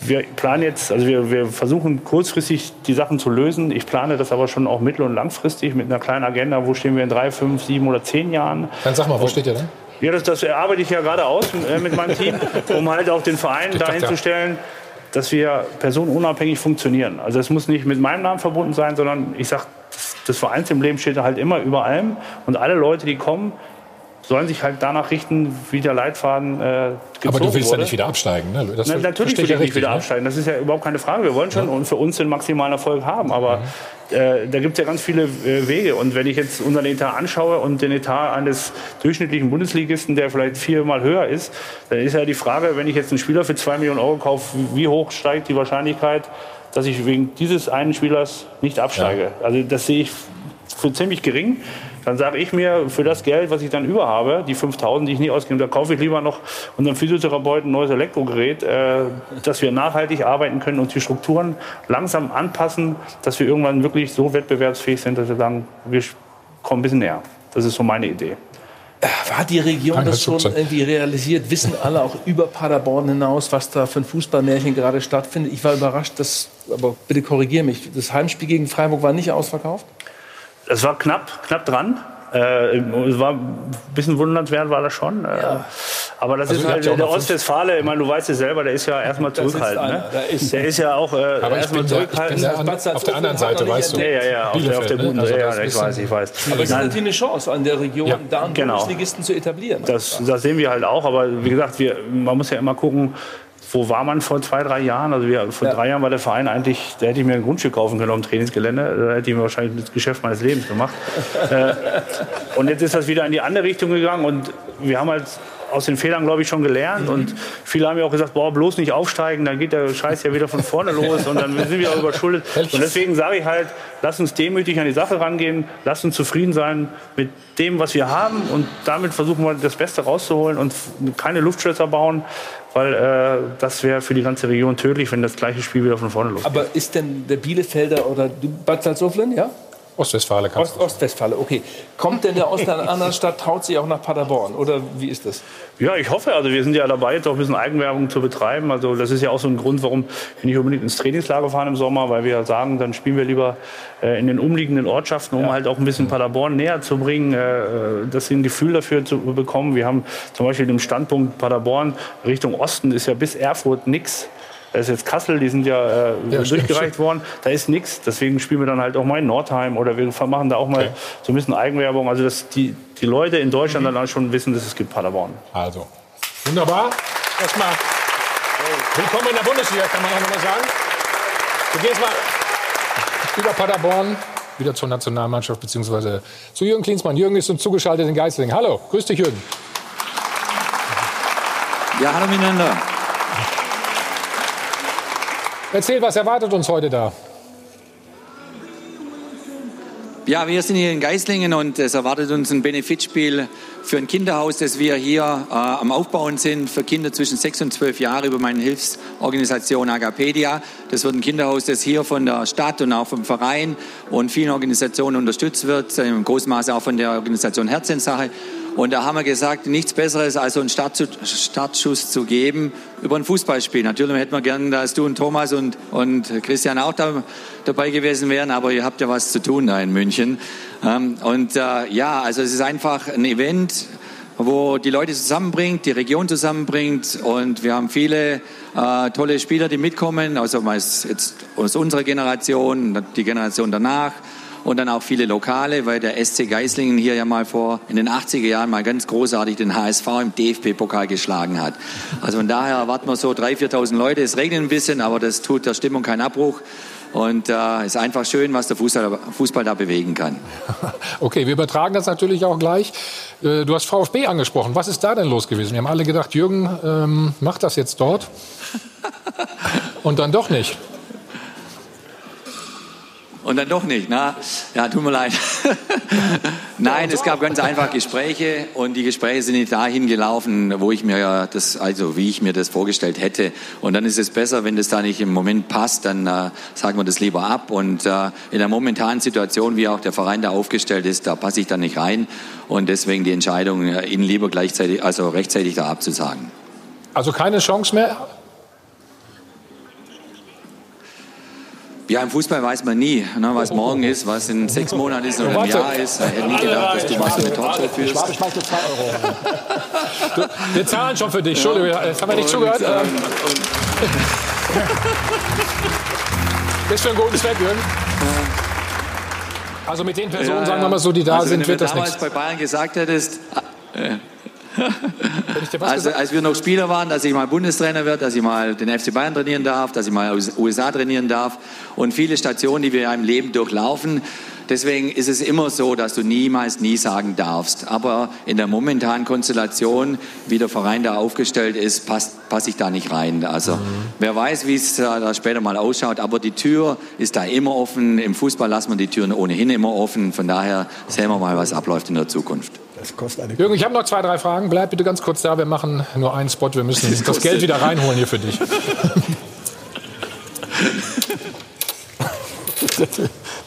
wir planen jetzt, also wir, wir versuchen kurzfristig die Sachen zu lösen. Ich plane das aber schon auch mittel- und langfristig mit einer kleinen Agenda. Wo stehen wir in drei, fünf, sieben oder zehn Jahren? Dann sag mal, wo steht ihr denn? Ja, das, das erarbeite ich ja gerade aus äh, mit meinem Team, um halt auch den Verein dachte, dahin zu stellen, dass wir personenunabhängig funktionieren. Also es muss nicht mit meinem Namen verbunden sein, sondern ich sage, das, das Vereinsemblem steht halt immer über allem. Und alle Leute, die kommen, sollen sich halt danach richten, wie der Leitfaden äh, Aber du willst wurde. ja nicht wieder absteigen. Ne? Das Na, natürlich will ich nicht richtig, wieder ne? absteigen. Das ist ja überhaupt keine Frage. Wir wollen schon und für uns den maximalen Erfolg haben. Aber äh, da gibt es ja ganz viele äh, Wege. Und wenn ich jetzt unseren Etat anschaue und den Etat eines durchschnittlichen Bundesligisten, der vielleicht viermal höher ist, dann ist ja die Frage, wenn ich jetzt einen Spieler für zwei Millionen Euro kaufe, wie hoch steigt die Wahrscheinlichkeit, dass ich wegen dieses einen Spielers nicht absteige? Also das sehe ich für ziemlich gering. Dann sage ich mir, für das Geld, was ich dann über habe, die 5000, die ich nie ausgebe, da kaufe ich lieber noch unserem Physiotherapeuten ein neues Elektrogerät, äh, dass wir nachhaltig arbeiten können und die Strukturen langsam anpassen, dass wir irgendwann wirklich so wettbewerbsfähig sind, dass wir sagen, wir komm ein bisschen näher. Das ist so meine Idee. Hat die Region das schon irgendwie realisiert? Wissen alle auch über Paderborn hinaus, was da für ein Fußballmärchen gerade stattfindet? Ich war überrascht, dass, aber bitte korrigiere mich, das Heimspiel gegen Freiburg war nicht ausverkauft? Es war knapp, knapp dran. Äh, es war ein bisschen wundernswert, war das schon. Äh, ja. Aber das also ist halt ja der Ostwestfale, ich meine, du weißt es selber, der ist ja erstmal zurückhaltend. Ne? Ist, der ist ja auch äh, erstmal zurückhaltend. Der, an, auf der anderen Seite, weißt du. Ja, ja, ja, auf der, auf der guten also ja, ich weiß, ich weiß. Aber es ist natürlich eine Chance an der Region, ja, da einen genau. Bundesligisten zu etablieren. Das, das sehen wir halt auch, aber wie gesagt, wir, man muss ja immer gucken, wo war man vor zwei, drei Jahren? Also wir, vor ja. drei Jahren war der Verein eigentlich, da hätte ich mir ein Grundstück kaufen können auf dem Trainingsgelände. Da hätte ich mir wahrscheinlich das Geschäft meines Lebens gemacht. äh, und jetzt ist das wieder in die andere Richtung gegangen und wir haben halt aus den Fehlern, glaube ich, schon gelernt. Und viele haben ja auch gesagt, boah, bloß nicht aufsteigen, dann geht der Scheiß ja wieder von vorne los und dann sind wir auch überschuldet. Und deswegen sage ich halt, lass uns demütig an die Sache rangehen, lass uns zufrieden sein mit dem, was wir haben und damit versuchen wir das Beste rauszuholen und keine Luftschlösser bauen, weil äh, das wäre für die ganze Region tödlich, wenn das gleiche Spiel wieder von vorne losgeht. Aber ist denn der Bielefelder oder Bad Salzuflen, ja? Ostwestfale. Ost, Ostwestfale, okay. Kommt denn der aus einer anderen Stadt, traut sich auch nach Paderborn? Oder wie ist das? Ja, ich hoffe. Also wir sind ja dabei, jetzt auch ein bisschen Eigenwerbung zu betreiben. Also das ist ja auch so ein Grund, warum wir nicht unbedingt ins Trainingslager fahren im Sommer, weil wir sagen, dann spielen wir lieber äh, in den umliegenden Ortschaften, um ja. halt auch ein bisschen Paderborn näher zu bringen, äh, dass sie ein Gefühl dafür zu bekommen. Wir haben zum Beispiel den Standpunkt Paderborn Richtung Osten ist ja bis Erfurt nichts. Da ist jetzt Kassel, die sind ja, äh, ja durchgereicht worden. Da ist nichts. Deswegen spielen wir dann halt auch mal in Nordheim oder wir machen da auch mal okay. so ein bisschen Eigenwerbung. Also dass die, die Leute in Deutschland mhm. dann schon wissen, dass es gibt Paderborn. Also, wunderbar. Erstmal willkommen in der Bundesliga, kann man auch nochmal sagen. Wir gehen jetzt mal über Paderborn wieder zur Nationalmannschaft beziehungsweise zu Jürgen Klinsmann. Jürgen ist uns zugeschaltet in Geislingen. Hallo, grüß dich Jürgen. Ja, hallo miteinander. Erzähl, was erwartet uns heute da? Ja, wir sind hier in Geislingen und es erwartet uns ein Benefitspiel für ein Kinderhaus, das wir hier äh, am Aufbauen sind für Kinder zwischen 6 und 12 Jahren über meine Hilfsorganisation Agapedia. Das wird ein Kinderhaus, das hier von der Stadt und auch vom Verein und vielen Organisationen unterstützt wird, im großen Maße auch von der Organisation Herzensache. Und da haben wir gesagt, nichts Besseres als so einen Startschuss zu geben über ein Fußballspiel. Natürlich hätten wir gern, dass du und Thomas und, und Christian auch da, dabei gewesen wären, aber ihr habt ja was zu tun da in München. Ähm, und äh, ja, also es ist einfach ein Event, wo die Leute zusammenbringt, die Region zusammenbringt und wir haben viele äh, tolle Spieler, die mitkommen, also meist jetzt aus unserer Generation, die Generation danach und dann auch viele Lokale, weil der SC Geislingen hier ja mal vor in den 80er Jahren mal ganz großartig den HSV im DFB-Pokal geschlagen hat. Also von daher erwarten wir so 3.000, 4.000 Leute. Es regnet ein bisschen, aber das tut der Stimmung keinen Abbruch. Und es äh, ist einfach schön, was der Fußball, Fußball, da bewegen kann. Okay, wir übertragen das natürlich auch gleich. Äh, du hast VfB angesprochen. Was ist da denn los gewesen? Wir haben alle gedacht, Jürgen ähm, macht das jetzt dort. Und dann doch nicht. Und dann doch nicht. Na, ja, tut mir leid. Nein, es gab ganz einfach Gespräche und die Gespräche sind nicht dahin gelaufen, wo ich mir das, also wie ich mir das vorgestellt hätte. Und dann ist es besser, wenn das da nicht im Moment passt, dann äh, sagen wir das lieber ab. Und äh, in der momentanen Situation, wie auch der Verein da aufgestellt ist, da passe ich dann nicht rein. Und deswegen die Entscheidung, äh, ihn lieber gleichzeitig, also rechtzeitig da abzusagen. Also keine Chance mehr Ja, im Fußball weiß man nie, ne, was morgen ist, was in sechs Monaten ist oder im Jahr ist. Ich hätte nie gedacht, dass du mal so eine Talkshow führst. Ich schmeiß dir zwei Euro. wir zahlen schon für dich. Entschuldigung, jetzt haben wir nicht zugehört. Ähm. Ist für einen guten Zweck, Jürgen. Also mit den Personen, sagen wir mal so, die da also sind, wird das nichts. Wenn du damals bei Bayern gesagt hättest, äh, also, als wir noch Spieler waren, dass ich mal Bundestrainer werde, dass ich mal den FC Bayern trainieren darf, dass ich mal USA trainieren darf und viele Stationen, die wir im Leben durchlaufen. Deswegen ist es immer so, dass du niemals nie sagen darfst. Aber in der momentanen Konstellation, wie der Verein da aufgestellt ist, passt, passe ich da nicht rein. Also mhm. wer weiß, wie es da später mal ausschaut. Aber die Tür ist da immer offen. Im Fußball lassen wir die Türen ohnehin immer offen. Von daher sehen wir mal, was abläuft in der Zukunft. Das kostet eine Jürgen, ich habe noch zwei, drei Fragen. Bleib bitte ganz kurz da. Wir machen nur einen Spot. Wir müssen das, das Geld wieder reinholen hier für dich.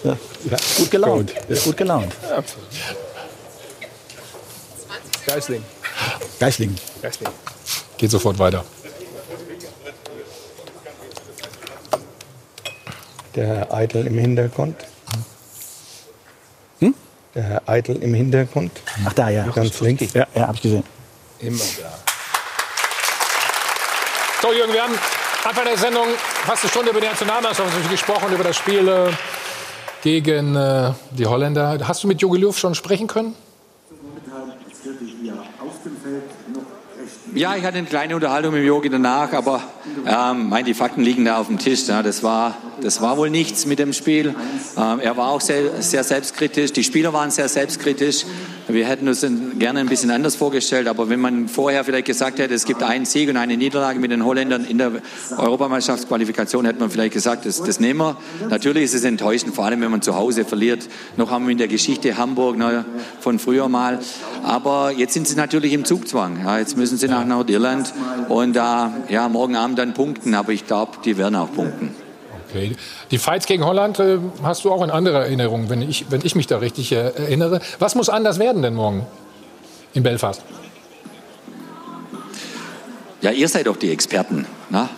Ja. Gut gelaunt. Ist gut gelaunt. Geisling. Geisling. Geisling. Geht sofort weiter. Der Herr Eitel im Hintergrund. Der Herr Eitel im Hintergrund. Ach da, ja. Ganz links. Ja, ja, hab ich gesehen. Immer da. So, Jürgen, wir haben Anfang der Sendung fast eine Stunde über die Nationalmannschaft gesprochen, über das Spiel äh, gegen äh, die Holländer. Hast du mit Jogi Löw schon sprechen können? Ja, ich hatte eine kleine Unterhaltung mit Yogi danach, aber ähm, mein, die Fakten liegen da auf dem Tisch. Ja. Das, war, das war wohl nichts mit dem Spiel. Ähm, er war auch sehr, sehr selbstkritisch. Die Spieler waren sehr selbstkritisch. Wir hätten uns gerne ein bisschen anders vorgestellt, aber wenn man vorher vielleicht gesagt hätte, es gibt einen Sieg und eine Niederlage mit den Holländern in der Europameisterschaftsqualifikation, hätte man vielleicht gesagt, das, das nehmen wir. Natürlich ist es enttäuschend, vor allem wenn man zu Hause verliert. Noch haben wir in der Geschichte Hamburg ne, von früher mal. Aber jetzt sind sie natürlich im Zugzwang. Ja, jetzt müssen sie nach Nordirland und äh, ja, morgen Abend dann punkten. Aber ich glaube, die werden auch punkten. Okay. Die Fights gegen Holland äh, hast du auch in anderer Erinnerung, wenn ich, wenn ich mich da richtig äh, erinnere. Was muss anders werden denn morgen in Belfast? Ja, ihr seid doch die Experten. Na?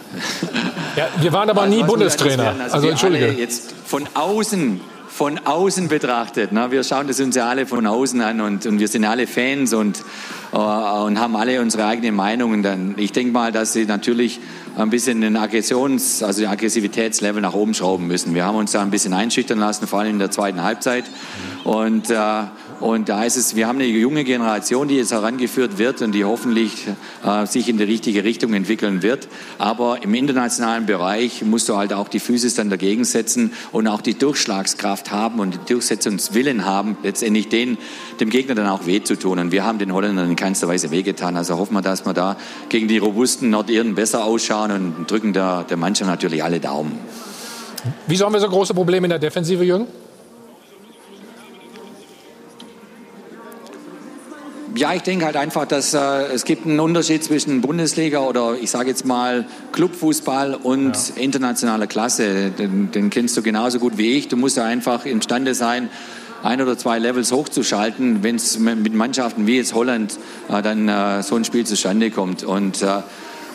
Ja, wir waren aber nie Bundestrainer. Also, also entschuldige. Jetzt von außen von außen betrachtet. Ne? Wir schauen das uns ja alle von außen an und, und wir sind alle Fans und, äh, und haben alle unsere eigenen Meinungen. Dann, ich denke mal, dass sie natürlich ein bisschen den Aggressions-, also den Aggressivitätslevel nach oben schrauben müssen. Wir haben uns da ein bisschen einschüchtern lassen, vor allem in der zweiten Halbzeit. Und, äh, und da ist es, wir haben eine junge Generation, die jetzt herangeführt wird und die hoffentlich äh, sich in die richtige Richtung entwickeln wird. Aber im internationalen Bereich musst du halt auch die Physis dann dagegen setzen und auch die Durchschlagskraft haben und den Durchsetzungswillen haben, letztendlich den, dem Gegner dann auch weh zu tun. Und wir haben den Holländern in keinster Weise wehgetan. Also hoffen wir, dass wir da gegen die robusten Nordirren besser ausschauen und drücken der, der Mannschaft natürlich alle Daumen. Wieso haben wir so große Probleme in der Defensive, Jürgen? Ja, ich denke halt einfach, dass äh, es gibt einen Unterschied zwischen Bundesliga oder ich sage jetzt mal Clubfußball und ja. internationaler Klasse. Den, den, kennst du genauso gut wie ich. Du musst ja einfach imstande sein, ein oder zwei Levels hochzuschalten, wenn es mit Mannschaften wie jetzt Holland äh, dann äh, so ein Spiel zustande kommt. Und äh,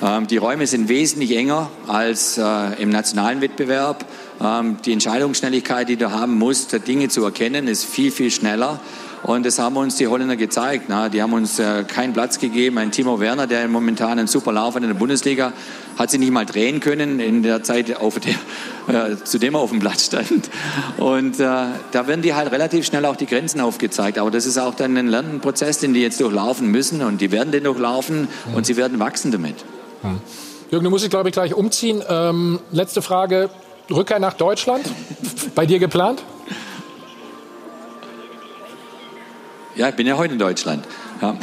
ähm, die Räume sind wesentlich enger als äh, im nationalen Wettbewerb. Ähm, die Entscheidungsschnelligkeit, die du haben musst, Dinge zu erkennen, ist viel, viel schneller. Und das haben uns die Holländer gezeigt. Na, die haben uns äh, keinen Platz gegeben. Ein Timo Werner, der momentan einen super Lauf hat in der Bundesliga, hat sich nicht mal drehen können in der Zeit, auf der, äh, zu dem er auf dem Platz stand. Und äh, da werden die halt relativ schnell auch die Grenzen aufgezeigt. Aber das ist auch dann ein Lernprozess, den die jetzt durchlaufen müssen. Und die werden den durchlaufen und sie werden wachsen damit. Hm. Jürgen, du musst dich, glaube ich, gleich umziehen. Ähm, letzte Frage. Rückkehr nach Deutschland? Bei dir geplant? Ja, ich bin ja heute in Deutschland. Ja.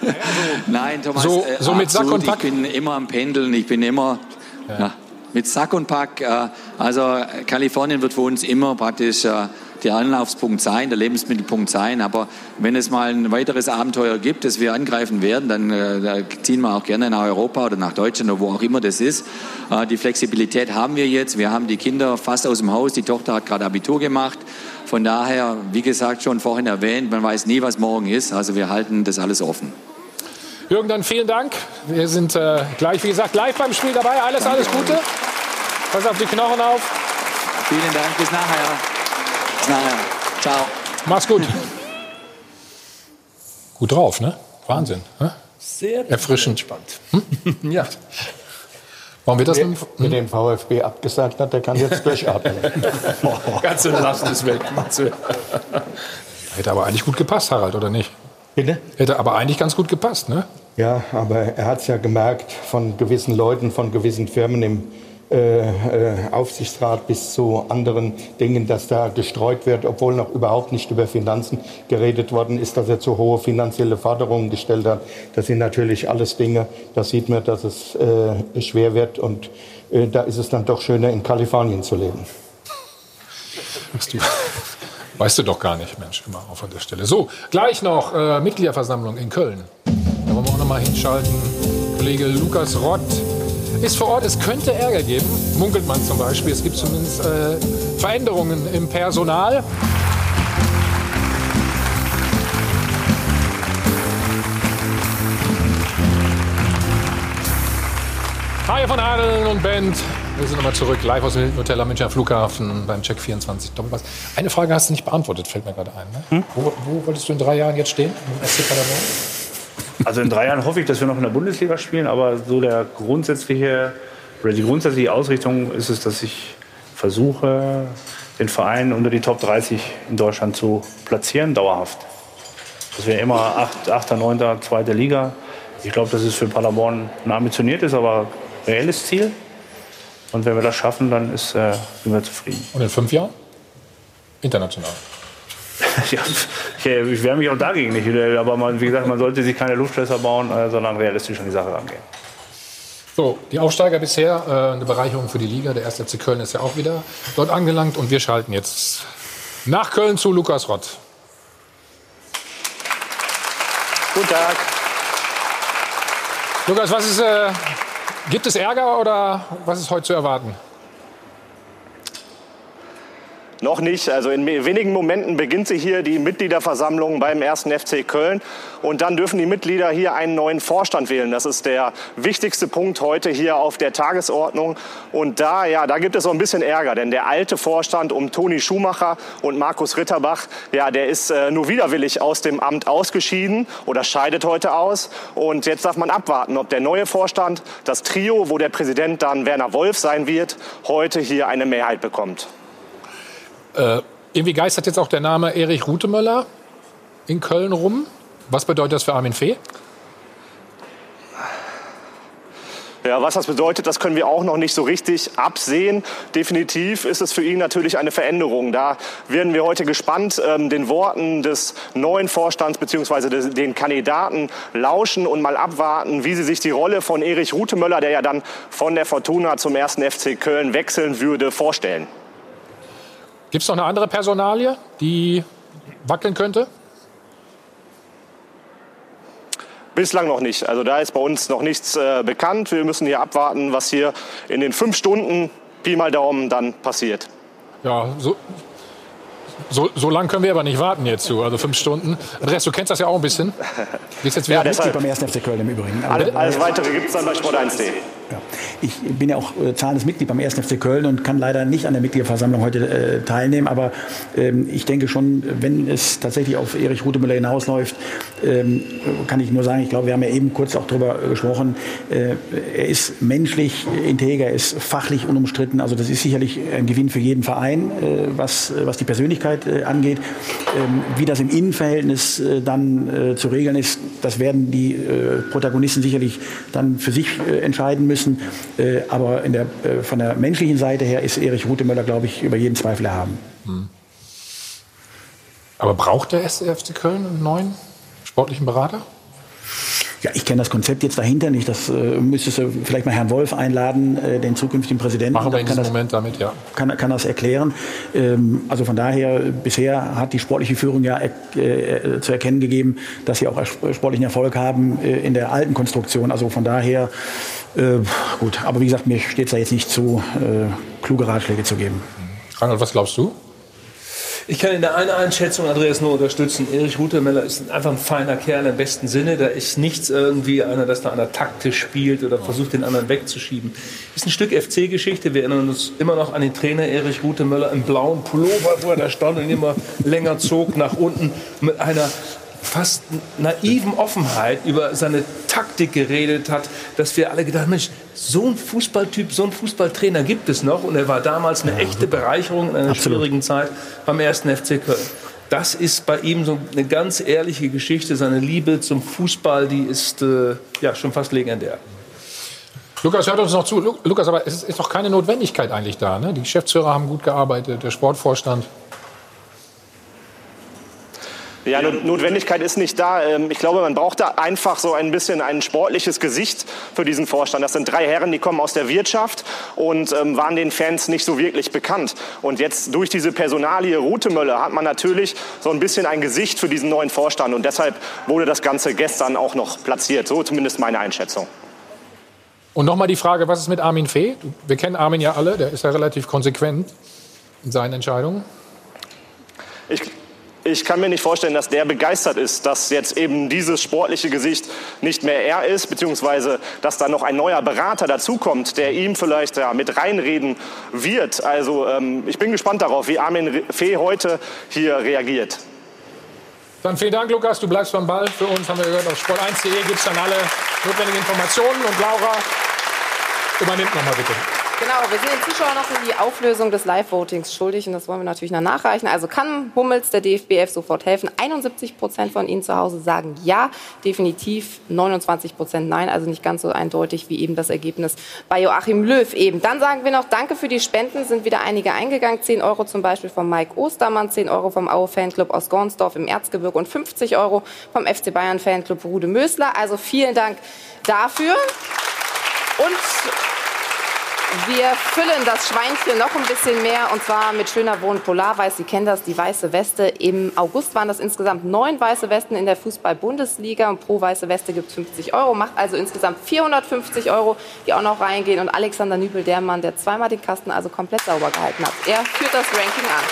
Nein, Thomas, so, äh, so mit Sack und Pack? Ich bin immer am Pendeln, ich bin immer ja. Ja, mit Sack und Pack. Äh, also Kalifornien wird für uns immer praktisch äh, der Anlaufspunkt sein, der Lebensmittelpunkt sein. Aber wenn es mal ein weiteres Abenteuer gibt, das wir angreifen werden, dann äh, ziehen wir auch gerne nach Europa oder nach Deutschland oder wo auch immer das ist. Äh, die Flexibilität haben wir jetzt. Wir haben die Kinder fast aus dem Haus. Die Tochter hat gerade Abitur gemacht. Von daher, wie gesagt, schon vorhin erwähnt, man weiß nie, was morgen ist. Also wir halten das alles offen. Jürgen, dann vielen Dank. Wir sind äh, gleich, wie gesagt, live beim Spiel dabei. Alles, Danke. alles Gute. Pass auf die Knochen auf. Vielen Dank. Bis nachher. Bis nachher. Ciao. Mach's gut. Gut drauf, ne? Wahnsinn. Ne? Sehr erfrischend. Entspannt. Hm? ja. Warum wird das Wer mit dem VfB abgesagt hat, der kann jetzt durchatmen. Ganze Last ist weg. Hätte aber eigentlich gut gepasst, Harald, oder nicht? Bitte? Hätte aber eigentlich ganz gut gepasst, ne? Ja, aber er hat es ja gemerkt von gewissen Leuten, von gewissen Firmen im Aufsichtsrat bis zu anderen Dingen, dass da gestreut wird, obwohl noch überhaupt nicht über Finanzen geredet worden ist, dass er zu hohe finanzielle Forderungen gestellt hat. Das sind natürlich alles Dinge, da sieht man, dass es äh, schwer wird und äh, da ist es dann doch schöner, in Kalifornien zu leben. Du, weißt du doch gar nicht, Mensch, immer auf an der Stelle. So, gleich noch äh, Mitgliederversammlung in Köln. Da wollen wir auch noch mal hinschalten. Kollege Lukas Rott ist vor Ort. Es könnte Ärger geben, munkelt man zum Beispiel. Es gibt zumindest äh, Veränderungen im Personal. Hi von Adeln und Band. Wir sind nochmal zurück, live aus dem Hilton Hotel am Münchner Flughafen beim Check 24 Doppelpass. Eine Frage hast du nicht beantwortet, fällt mir gerade ein. Ne? Hm? Wo, wo, wolltest du in drei Jahren jetzt stehen? Also in drei Jahren hoffe ich, dass wir noch in der Bundesliga spielen, aber so der grundsätzliche oder die grundsätzliche Ausrichtung ist es, dass ich versuche, den Verein unter die Top 30 in Deutschland zu platzieren, dauerhaft. Das wäre immer 8., 8., 9., 2. Liga. Ich glaube, das ist für Paderborn ein ambitioniertes, aber reelles Ziel. Und wenn wir das schaffen, dann ist, äh, sind wir zufrieden. Und in fünf Jahren? International. Ja, ich wehre mich auch dagegen nicht. Aber man, wie gesagt, man sollte sich keine Luftschlösser bauen, äh, sondern realistisch an die Sache rangehen. So, die Aufsteiger bisher, äh, eine Bereicherung für die Liga. Der 1. FC Köln ist ja auch wieder dort angelangt. Und wir schalten jetzt nach Köln zu Lukas Rott. Guten Tag. Lukas, was ist, äh, gibt es Ärger oder was ist heute zu erwarten? Noch nicht. Also in wenigen Momenten beginnt sie hier die Mitgliederversammlung beim 1. FC Köln. Und dann dürfen die Mitglieder hier einen neuen Vorstand wählen. Das ist der wichtigste Punkt heute hier auf der Tagesordnung. Und da, ja, da gibt es so ein bisschen Ärger. Denn der alte Vorstand um Toni Schumacher und Markus Ritterbach, ja, der ist äh, nur widerwillig aus dem Amt ausgeschieden oder scheidet heute aus. Und jetzt darf man abwarten, ob der neue Vorstand, das Trio, wo der Präsident dann Werner Wolf sein wird, heute hier eine Mehrheit bekommt. Äh, irgendwie geistert jetzt auch der Name Erich Rutemöller in Köln rum. Was bedeutet das für Armin Fee? Ja, was das bedeutet, das können wir auch noch nicht so richtig absehen. Definitiv ist es für ihn natürlich eine Veränderung. Da werden wir heute gespannt ähm, den Worten des neuen Vorstands bzw. den Kandidaten lauschen und mal abwarten, wie sie sich die Rolle von Erich Rutemöller, der ja dann von der Fortuna zum ersten FC Köln wechseln würde, vorstellen. Gibt es noch eine andere Personalie, die wackeln könnte? Bislang noch nicht. Also da ist bei uns noch nichts äh, bekannt. Wir müssen hier abwarten, was hier in den fünf Stunden, Pi mal Daumen, dann passiert. Ja, so, so, so lange können wir aber nicht warten jetzt also fünf Stunden. Andreas, du kennst das ja auch ein bisschen. Bist jetzt wieder ja, Mitglied beim 1. FC Köln im Übrigen. Alles, alles Weitere gibt es dann bei Sport1.de. Ja. Ich bin ja auch äh, zahlendes Mitglied beim 1. FC Köln und kann leider nicht an der Mitgliederversammlung heute äh, teilnehmen. Aber ähm, ich denke schon, wenn es tatsächlich auf Erich Rutemüller hinausläuft, ähm, kann ich nur sagen, ich glaube, wir haben ja eben kurz auch darüber äh, gesprochen, äh, er ist menschlich integer, er ist fachlich unumstritten. Also das ist sicherlich ein Gewinn für jeden Verein, äh, was, was die Persönlichkeit äh, angeht. Ähm, wie das im Innenverhältnis dann zu regeln ist, das werden die Protagonisten sicherlich dann für sich entscheiden müssen müssen. Äh, aber der, äh, von der menschlichen Seite her ist Erich Rutemöller, glaube ich, über jeden Zweifel erhaben. Hm. Aber braucht der SFC Köln einen neuen sportlichen Berater? Ja, ich kenne das Konzept jetzt dahinter nicht. Das äh, müsstest du vielleicht mal Herrn Wolf einladen, äh, den zukünftigen Präsidenten. Machen wir in diesem das, Moment damit, ja. Kann, kann das erklären. Ähm, also von daher, bisher hat die sportliche Führung ja äh, äh zu erkennen gegeben, dass sie auch sportlichen Erfolg haben äh, in der alten Konstruktion. Also von daher äh, gut, aber wie gesagt, mir steht es da jetzt nicht zu, äh, kluge Ratschläge zu geben. Reinhold, was glaubst du? Ich kann in der einen Einschätzung Andreas nur unterstützen. Erich Rutemeller ist einfach ein feiner Kerl im besten Sinne. Da ist nichts irgendwie einer, dass da einer taktisch spielt oder versucht, den anderen wegzuschieben. Ist ein Stück FC-Geschichte. Wir erinnern uns immer noch an den Trainer Erich Rutemöller im blauen Pullover, wo er da stand und immer länger zog nach unten mit einer fast naiven Offenheit über seine Taktik geredet hat, dass wir alle gedacht haben, Mensch, so ein Fußballtyp, so ein Fußballtrainer gibt es noch. Und er war damals eine ja, echte super. Bereicherung in einer Absolut. schwierigen Zeit beim ersten FC Köln. Das ist bei ihm so eine ganz ehrliche Geschichte. Seine Liebe zum Fußball, die ist äh, ja schon fast legendär. Lukas hört uns noch zu. Lukas, aber es ist doch keine Notwendigkeit eigentlich da. Ne? Die Geschäftsführer haben gut gearbeitet, der Sportvorstand. Ja, Notwendigkeit ist nicht da. Ähm, ich glaube, man braucht da einfach so ein bisschen ein sportliches Gesicht für diesen Vorstand. Das sind drei Herren, die kommen aus der Wirtschaft und ähm, waren den Fans nicht so wirklich bekannt. Und jetzt durch diese Personalie Rutemöller hat man natürlich so ein bisschen ein Gesicht für diesen neuen Vorstand. Und deshalb wurde das Ganze gestern auch noch platziert. So zumindest meine Einschätzung. Und nochmal die Frage, was ist mit Armin Fee? Wir kennen Armin ja alle, der ist ja relativ konsequent in seinen Entscheidungen. Ich, ich kann mir nicht vorstellen, dass der begeistert ist, dass jetzt eben dieses sportliche Gesicht nicht mehr er ist, beziehungsweise dass da noch ein neuer Berater dazukommt, der ihm vielleicht ja, mit reinreden wird. Also ähm, ich bin gespannt darauf, wie Armin Fee heute hier reagiert. Dann vielen Dank, Lukas. Du bleibst beim Ball. Für uns haben wir gehört, auf sport1.de gibt es dann alle notwendigen Informationen. Und Laura übernimmt nochmal bitte. Genau, wir sind den Zuschauern noch die Auflösung des Live-Votings schuldig und das wollen wir natürlich noch nachreichen. Also kann Hummels der DFBF sofort helfen? 71 Prozent von Ihnen zu Hause sagen ja, definitiv 29 Prozent nein, also nicht ganz so eindeutig wie eben das Ergebnis bei Joachim Löw eben. Dann sagen wir noch Danke für die Spenden, sind wieder einige eingegangen. 10 Euro zum Beispiel von Mike Ostermann, 10 Euro vom Aue Fanclub aus Gornsdorf im Erzgebirge und 50 Euro vom FC Bayern Fanclub Rude Mösler. Also vielen Dank dafür. Und wir füllen das Schweinchen noch ein bisschen mehr und zwar mit schöner Wohn Polarweiß. Sie kennen das, die weiße Weste. Im August waren das insgesamt neun weiße Westen in der Fußball-Bundesliga und pro weiße Weste gibt es 50 Euro. Macht also insgesamt 450 Euro, die auch noch reingehen. Und Alexander Nübel, der Mann, der zweimal den Kasten also komplett sauber gehalten hat. Er führt das Ranking an.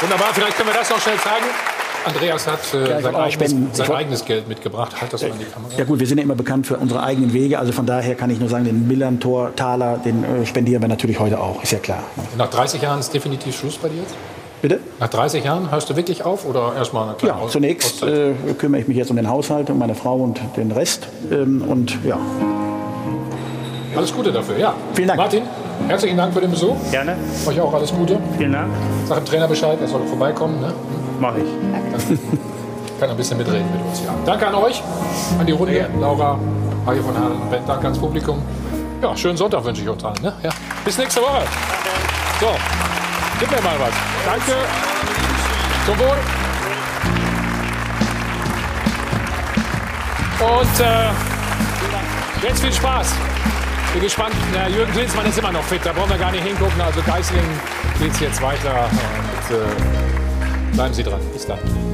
Wunderbar, vielleicht können wir das noch schnell zeigen. Andreas hat äh, sein, eigenes, sein eigenes, Geld mitgebracht. Halt das mal in die Kamera. Ja gut, wir sind ja immer bekannt für unsere eigenen Wege. Also von daher kann ich nur sagen, den Millantor Taler, den äh, spendieren wir natürlich heute auch. Ist ja klar. Nach 30 Jahren ist definitiv Schluss bei dir jetzt? Bitte? Nach 30 Jahren hörst du wirklich auf oder erstmal eine kleine Ja, zunächst äh, kümmere ich mich jetzt um den Haushalt, um meine Frau und den Rest. Ähm, und ja. Alles Gute dafür, ja. Vielen Dank. Martin, herzlichen Dank für den Besuch. Gerne. Euch auch alles Gute. Vielen Dank. Sag dem Trainer Bescheid, er soll vorbeikommen. Ne? Mach ich. Kann ein bisschen mitreden mit uns. Ja. Danke an euch, an die Runde, ja. Laura, Mario von Hahn und Ben. Danke ans Publikum. Ja, schönen Sonntag wünsche ich uns allen. Ne? Ja. Bis nächste Woche. So, gib mir mal was. Danke. Zum Wohl. Und äh, jetzt viel Spaß. Bin gespannt. Ja, Jürgen Klinsmann ist immer noch fit. Da brauchen wir gar nicht hingucken. Also Geißling geht es jetzt weiter. Und, äh, bleiben Sie dran. Bis dann.